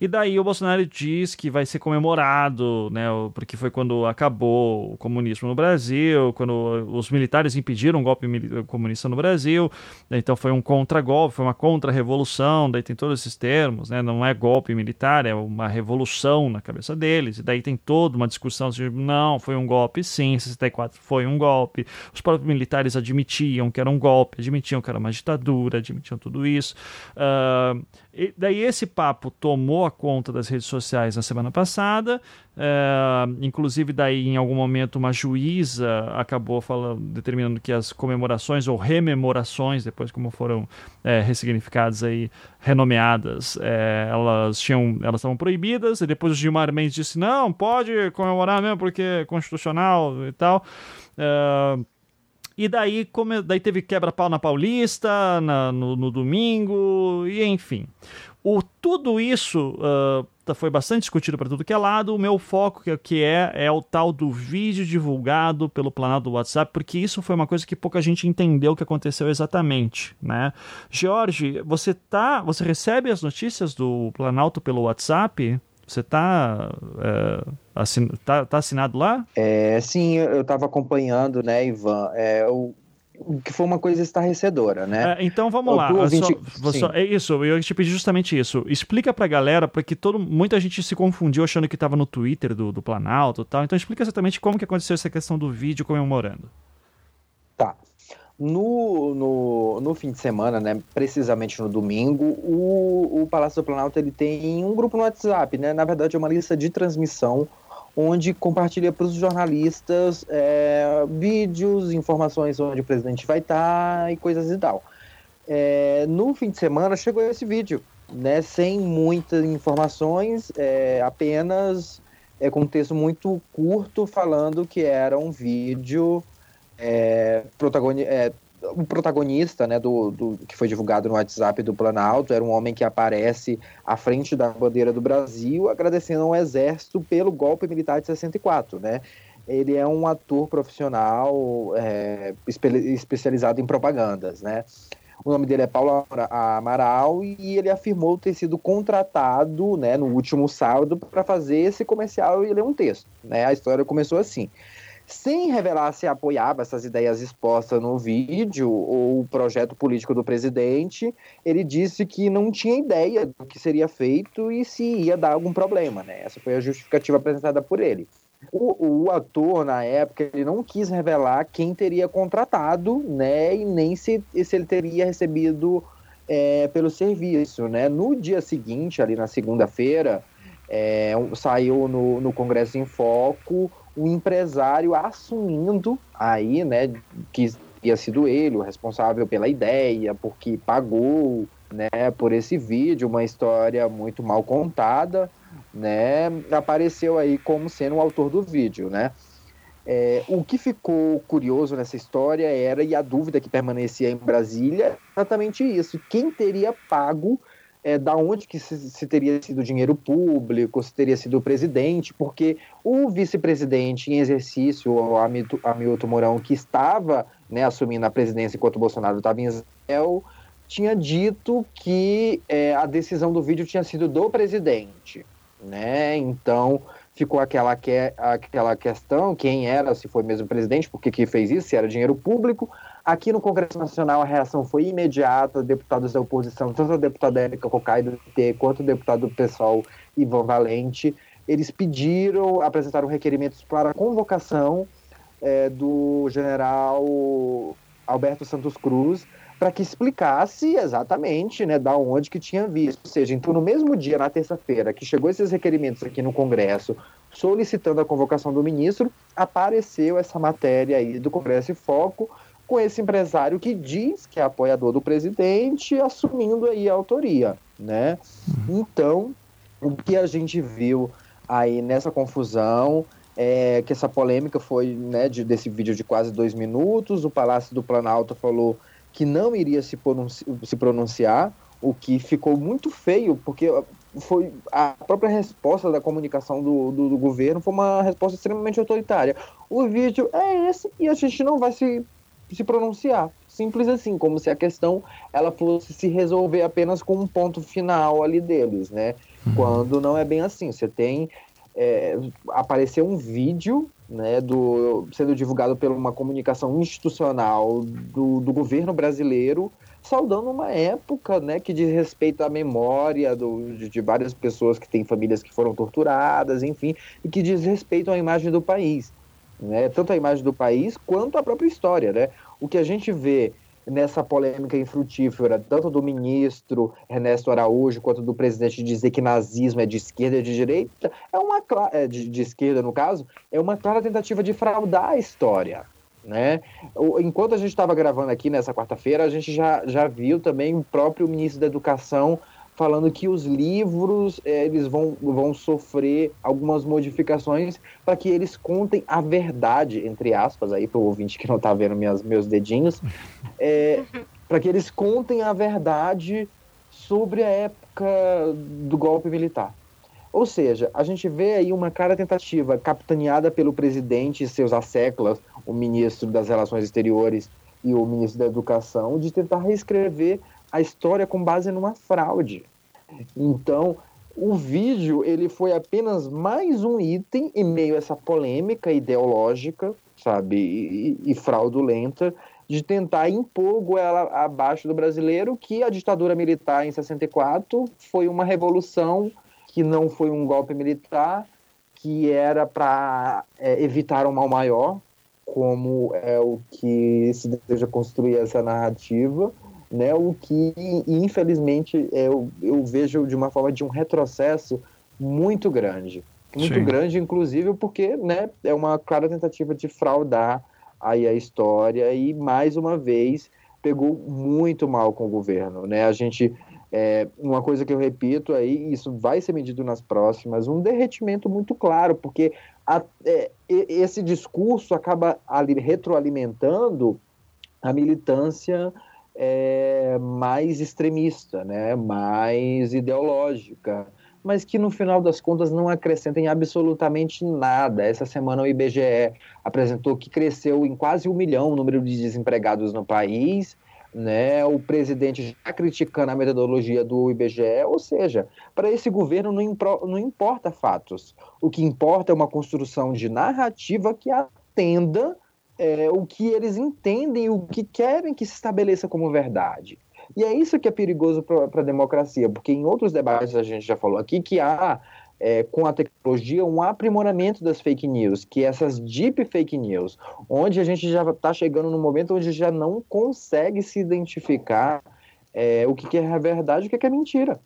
e daí o Bolsonaro diz que vai ser comemorado, né, porque foi quando acabou o comunismo no Brasil, quando os militares impediram o golpe comunista no Brasil, então foi um contra-golpe, foi uma contra-revolução, daí tem todos esses termos, né, não é golpe militar, é uma revolução na cabeça deles, e daí tem toda uma discussão de, não, foi um golpe sim, 64 foi um golpe, os próprios militares admitiam que era um golpe, admitiam que era uma ditadura, admitiam tudo isso. Uh, daí esse papo tomou a conta das redes sociais na semana passada, uh, inclusive daí em algum momento uma juíza acabou falando, determinando que as comemorações ou rememorações, depois como foram é, ressignificadas aí, renomeadas, é, elas tinham, elas estavam proibidas, e depois o Gilmar Mendes disse, não, pode comemorar mesmo porque é constitucional e tal. Uh, e daí, como, daí teve quebra-pau na Paulista, na, no, no, domingo, e enfim. O, tudo isso uh, foi bastante discutido para tudo que é lado. O meu foco que, que é é o tal do vídeo divulgado pelo Planalto do WhatsApp, porque isso foi uma coisa que pouca gente entendeu o que aconteceu exatamente, né? Jorge, você tá, você recebe as notícias do Planalto pelo WhatsApp? Você está é, assin tá, tá, assinado lá? É, sim, eu estava acompanhando, né, Ivan? É, o, que foi uma coisa estarrecedora, né? É, então vamos lá. Só, só, é isso, eu te pedi justamente isso. Explica pra galera, porque todo, muita gente se confundiu achando que estava no Twitter do, do Planalto e tal. Então explica exatamente como que aconteceu essa questão do vídeo comemorando. Tá. No, no, no fim de semana, né, precisamente no domingo, o, o Palácio do Planalto ele tem um grupo no WhatsApp, né? Na verdade, é uma lista de transmissão onde compartilha para os jornalistas é, vídeos, informações onde o presidente vai estar tá e coisas e tal. É, no fim de semana chegou esse vídeo, né, sem muitas informações, é, apenas é, com um texto muito curto falando que era um vídeo é, protagoni é, o protagonista né, do, do, que foi divulgado no WhatsApp do Planalto era um homem que aparece à frente da bandeira do Brasil agradecendo ao Exército pelo golpe militar de 64, né? Ele é um ator profissional é, espe especializado em propagandas, né? O nome dele é Paulo Amaral e ele afirmou ter sido contratado né, no último sábado para fazer esse comercial e ler um texto. Né? A história começou assim sem revelar se apoiava essas ideias expostas no vídeo ou o projeto político do presidente, ele disse que não tinha ideia do que seria feito e se ia dar algum problema, né? Essa foi a justificativa apresentada por ele. O, o ator, na época, ele não quis revelar quem teria contratado, né? E nem se, se ele teria recebido é, pelo serviço, né? No dia seguinte, ali na segunda-feira, é, saiu no, no Congresso em Foco o empresário assumindo aí, né, que tinha sido ele o responsável pela ideia, porque pagou, né, por esse vídeo, uma história muito mal contada, né, apareceu aí como sendo o autor do vídeo, né. É, o que ficou curioso nessa história era, e a dúvida que permanecia em Brasília, exatamente isso: quem teria pago é, da onde que se, se, teria sido dinheiro público, se teria sido o presidente, porque o vice-presidente em exercício, o Hamilton Mourão, que estava né, assumindo a presidência enquanto Bolsonaro estava em Israel, tinha dito que é, a decisão do vídeo tinha sido do presidente. Né? Então ficou aquela, que, aquela questão, quem era, se foi mesmo presidente, por que fez isso, se era dinheiro público. Aqui no Congresso Nacional a reação foi imediata, deputados da oposição, tanto a deputada Érica Cocai do PT quanto o deputado do PSOL Ivan Valente, eles pediram, apresentaram requerimentos para a convocação é, do general Alberto Santos Cruz para que explicasse exatamente né, da onde que tinha visto. Ou seja, então no mesmo dia, na terça-feira, que chegou esses requerimentos aqui no Congresso, solicitando a convocação do ministro, apareceu essa matéria aí do Congresso em Foco, com esse empresário que diz que é apoiador do presidente, assumindo aí a autoria, né? Uhum. Então, o que a gente viu aí nessa confusão é que essa polêmica foi, né, de, desse vídeo de quase dois minutos, o Palácio do Planalto falou que não iria se, pronunci se pronunciar, o que ficou muito feio, porque foi a própria resposta da comunicação do, do, do, governo foi uma resposta extremamente autoritária. O vídeo é esse e a gente não vai se se pronunciar. Simples assim, como se a questão ela fosse se resolver apenas com um ponto final ali deles, né? Uhum. Quando não é bem assim. Você tem é, apareceu um vídeo né, do, sendo divulgado por uma comunicação institucional do, do governo brasileiro saudando uma época né, que diz respeito à memória do, de, de, várias pessoas que têm famílias que foram torturadas, enfim, e que diz respeito à imagem do país. Né, tanto a imagem do país quanto a própria história. Né? O que a gente vê nessa polêmica infrutífera, tanto do ministro Ernesto Araújo quanto do presidente dizer que nazismo é de esquerda e de direita, é uma é de, de esquerda no caso, é uma clara tentativa de fraudar a história. Né? Enquanto a gente estava gravando aqui nessa quarta-feira, a gente já, já viu também o próprio ministro da Educação falando que os livros é, eles vão, vão sofrer algumas modificações para que eles contem a verdade, entre aspas, aí para o ouvinte que não está vendo minhas, meus dedinhos, é, para que eles contem a verdade sobre a época do golpe militar. Ou seja, a gente vê aí uma clara tentativa capitaneada pelo presidente e seus asseclas, o ministro das Relações Exteriores e o ministro da Educação, de tentar reescrever a história com base numa fraude. Então, o vídeo ele foi apenas mais um item em meio a essa polêmica ideológica, sabe, e, e fraudulenta de tentar impor goela abaixo do brasileiro que a ditadura militar em 64 foi uma revolução que não foi um golpe militar, que era para é, evitar um mal maior, como é o que se deseja construir essa narrativa, né? O que, infelizmente, eu, eu vejo de uma forma de um retrocesso muito grande. Muito Sim. grande, inclusive, porque né, é uma clara tentativa de fraudar aí a história e, mais uma vez, pegou muito mal com o governo. Né? A gente é, uma coisa que eu repito aí, isso vai ser medido nas próximas, um derretimento muito claro, porque a, é, esse discurso acaba ali, retroalimentando a militância é, mais extremista, né, mais ideológica, mas que no final das contas não acrescentem absolutamente nada. Essa semana o IBGE apresentou que cresceu em quase um milhão o número de desempregados no país, né, o presidente já criticando a metodologia do IBGE, ou seja, para esse governo não, não importa fatos. O que importa é uma construção de narrativa que atenda é, o que eles entendem, o que querem que se estabeleça como verdade. E é isso que é perigoso para a democracia, porque em outros debates a gente já falou aqui que há, é, com a tecnologia, um aprimoramento das fake news, que é essas deep fake news, onde a gente já está chegando no momento onde já não consegue se identificar é, o que, que é verdade e o que, que é mentira.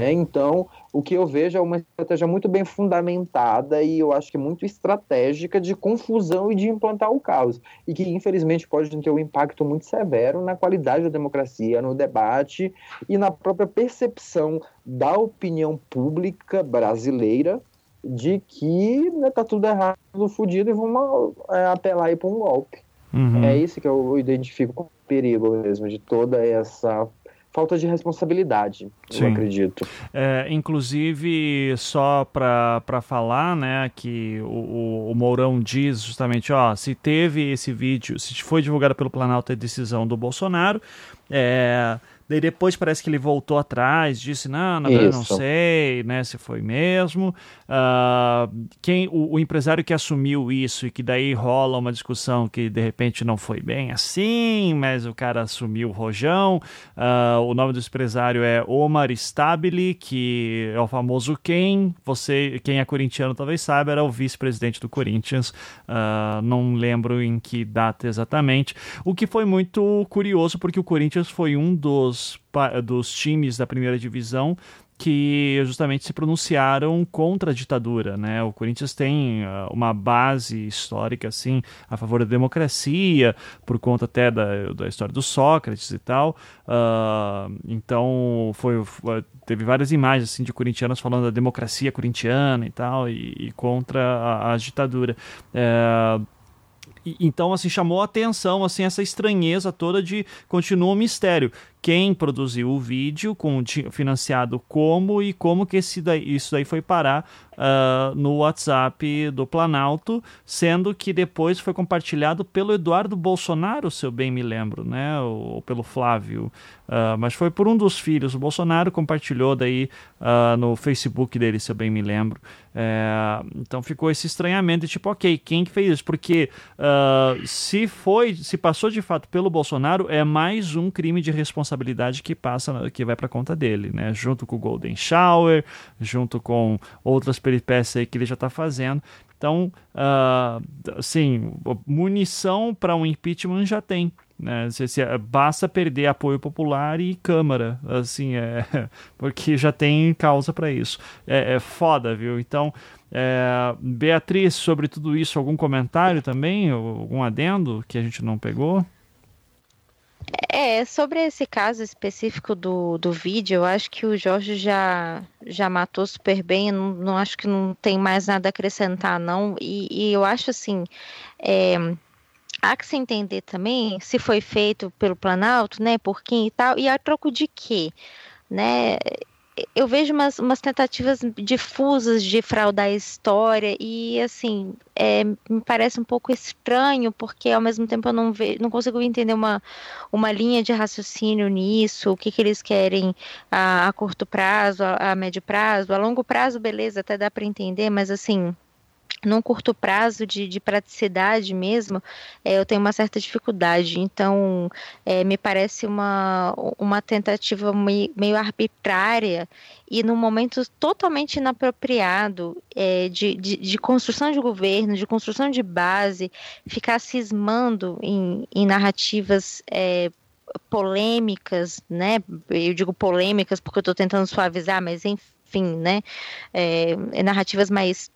Né? Então, o que eu vejo é uma estratégia muito bem fundamentada e eu acho que muito estratégica de confusão e de implantar o caos. E que, infelizmente, pode ter um impacto muito severo na qualidade da democracia, no debate e na própria percepção da opinião pública brasileira de que né, tá tudo errado, tudo fodido e vamos é, apelar aí para um golpe. Uhum. É isso que eu identifico como perigo mesmo, de toda essa falta de responsabilidade, Sim. eu acredito. É, inclusive, só para falar, né, que o, o, Mourão diz justamente, ó, se teve esse vídeo, se foi divulgado pelo Planalto a decisão do Bolsonaro, é, Daí depois parece que ele voltou atrás, disse, não, na verdade não sei, né, se foi mesmo. Uh, quem, o, o, empresário que assumiu isso e que daí rola uma discussão que de repente não foi bem assim, mas o cara assumiu o rojão. Uh, o nome do empresário é Omar Stabile, que é o famoso quem, você, quem é corintiano talvez saiba, era o vice-presidente do Corinthians. Uh, não lembro em que data exatamente. O que foi muito curioso, porque o Corinthians foi um dos dos, times da primeira divisão que justamente se pronunciaram contra a ditadura, né? O Corinthians tem uh, uma base histórica assim a favor da democracia, por conta até da, da história do Sócrates e tal. Uh, então foi, teve várias imagens assim de corintianos falando da democracia corintiana e tal e, e contra a, a ditadura. Uh, então, assim, chamou a atenção, assim, essa estranheza toda de continua um mistério. Quem produziu o vídeo, com financiado como e como que esse daí, isso daí foi parar uh, no WhatsApp do Planalto, sendo que depois foi compartilhado pelo Eduardo Bolsonaro, se eu bem me lembro, né? Ou, ou pelo Flávio. Uh, mas foi por um dos filhos. O Bolsonaro compartilhou daí uh, no Facebook dele, se eu bem me lembro. É, então ficou esse estranhamento tipo, ok, quem que fez isso? Porque se foi, se passou de fato pelo Bolsonaro, é mais um crime de responsabilidade que passa, que vai para conta dele, né? Junto com o Golden Shower, junto com outras peripécias aí que ele já está fazendo. Então, uh, assim, munição para um impeachment já tem. Né? Se, se, basta perder apoio popular e Câmara, assim, é, porque já tem causa para isso. É, é, foda, viu? Então, é, Beatriz, sobre tudo isso, algum comentário também? Algum adendo que a gente não pegou? É, sobre esse caso específico do, do vídeo, eu acho que o Jorge já, já matou super bem, não, não acho que não tem mais nada a acrescentar, não. E, e eu acho assim. É, há que se entender também se foi feito pelo Planalto, né, por quem e tal, e a troco de quê, né? Eu vejo umas, umas tentativas difusas de fraudar a história e, assim, é, me parece um pouco estranho, porque ao mesmo tempo eu não, ve, não consigo entender uma, uma linha de raciocínio nisso, o que, que eles querem a, a curto prazo, a, a médio prazo, a longo prazo, beleza, até dá para entender, mas assim, num curto prazo de, de praticidade mesmo, é, eu tenho uma certa dificuldade. Então, é, me parece uma, uma tentativa meio, meio, arbitrária e num momento totalmente inapropriado é, de, de, de, construção de governo, de construção de base, ficar cismando em, em narrativas é, polêmicas, né? Eu digo polêmicas porque eu estou tentando suavizar, mas enfim, né? É, narrativas mais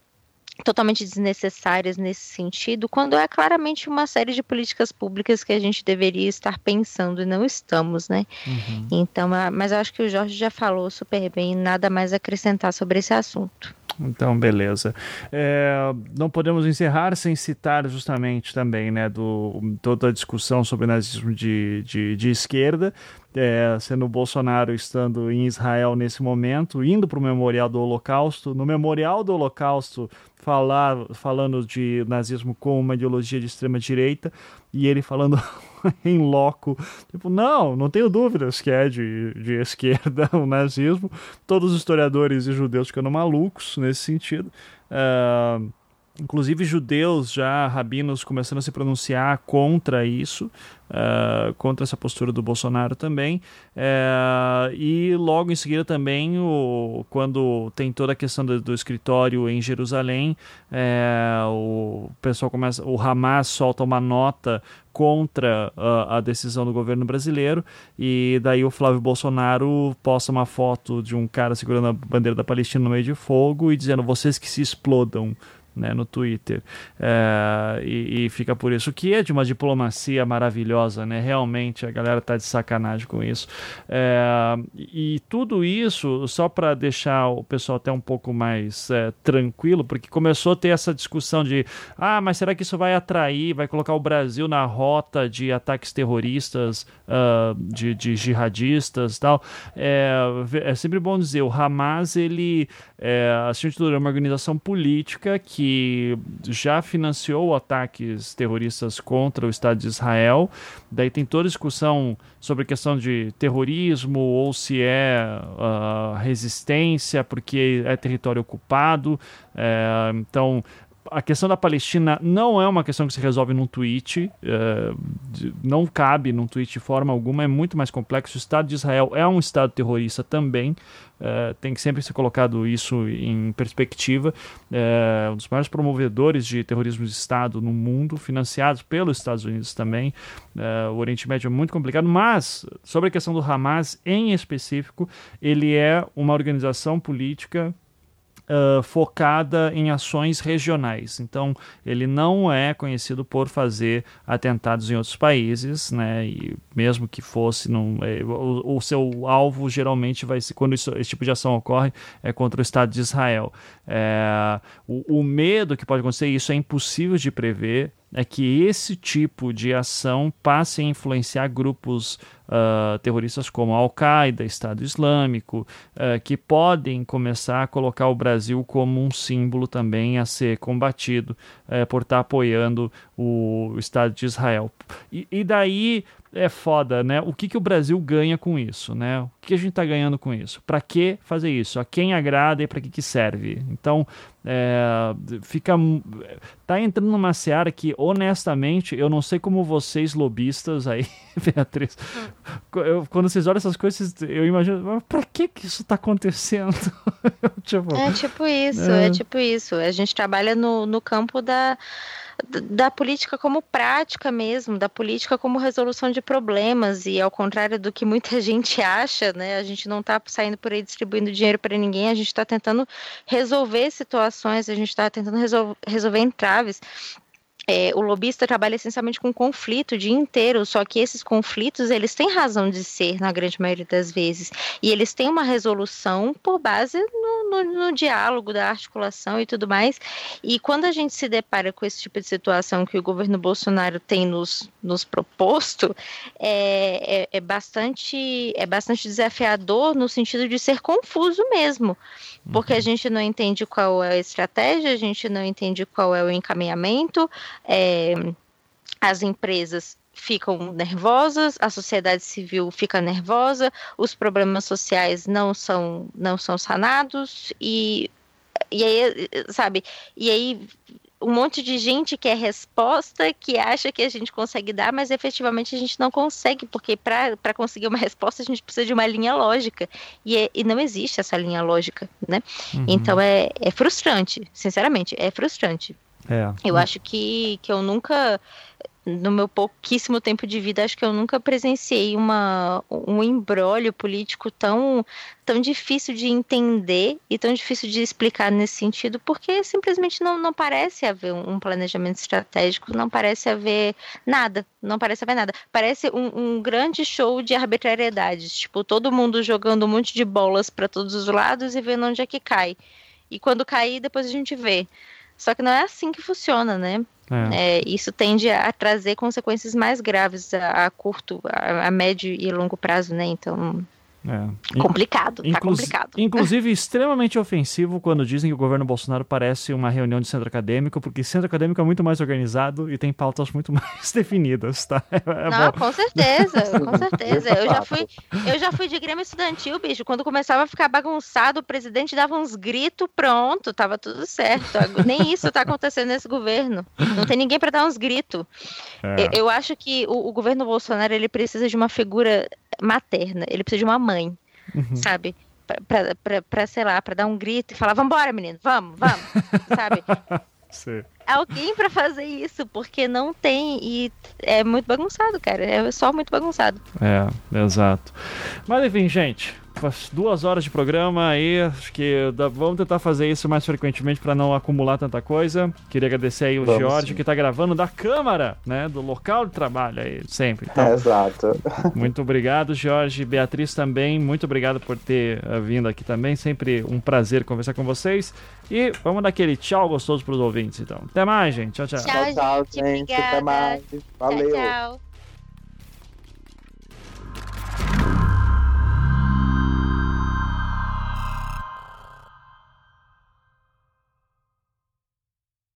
totalmente desnecessárias nesse sentido, quando é claramente uma série de políticas públicas que a gente deveria estar pensando e não estamos, né? Uhum. Então, mas eu acho que o Jorge já falou super bem, nada mais acrescentar sobre esse assunto. Então, beleza. É, não podemos encerrar sem citar justamente também né, do, toda a discussão sobre nazismo de, de, de esquerda, é, sendo Bolsonaro estando em Israel nesse momento, indo para o Memorial do Holocausto. No Memorial do Holocausto, falar, falando de nazismo como uma ideologia de extrema direita e ele falando em loco, tipo, não, não tenho dúvidas que é de, de esquerda o nazismo. Todos os historiadores e judeus ficando malucos nesse sentido. Uh, inclusive judeus já, rabinos, começando a se pronunciar contra isso, uh, contra essa postura do Bolsonaro também. Uh, e logo em seguida também, o, quando tem toda a questão do, do escritório em Jerusalém, uh, o pessoal começa, o Hamas solta uma nota contra a decisão do governo brasileiro e daí o Flávio Bolsonaro posta uma foto de um cara segurando a bandeira da Palestina no meio de fogo e dizendo vocês que se explodam né, no Twitter. É, e, e, fica por isso, que é de uma diplomacia maravilhosa, né? Realmente a galera tá de sacanagem com isso. É, e tudo isso só para deixar o pessoal até um pouco mais é, tranquilo, porque começou a ter essa discussão de ah, mas será que isso vai atrair, vai colocar o Brasil na rota de ataques terroristas, uh, de, de jihadistas tal? É, é sempre bom dizer, o Hamas, ele, é, assim, é uma organização política que que já financiou ataques terroristas contra o Estado de Israel. Daí tem toda a discussão sobre a questão de terrorismo ou se é uh, resistência porque é território ocupado. É, então a questão da Palestina não é uma questão que se resolve num tweet, uh, não cabe num tweet de forma alguma, é muito mais complexo. O Estado de Israel é um Estado terrorista também, uh, tem que sempre ser colocado isso em perspectiva. Uh, um dos maiores promovedores de terrorismo de Estado no mundo, financiados pelos Estados Unidos também. o Oriente Médio é muito complicado, mas sobre a questão do Hamas em específico, ele é uma organização política uh, focada em ações regionais. Então, ele não é conhecido por fazer atentados em outros países, né? E mesmo que fosse, não, é, o, o, seu alvo geralmente vai ser, quando isso, esse tipo de ação ocorre, é contra o Estado de Israel. É, o, o medo que pode acontecer, isso é impossível de prever, é que esse tipo de ação passe a influenciar grupos uh, terroristas como Al-Qaeda, Estado Islâmico, uh, que podem começar a colocar o Brasil como um símbolo também a ser combatido uh, por estar apoiando o Estado de Israel. E, e daí é foda, né? O que, que o Brasil ganha com isso, né? O que a gente está ganhando com isso? Para que fazer isso? A quem agrada e para que, que serve? Então, é, fica tá entrando numa seara que honestamente eu não sei como vocês lobistas aí Beatriz eu, quando vocês olham essas coisas eu imagino para que que isso está acontecendo tipo, é tipo isso é. é tipo isso a gente trabalha no, no campo da da política como prática mesmo, da política como resolução de problemas, e ao contrário do que muita gente acha, né, a gente não está saindo por aí distribuindo dinheiro para ninguém, a gente está tentando resolver situações, a gente está tentando resolver, resolver entraves. É, o lobista trabalha essencialmente com conflito o dia inteiro, só que esses conflitos eles têm razão de ser na grande maioria das vezes e eles têm uma resolução por base no, no, no, diálogo, da articulação e tudo mais. E quando a gente se depara com esse tipo de situação que o governo Bolsonaro tem nos, nos proposto, é, é, é bastante é bastante desafiador no sentido de ser confuso mesmo porque a uhum. gente não entende qual é a estratégia, a gente não entende qual é o encaminhamento, é, as empresas ficam nervosas, a sociedade civil fica nervosa, os problemas sociais não são não são sanados e e aí, sabe, e aí um monte de gente quer resposta, que acha que a gente consegue dar, mas efetivamente a gente não consegue, porque para conseguir uma resposta a gente precisa de uma linha lógica. E, é, e não existe essa linha lógica, né? Uhum. Então é, é frustrante, sinceramente, é frustrante. É. Eu acho que, que eu nunca no meu pouquíssimo tempo de vida, acho que eu nunca presenciei uma, um embrólio político tão, tão difícil de entender e tão difícil de explicar nesse sentido, porque simplesmente não, não parece haver um planejamento estratégico, não parece haver nada, não parece haver nada. Parece um, um grande show de arbitrariedades, tipo, todo mundo jogando um monte de bolas para todos os lados e vendo onde é que cai. E quando cair, depois a gente vê. Só que não é assim que funciona, né? É. É, isso tende a trazer consequências mais graves a, a curto, a, a, médio e longo prazo, né? Então, é. Complicado, tá complicado. Inclusive, extremamente ofensivo quando dizem que o governo Bolsonaro parece uma reunião de centro acadêmico, porque centro acadêmico é muito mais organizado e tem pautas muito mais definidas, tá? É, é Não, bom. com certeza, com certeza. Eu já, fui, eu já fui de Grêmio Estudantil, bicho. Quando começava a ficar bagunçado, o presidente dava uns gritos, pronto, tava tudo certo. Nem isso tá acontecendo nesse governo. Não tem ninguém para dar uns gritos. É. Eu, eu, acho que o, o governo Bolsonaro ele precisa de uma figura materna, ele precisa de uma mãe, uhum. sabe? Pra, pra, pra, sei lá, pra dar um grito e falar, vambora, menino, vamos, vamos, sabe? Sim. Alguém para fazer isso, porque não tem e é muito bagunçado, cara. É só muito bagunçado. É, exato. Mas enfim, gente, duas horas de programa aí. Acho que vamos tentar fazer isso mais frequentemente para não acumular tanta coisa. Queria agradecer aí o vamos, Jorge sim. que está gravando da câmara, né? Do local de trabalho aí, sempre. Então, é, exato. Muito obrigado, Jorge. Beatriz também, muito obrigado por ter uh, vindo aqui também. Sempre um prazer conversar com vocês. E vamos dar aquele tchau gostoso para os ouvintes, então. Até mais, gente. Tchau, tchau. Tchau, tchau gente. Obrigada. Até mais. Valeu. tchau. tchau.